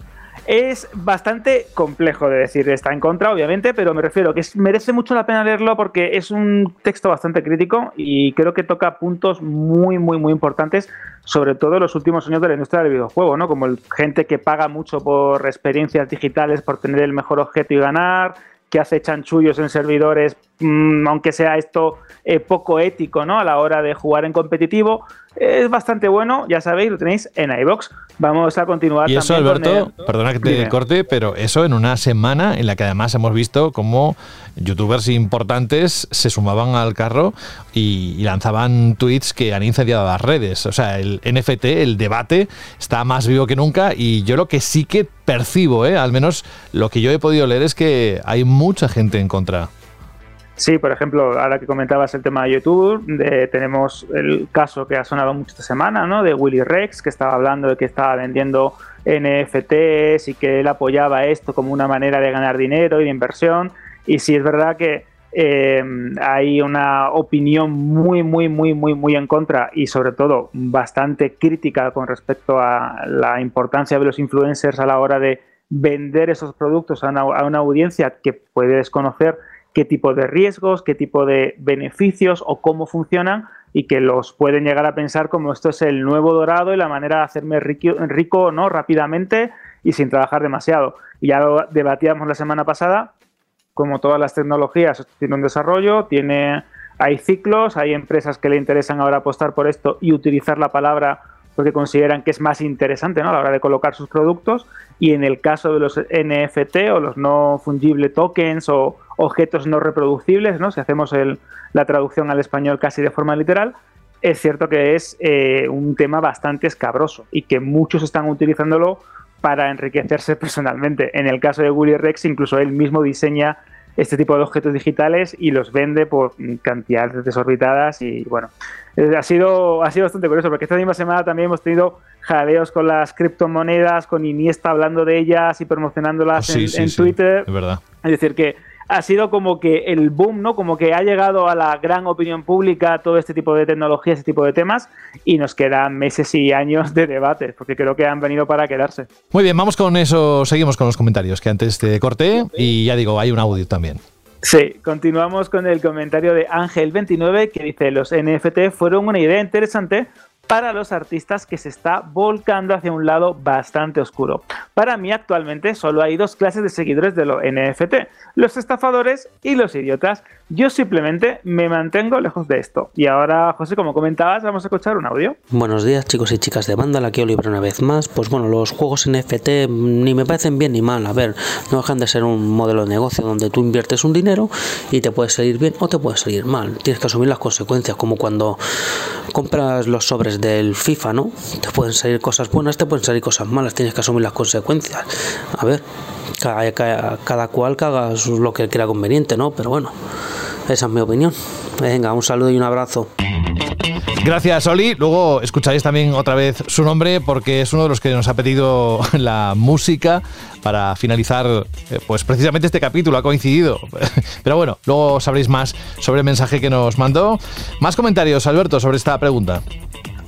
Es bastante complejo de decir, está en contra, obviamente, pero me refiero que merece mucho la pena leerlo porque es un texto bastante crítico y creo que toca puntos muy, muy, muy importantes, sobre todo en los últimos años de la industria del videojuego, ¿no? Como el, gente que paga mucho por experiencias digitales, por tener el mejor objeto y ganar, que hace chanchullos en servidores, mmm, aunque sea esto eh, poco ético, ¿no? A la hora de jugar en competitivo. Es bastante bueno, ya sabéis, lo tenéis en iBox. Vamos a continuar Y eso, Alberto, con el... perdona que te Dime. corte, pero eso en una semana en la que además hemos visto cómo youtubers importantes se sumaban al carro y, y lanzaban tweets que han incendiado las redes. O sea, el NFT, el debate, está más vivo que nunca y yo lo que sí que percibo, ¿eh? al menos lo que yo he podido leer es que hay mucha gente en contra. Sí, por ejemplo, ahora que comentabas el tema de YouTube, tenemos el caso que ha sonado mucho esta semana, ¿no? De Willy Rex, que estaba hablando de que estaba vendiendo NFTs y que él apoyaba esto como una manera de ganar dinero y de inversión. Y sí es verdad que eh, hay una opinión muy, muy, muy, muy, muy en contra y sobre todo bastante crítica con respecto a la importancia de los influencers a la hora de vender esos productos a una audiencia que puede desconocer qué tipo de riesgos, qué tipo de beneficios o cómo funcionan y que los pueden llegar a pensar como esto es el nuevo dorado y la manera de hacerme rico, rico ¿no? rápidamente y sin trabajar demasiado. Y ya lo debatíamos la semana pasada, como todas las tecnologías, tiene un desarrollo, tiene, hay ciclos, hay empresas que le interesan ahora apostar por esto y utilizar la palabra porque consideran que es más interesante ¿no? a la hora de colocar sus productos. Y en el caso de los NFT o los no fungible tokens o objetos no reproducibles, ¿no? si hacemos el, la traducción al español casi de forma literal, es cierto que es eh, un tema bastante escabroso y que muchos están utilizándolo para enriquecerse personalmente. En el caso de Willy Rex, incluso él mismo diseña este tipo de objetos digitales y los vende por cantidades desorbitadas y bueno, eh, ha sido, ha sido bastante curioso porque esta misma semana también hemos tenido jaleos con las criptomonedas, con Iniesta hablando de ellas y promocionándolas Oh, sí, en, sí, en sí, Twitter. Es verdad. Es decir, que ha sido como que el boom, ¿no? Como que ha llegado a la gran opinión pública todo este tipo de tecnologías, este tipo de temas, y nos quedan meses y años de debate, porque creo que han venido para quedarse. Muy bien, vamos con eso, seguimos con los comentarios que antes te corté y ya digo, hay un audio también. Sí, continuamos con el comentario de Ángel29 que dice, los NFT fueron una idea interesante para los artistas que se está volcando hacia un lado bastante oscuro. Para mí actualmente solo hay dos clases de seguidores de los NFT, los estafadores y los idiotas. Yo simplemente me mantengo lejos de esto. Y ahora, José, como comentabas, vamos a escuchar un audio. Buenos días chicos y chicas de Vandal, aquí Oliver una vez más. Pues bueno, los juegos NFT ni me parecen bien ni mal. A ver, no dejan de ser un modelo de negocio donde tú inviertes un dinero y te puede salir bien o te puede salir mal. Tienes que asumir las consecuencias, como cuando compras los sobres del FIFA, ¿no? Te pueden salir cosas buenas, te pueden salir cosas malas, tienes que asumir las consecuencias. A ver, cada, cada, cual que haga lo que crea conveniente, ¿no? Pero bueno, esa es mi opinión. Venga, un saludo y un abrazo. Gracias, Oli. Luego escucharéis también otra vez su nombre porque es uno de los que nos ha pedido la música para finalizar, eh, pues precisamente este capítulo ha coincidido. Pero bueno, luego sabréis más sobre el mensaje que nos mandó. Más comentarios, Alberto, sobre esta pregunta.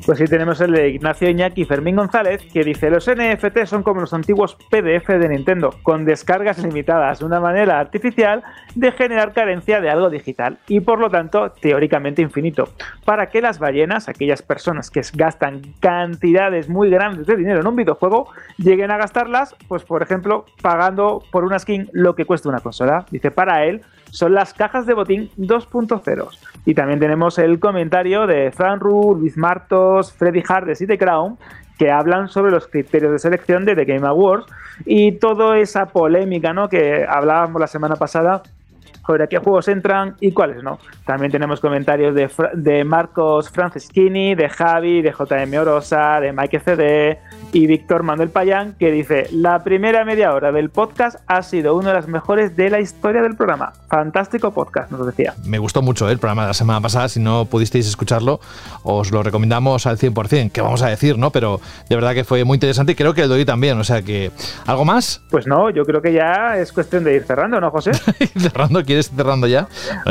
Pues sí tenemos el de Ignacio Iñaki Fermín González, que dice, los NFT son como los antiguos PDF de Nintendo, con descargas limitadas, una manera artificial de generar carencia de algo digital y por lo tanto teóricamente infinito, para que las ballenas, aquellas personas que gastan cantidades muy grandes de dinero en un videojuego, lleguen a gastarlas, pues por ejemplo, pagando por una skin lo que cuesta una consola. Dice, para él, son las cajas de botín 2.0. Y también tenemos el comentario de Fran Ru, Luis Martos, Freddy Hardes y The Crown, que hablan sobre los criterios de selección de The Game Awards y toda esa polémica ¿no? que hablábamos la semana pasada sobre qué juegos entran y cuáles no. También tenemos comentarios de, de Marcos Franceschini, de Javi, de JM Orosa, de Mike CD y Víctor Manuel Payán, que dice: La primera media hora del podcast ha sido una de las mejores de la historia del programa. Fantástico podcast, nos decía. Me gustó mucho ¿eh? el programa de la semana pasada. Si no pudisteis escucharlo, os lo recomendamos al 100%. ¿Qué vamos a decir, no? Pero de verdad que fue muy interesante y creo que el doy también. O sea que, ¿algo más? Pues no, yo creo que ya es cuestión de ir cerrando, ¿no, José? cerrando, ¿quieres ir cerrando ya?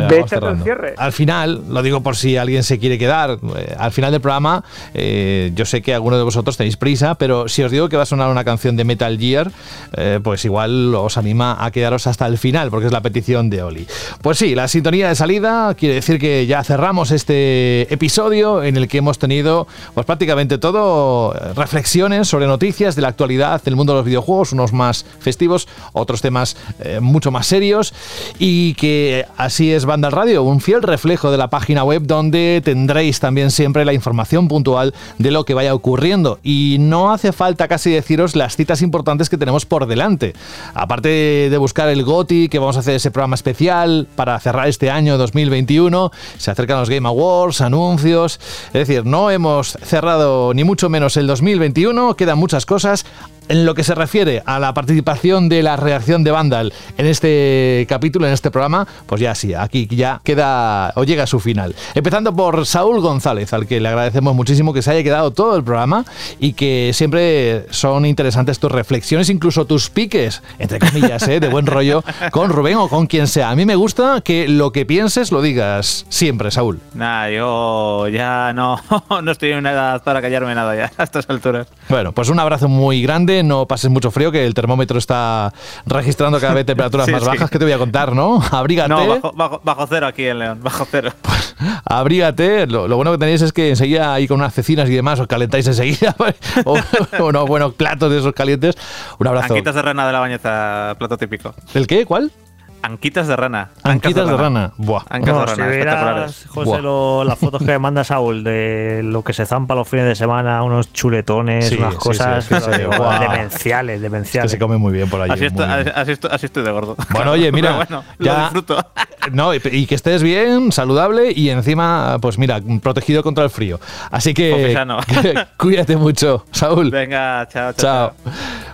de hecho, el cierre. Al final, lo digo por si alguien se quiere quedar, eh, al final del programa, eh, yo sé que algunos de vosotros tenéis prisa, pero si os digo que va a sonar una canción de Metal Gear, eh, pues igual os anima a quedaros hasta el final, porque es la petición de Oli. Pues sí, la sintonía de salida quiere decir que ya cerramos este episodio en el que hemos tenido pues prácticamente todo reflexiones sobre noticias de la actualidad del mundo de los videojuegos, unos más festivos, otros temas mucho más serios y que así es Banda Radio, un fiel reflejo de la página web donde tendréis también siempre la información puntual de lo que vaya ocurriendo y no hace falta casi deciros las citas importantes que tenemos por delante. Aparte de buscar el GOTI, que vamos a hacer ese programa especial para cerrar este año 2021, se acercan los Game Awards, anuncios, es decir, no hemos cerrado ni mucho menos el 2021, quedan muchas cosas. En lo que se refiere a la participación de la reacción de Vandal en este capítulo, en este programa, pues ya sí, aquí ya queda o llega a su final. Empezando por Saúl González, al que le agradecemos muchísimo que se haya quedado todo el programa y que siempre son interesantes tus reflexiones, incluso tus piques, entre comillas, ¿eh? de buen rollo, con Rubén o con quien sea. A mí me gusta que lo que pienses lo digas siempre, Saúl. Nada, yo ya no, no estoy en una edad para callarme nada ya a estas alturas. Bueno, pues un abrazo muy grande no pases mucho frío, que el termómetro está registrando cada vez temperaturas más bajas. que te voy a contar, no? Abrígate. No, bajo, cero aquí en León, bajo cero. Pues, abrígate. Lo, bueno que tenéis es que enseguida ahí con unas cecinas y demás os calentáis enseguida. o unos buenos platos de esos calientes. Un abrazo. Anquitas de rana de la bañeza, plato típico. ¿El qué? ¿Cuál? Anquitas de rana. Anquitas de rana. Buah. Ancas de rana, si José, las fotos que me manda Saúl de lo que se zampa los fines de semana, unos chuletones, unas cosas demenciales, demenciales. que se come muy bien por allí. Así, estoy, de gordo. Bueno, oye, mira, ya, disfruto. No, y, que estés bien, saludable y encima, pues mira, protegido contra el frío. Así que, cuídate mucho, Saúl. Venga, chao, chao.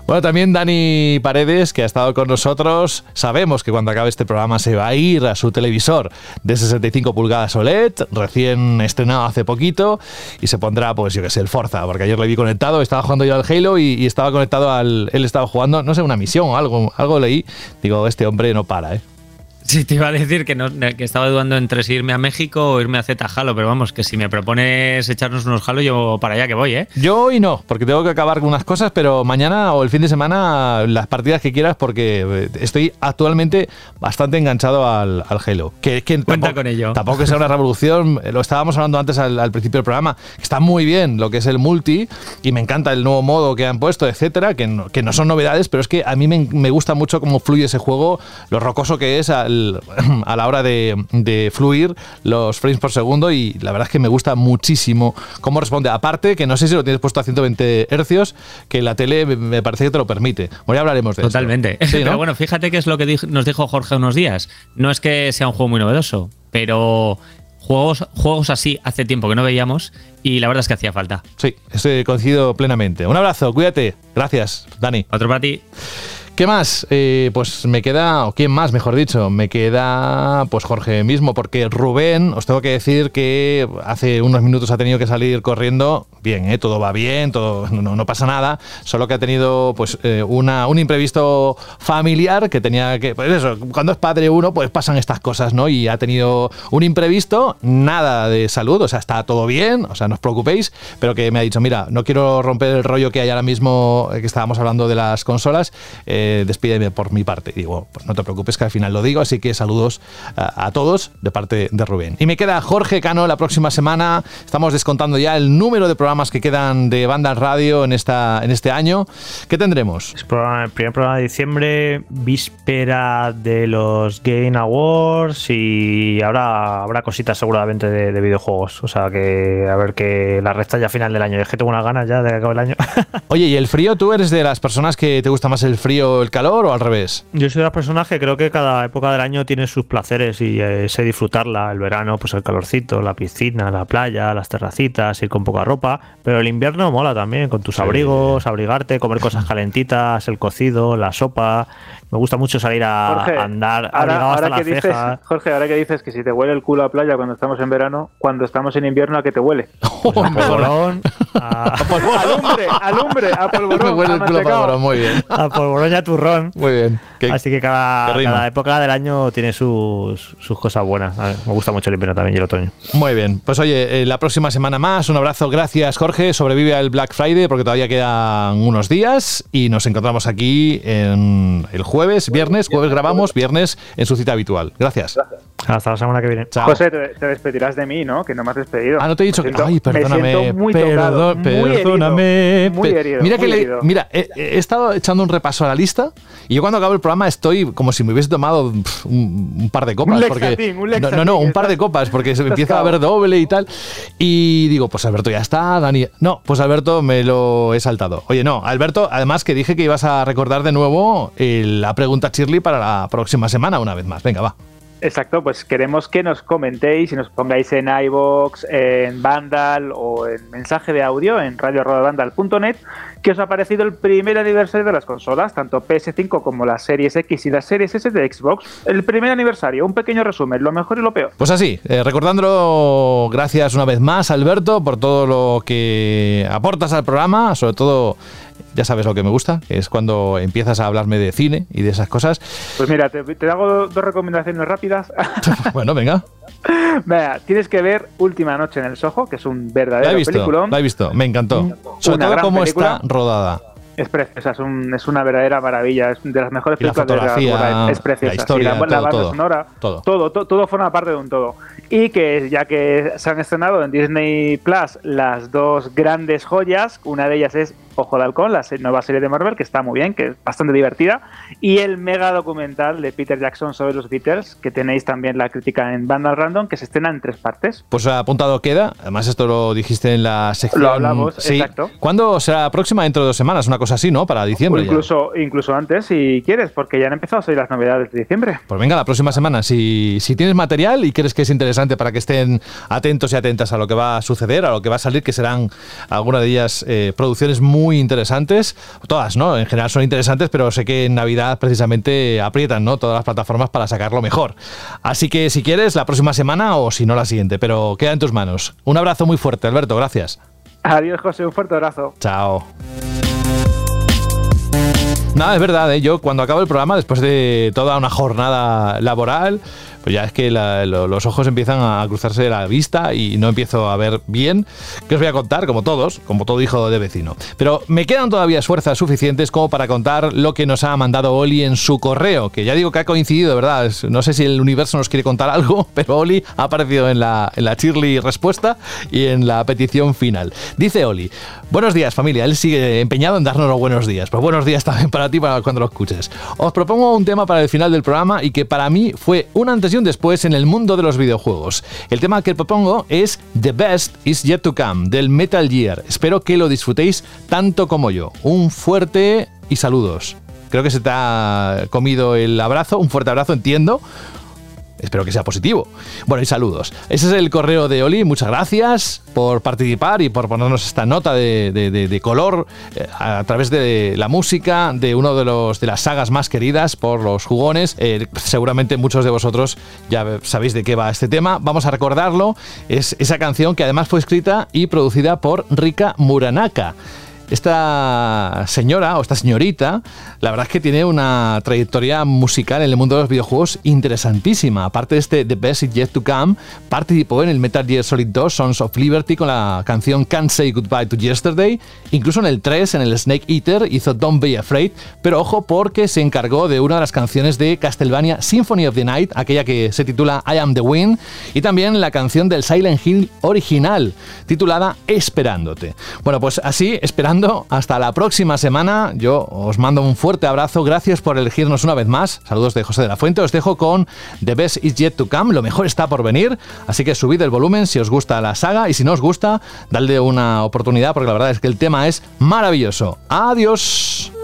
Bueno, también Dani Paredes, que ha estado con nosotros. Sabemos que cuando acabe este programa se va a ir a su televisor de 65 pulgadas OLED, recién estrenado hace poquito, y se pondrá, pues yo que sé, el Forza, porque ayer le vi conectado, estaba jugando yo al Halo y, estaba conectado al. Él estaba jugando, no sé, una misión o algo, algo leí. Digo, este hombre no para, ¿eh? Sí, te iba a decir que, no, que estaba dudando entre si irme a México o irme a Z Halo, pero vamos, que si me propones echarnos unos Halo, yo para allá que voy, ¿eh? Yo hoy no, porque tengo que acabar con unas cosas, pero mañana o el fin de semana las partidas que quieras, porque eh, estoy actualmente bastante enganchado al, Halo. Que, que Cuenta con ello. Tampoco que sea una revolución, lo estábamos hablando antes al, principio del programa, está muy bien lo que es el multi y me encanta el nuevo modo que han puesto, etcétera, que no, que no son novedades, pero es que a mí me, me gusta mucho cómo fluye ese juego, lo rocoso que es al a la hora de, fluir los frames por segundo y la verdad es que me gusta muchísimo cómo responde. Aparte, que no sé si lo tienes puesto a 120 hercios, que la tele me parece que te lo permite. Bueno, ya hablaremos de eso. Totalmente. Pero bueno, fíjate que es lo que nos dijo Jorge unos días. No es que sea un juego muy novedoso, pero juegos, juegos así hace tiempo que no veíamos y la verdad es que hacía falta. Sí, estoy coincido plenamente. Un abrazo, cuídate. Gracias, Dani. Otro para ti. ¿Qué más? Eh, pues me queda, o quién más, mejor dicho, me queda pues Jorge mismo, porque Rubén, os tengo que decir que hace unos minutos ha tenido que salir corriendo. Bien, ¿eh? todo va bien, todo no, no pasa nada, solo que ha tenido pues eh, una, un imprevisto familiar que tenía que, pues eso, cuando es padre uno, pues pasan estas cosas, ¿no? Y ha tenido un imprevisto, nada de salud, o sea, está todo bien, o sea, no os preocupéis, pero que me ha dicho, mira, no quiero romper el rollo que hay ahora mismo, eh, que estábamos hablando de las consolas. Eh, despídeme por mi parte. Y digo, pues no te preocupes que al final lo digo, así que saludos a, a, todos de parte de Rubén. Y me queda Jorge Cano la próxima semana. Estamos descontando ya el número de programas que quedan de Banda Radio en, esta, en este año. ¿Qué tendremos? Es el primer programa de diciembre, víspera de los Game Awards y habrá, habrá cositas seguramente de, de videojuegos. O sea que a ver que la recta ya final del año. Es que tengo unas ganas ya de que acabe el año. Oye, ¿y el frío? ¿Tú eres de las personas que te gusta más el frío el calor o al revés? Yo soy de las personas que creo que cada época del año tiene sus placeres y eh, sé disfrutarla. El verano, pues el calorcito, la piscina, la playa, las terracitas, ir con poca ropa. Pero el invierno mola también, con tus sí. abrigos, abrigarte, comer cosas calentitas, el cocido, la sopa. Me gusta mucho salir a, Jorge, andar ahora, abrigado hasta ahora que las dices, cejas. Jorge, ahora que dices que si te huele el culo a playa cuando estamos en verano, cuando estamos en invierno, ¿a qué te huele? Pues a polvorón, a, alumbre, alumbre, a polvorón. Me huele el culo a polvorón, muy bien. a polvorón y a turrón. Muy bien. ¿Qué, Así que cada, cada, época del año tiene sus, sus cosas buenas. Ver, me gusta mucho el invierno también y el otoño. Muy bien. Pues oye, eh, la próxima semana más. Un abrazo. Gracias, Jorge. Sobrevive al Black Friday porque todavía quedan unos días y nos encontramos aquí en el jueves, viernes. Jueves grabamos, viernes en su cita habitual. Gracias. Hasta la semana que viene. Chao. José, te, te, despedirás de mí, ¿no? Que no me has despedido. Ah, no te he dicho me siento, que. Ay, perdóname. muy perdón, tocado, perdóname. Muy herido, mira muy que herido. Le, mira, he, he, estado echando un repaso a la lista y yo cuando acabo el programa estoy como si me hubiese tomado pff, un, un, par de copas. Un porque, lexatín, un no, no, no, un par de copas porque se me empieza a ver doble y tal. Y digo, pues Alberto ya está, Dani. No, pues Alberto me lo he saltado. Oye, no, Alberto, además que dije que ibas a recordar de nuevo el, la pregunta Shirley para la próxima semana una vez más. Venga, va. Exacto, pues queremos que nos comentéis y nos pongáis en iBox, en Vandal o en mensaje de audio en radio.vandal.net qué os ha parecido el primer aniversario de las consolas, tanto PS5 como las Series X y las Series S de Xbox. El primer aniversario, un pequeño resumen, lo mejor y lo peor. Pues así, eh, recordándolo, gracias una vez más, Alberto, por todo lo que aportas al programa, sobre todo ya sabes lo que me gusta, que es cuando empiezas a hablarme de cine y de esas cosas. Pues mira, te, te hago dos recomendaciones rápidas. bueno, venga. Venga, tienes que ver Última Noche en el Soho, que es un verdadero la he visto, peliculón. La he visto, me encantó. Sobre todo cómo está rodada. Es preciosa, es, un, es, una verdadera maravilla, es de las mejores películas de la Es preciosa, la, historia, sí, la, todo, la banda todo, sonora, todo. Todo, todo, todo forma parte de un todo. Y que ya que se han estrenado en Disney Plus las dos grandes joyas, una de ellas es Ojo de Halcón, la nueva serie de Marvel, que está muy bien, que es bastante divertida, y el mega documental de Peter Jackson sobre los Beatles, que tenéis también la crítica en Vandal Random, que se estrena en tres partes. Pues apuntado queda, además esto lo dijiste en la sección. Lo hablamos, sí. exacto. ¿Cuándo será la próxima? Dentro de dos semanas, una cosa así, ¿no? Para diciembre. O incluso, incluso antes, si quieres, porque ya han empezado a salir las novedades de diciembre. Pues venga, la próxima semana, si, si tienes material y crees que es interesante para que estén atentos y atentas a lo que va a suceder, a lo que va a salir, que serán algunas de ellas eh, producciones muy interesantes todas, ¿no? En general son interesantes, pero sé que en Navidad precisamente aprietan, ¿no? Todas las plataformas para sacarlo mejor. Así que si quieres, la próxima semana o si no, la siguiente, pero queda en tus manos. Un abrazo muy fuerte, Alberto, gracias. Adiós, José, un fuerte abrazo. Chao. Nada, es verdad, ¿eh? yo cuando acabo el programa, después de toda una jornada laboral, pues ya es que los ojos empiezan a cruzarse de la vista y no empiezo a ver bien. ¿Qué os voy a contar? Como todos, como todo hijo de vecino. Pero me quedan todavía fuerzas suficientes como para contar lo que nos ha mandado Oli en su correo, que ya digo que ha coincidido, ¿verdad? No sé si el universo nos quiere contar algo, pero Oli ha aparecido en la, en la Shirley respuesta y en la petición final. Dice Oli, buenos días familia, él sigue empeñado en darnos los buenos días. Pues buenos días también para ti, para cuando lo escuches. Os propongo un tema para el final del programa y que para mí fue un antes y un después en el mundo de los videojuegos. El tema que propongo es The Best Is Yet to Come del Metal Gear. Espero que lo disfrutéis tanto como yo. Un fuerte y saludos. Creo que se te ha comido el abrazo, un fuerte abrazo, entiendo. Espero que sea positivo. Bueno, y saludos. Ese es el correo de Oli. Muchas gracias por participar y por ponernos esta nota de, de- color eh, a través de la música de uno de los de las sagas más queridas por los jugones. Eh, seguramente muchos de vosotros ya sabéis de qué va este tema. Vamos a recordarlo. Es esa canción que además fue escrita y producida por Rika Muranaka. Esta señora o esta señorita, la verdad es que tiene una trayectoria musical en el mundo de los videojuegos interesantísima. Aparte de este The Best Is Yet to Come, participó en el Metal Gear Solid 2 Sons of Liberty con la canción Can't Say Goodbye to Yesterday. Incluso en el 3, en el Snake Eater, hizo Don't Be Afraid. Pero ojo porque se encargó de una de las canciones de Castlevania Symphony of the Night, aquella que se titula I Am the Wind, y también la canción del Silent Hill original, titulada Esperándote. Bueno, pues así, esperando hasta la próxima semana, yo os mando un fuerte abrazo, gracias por elegirnos una vez más. Saludos de José de la Fuente, os dejo con The Best Is Yet to Come, lo mejor está por venir, así que subid el volumen si os gusta la saga. Y si no os gusta, dadle una oportunidad porque la verdad es que el tema es maravilloso. Adiós.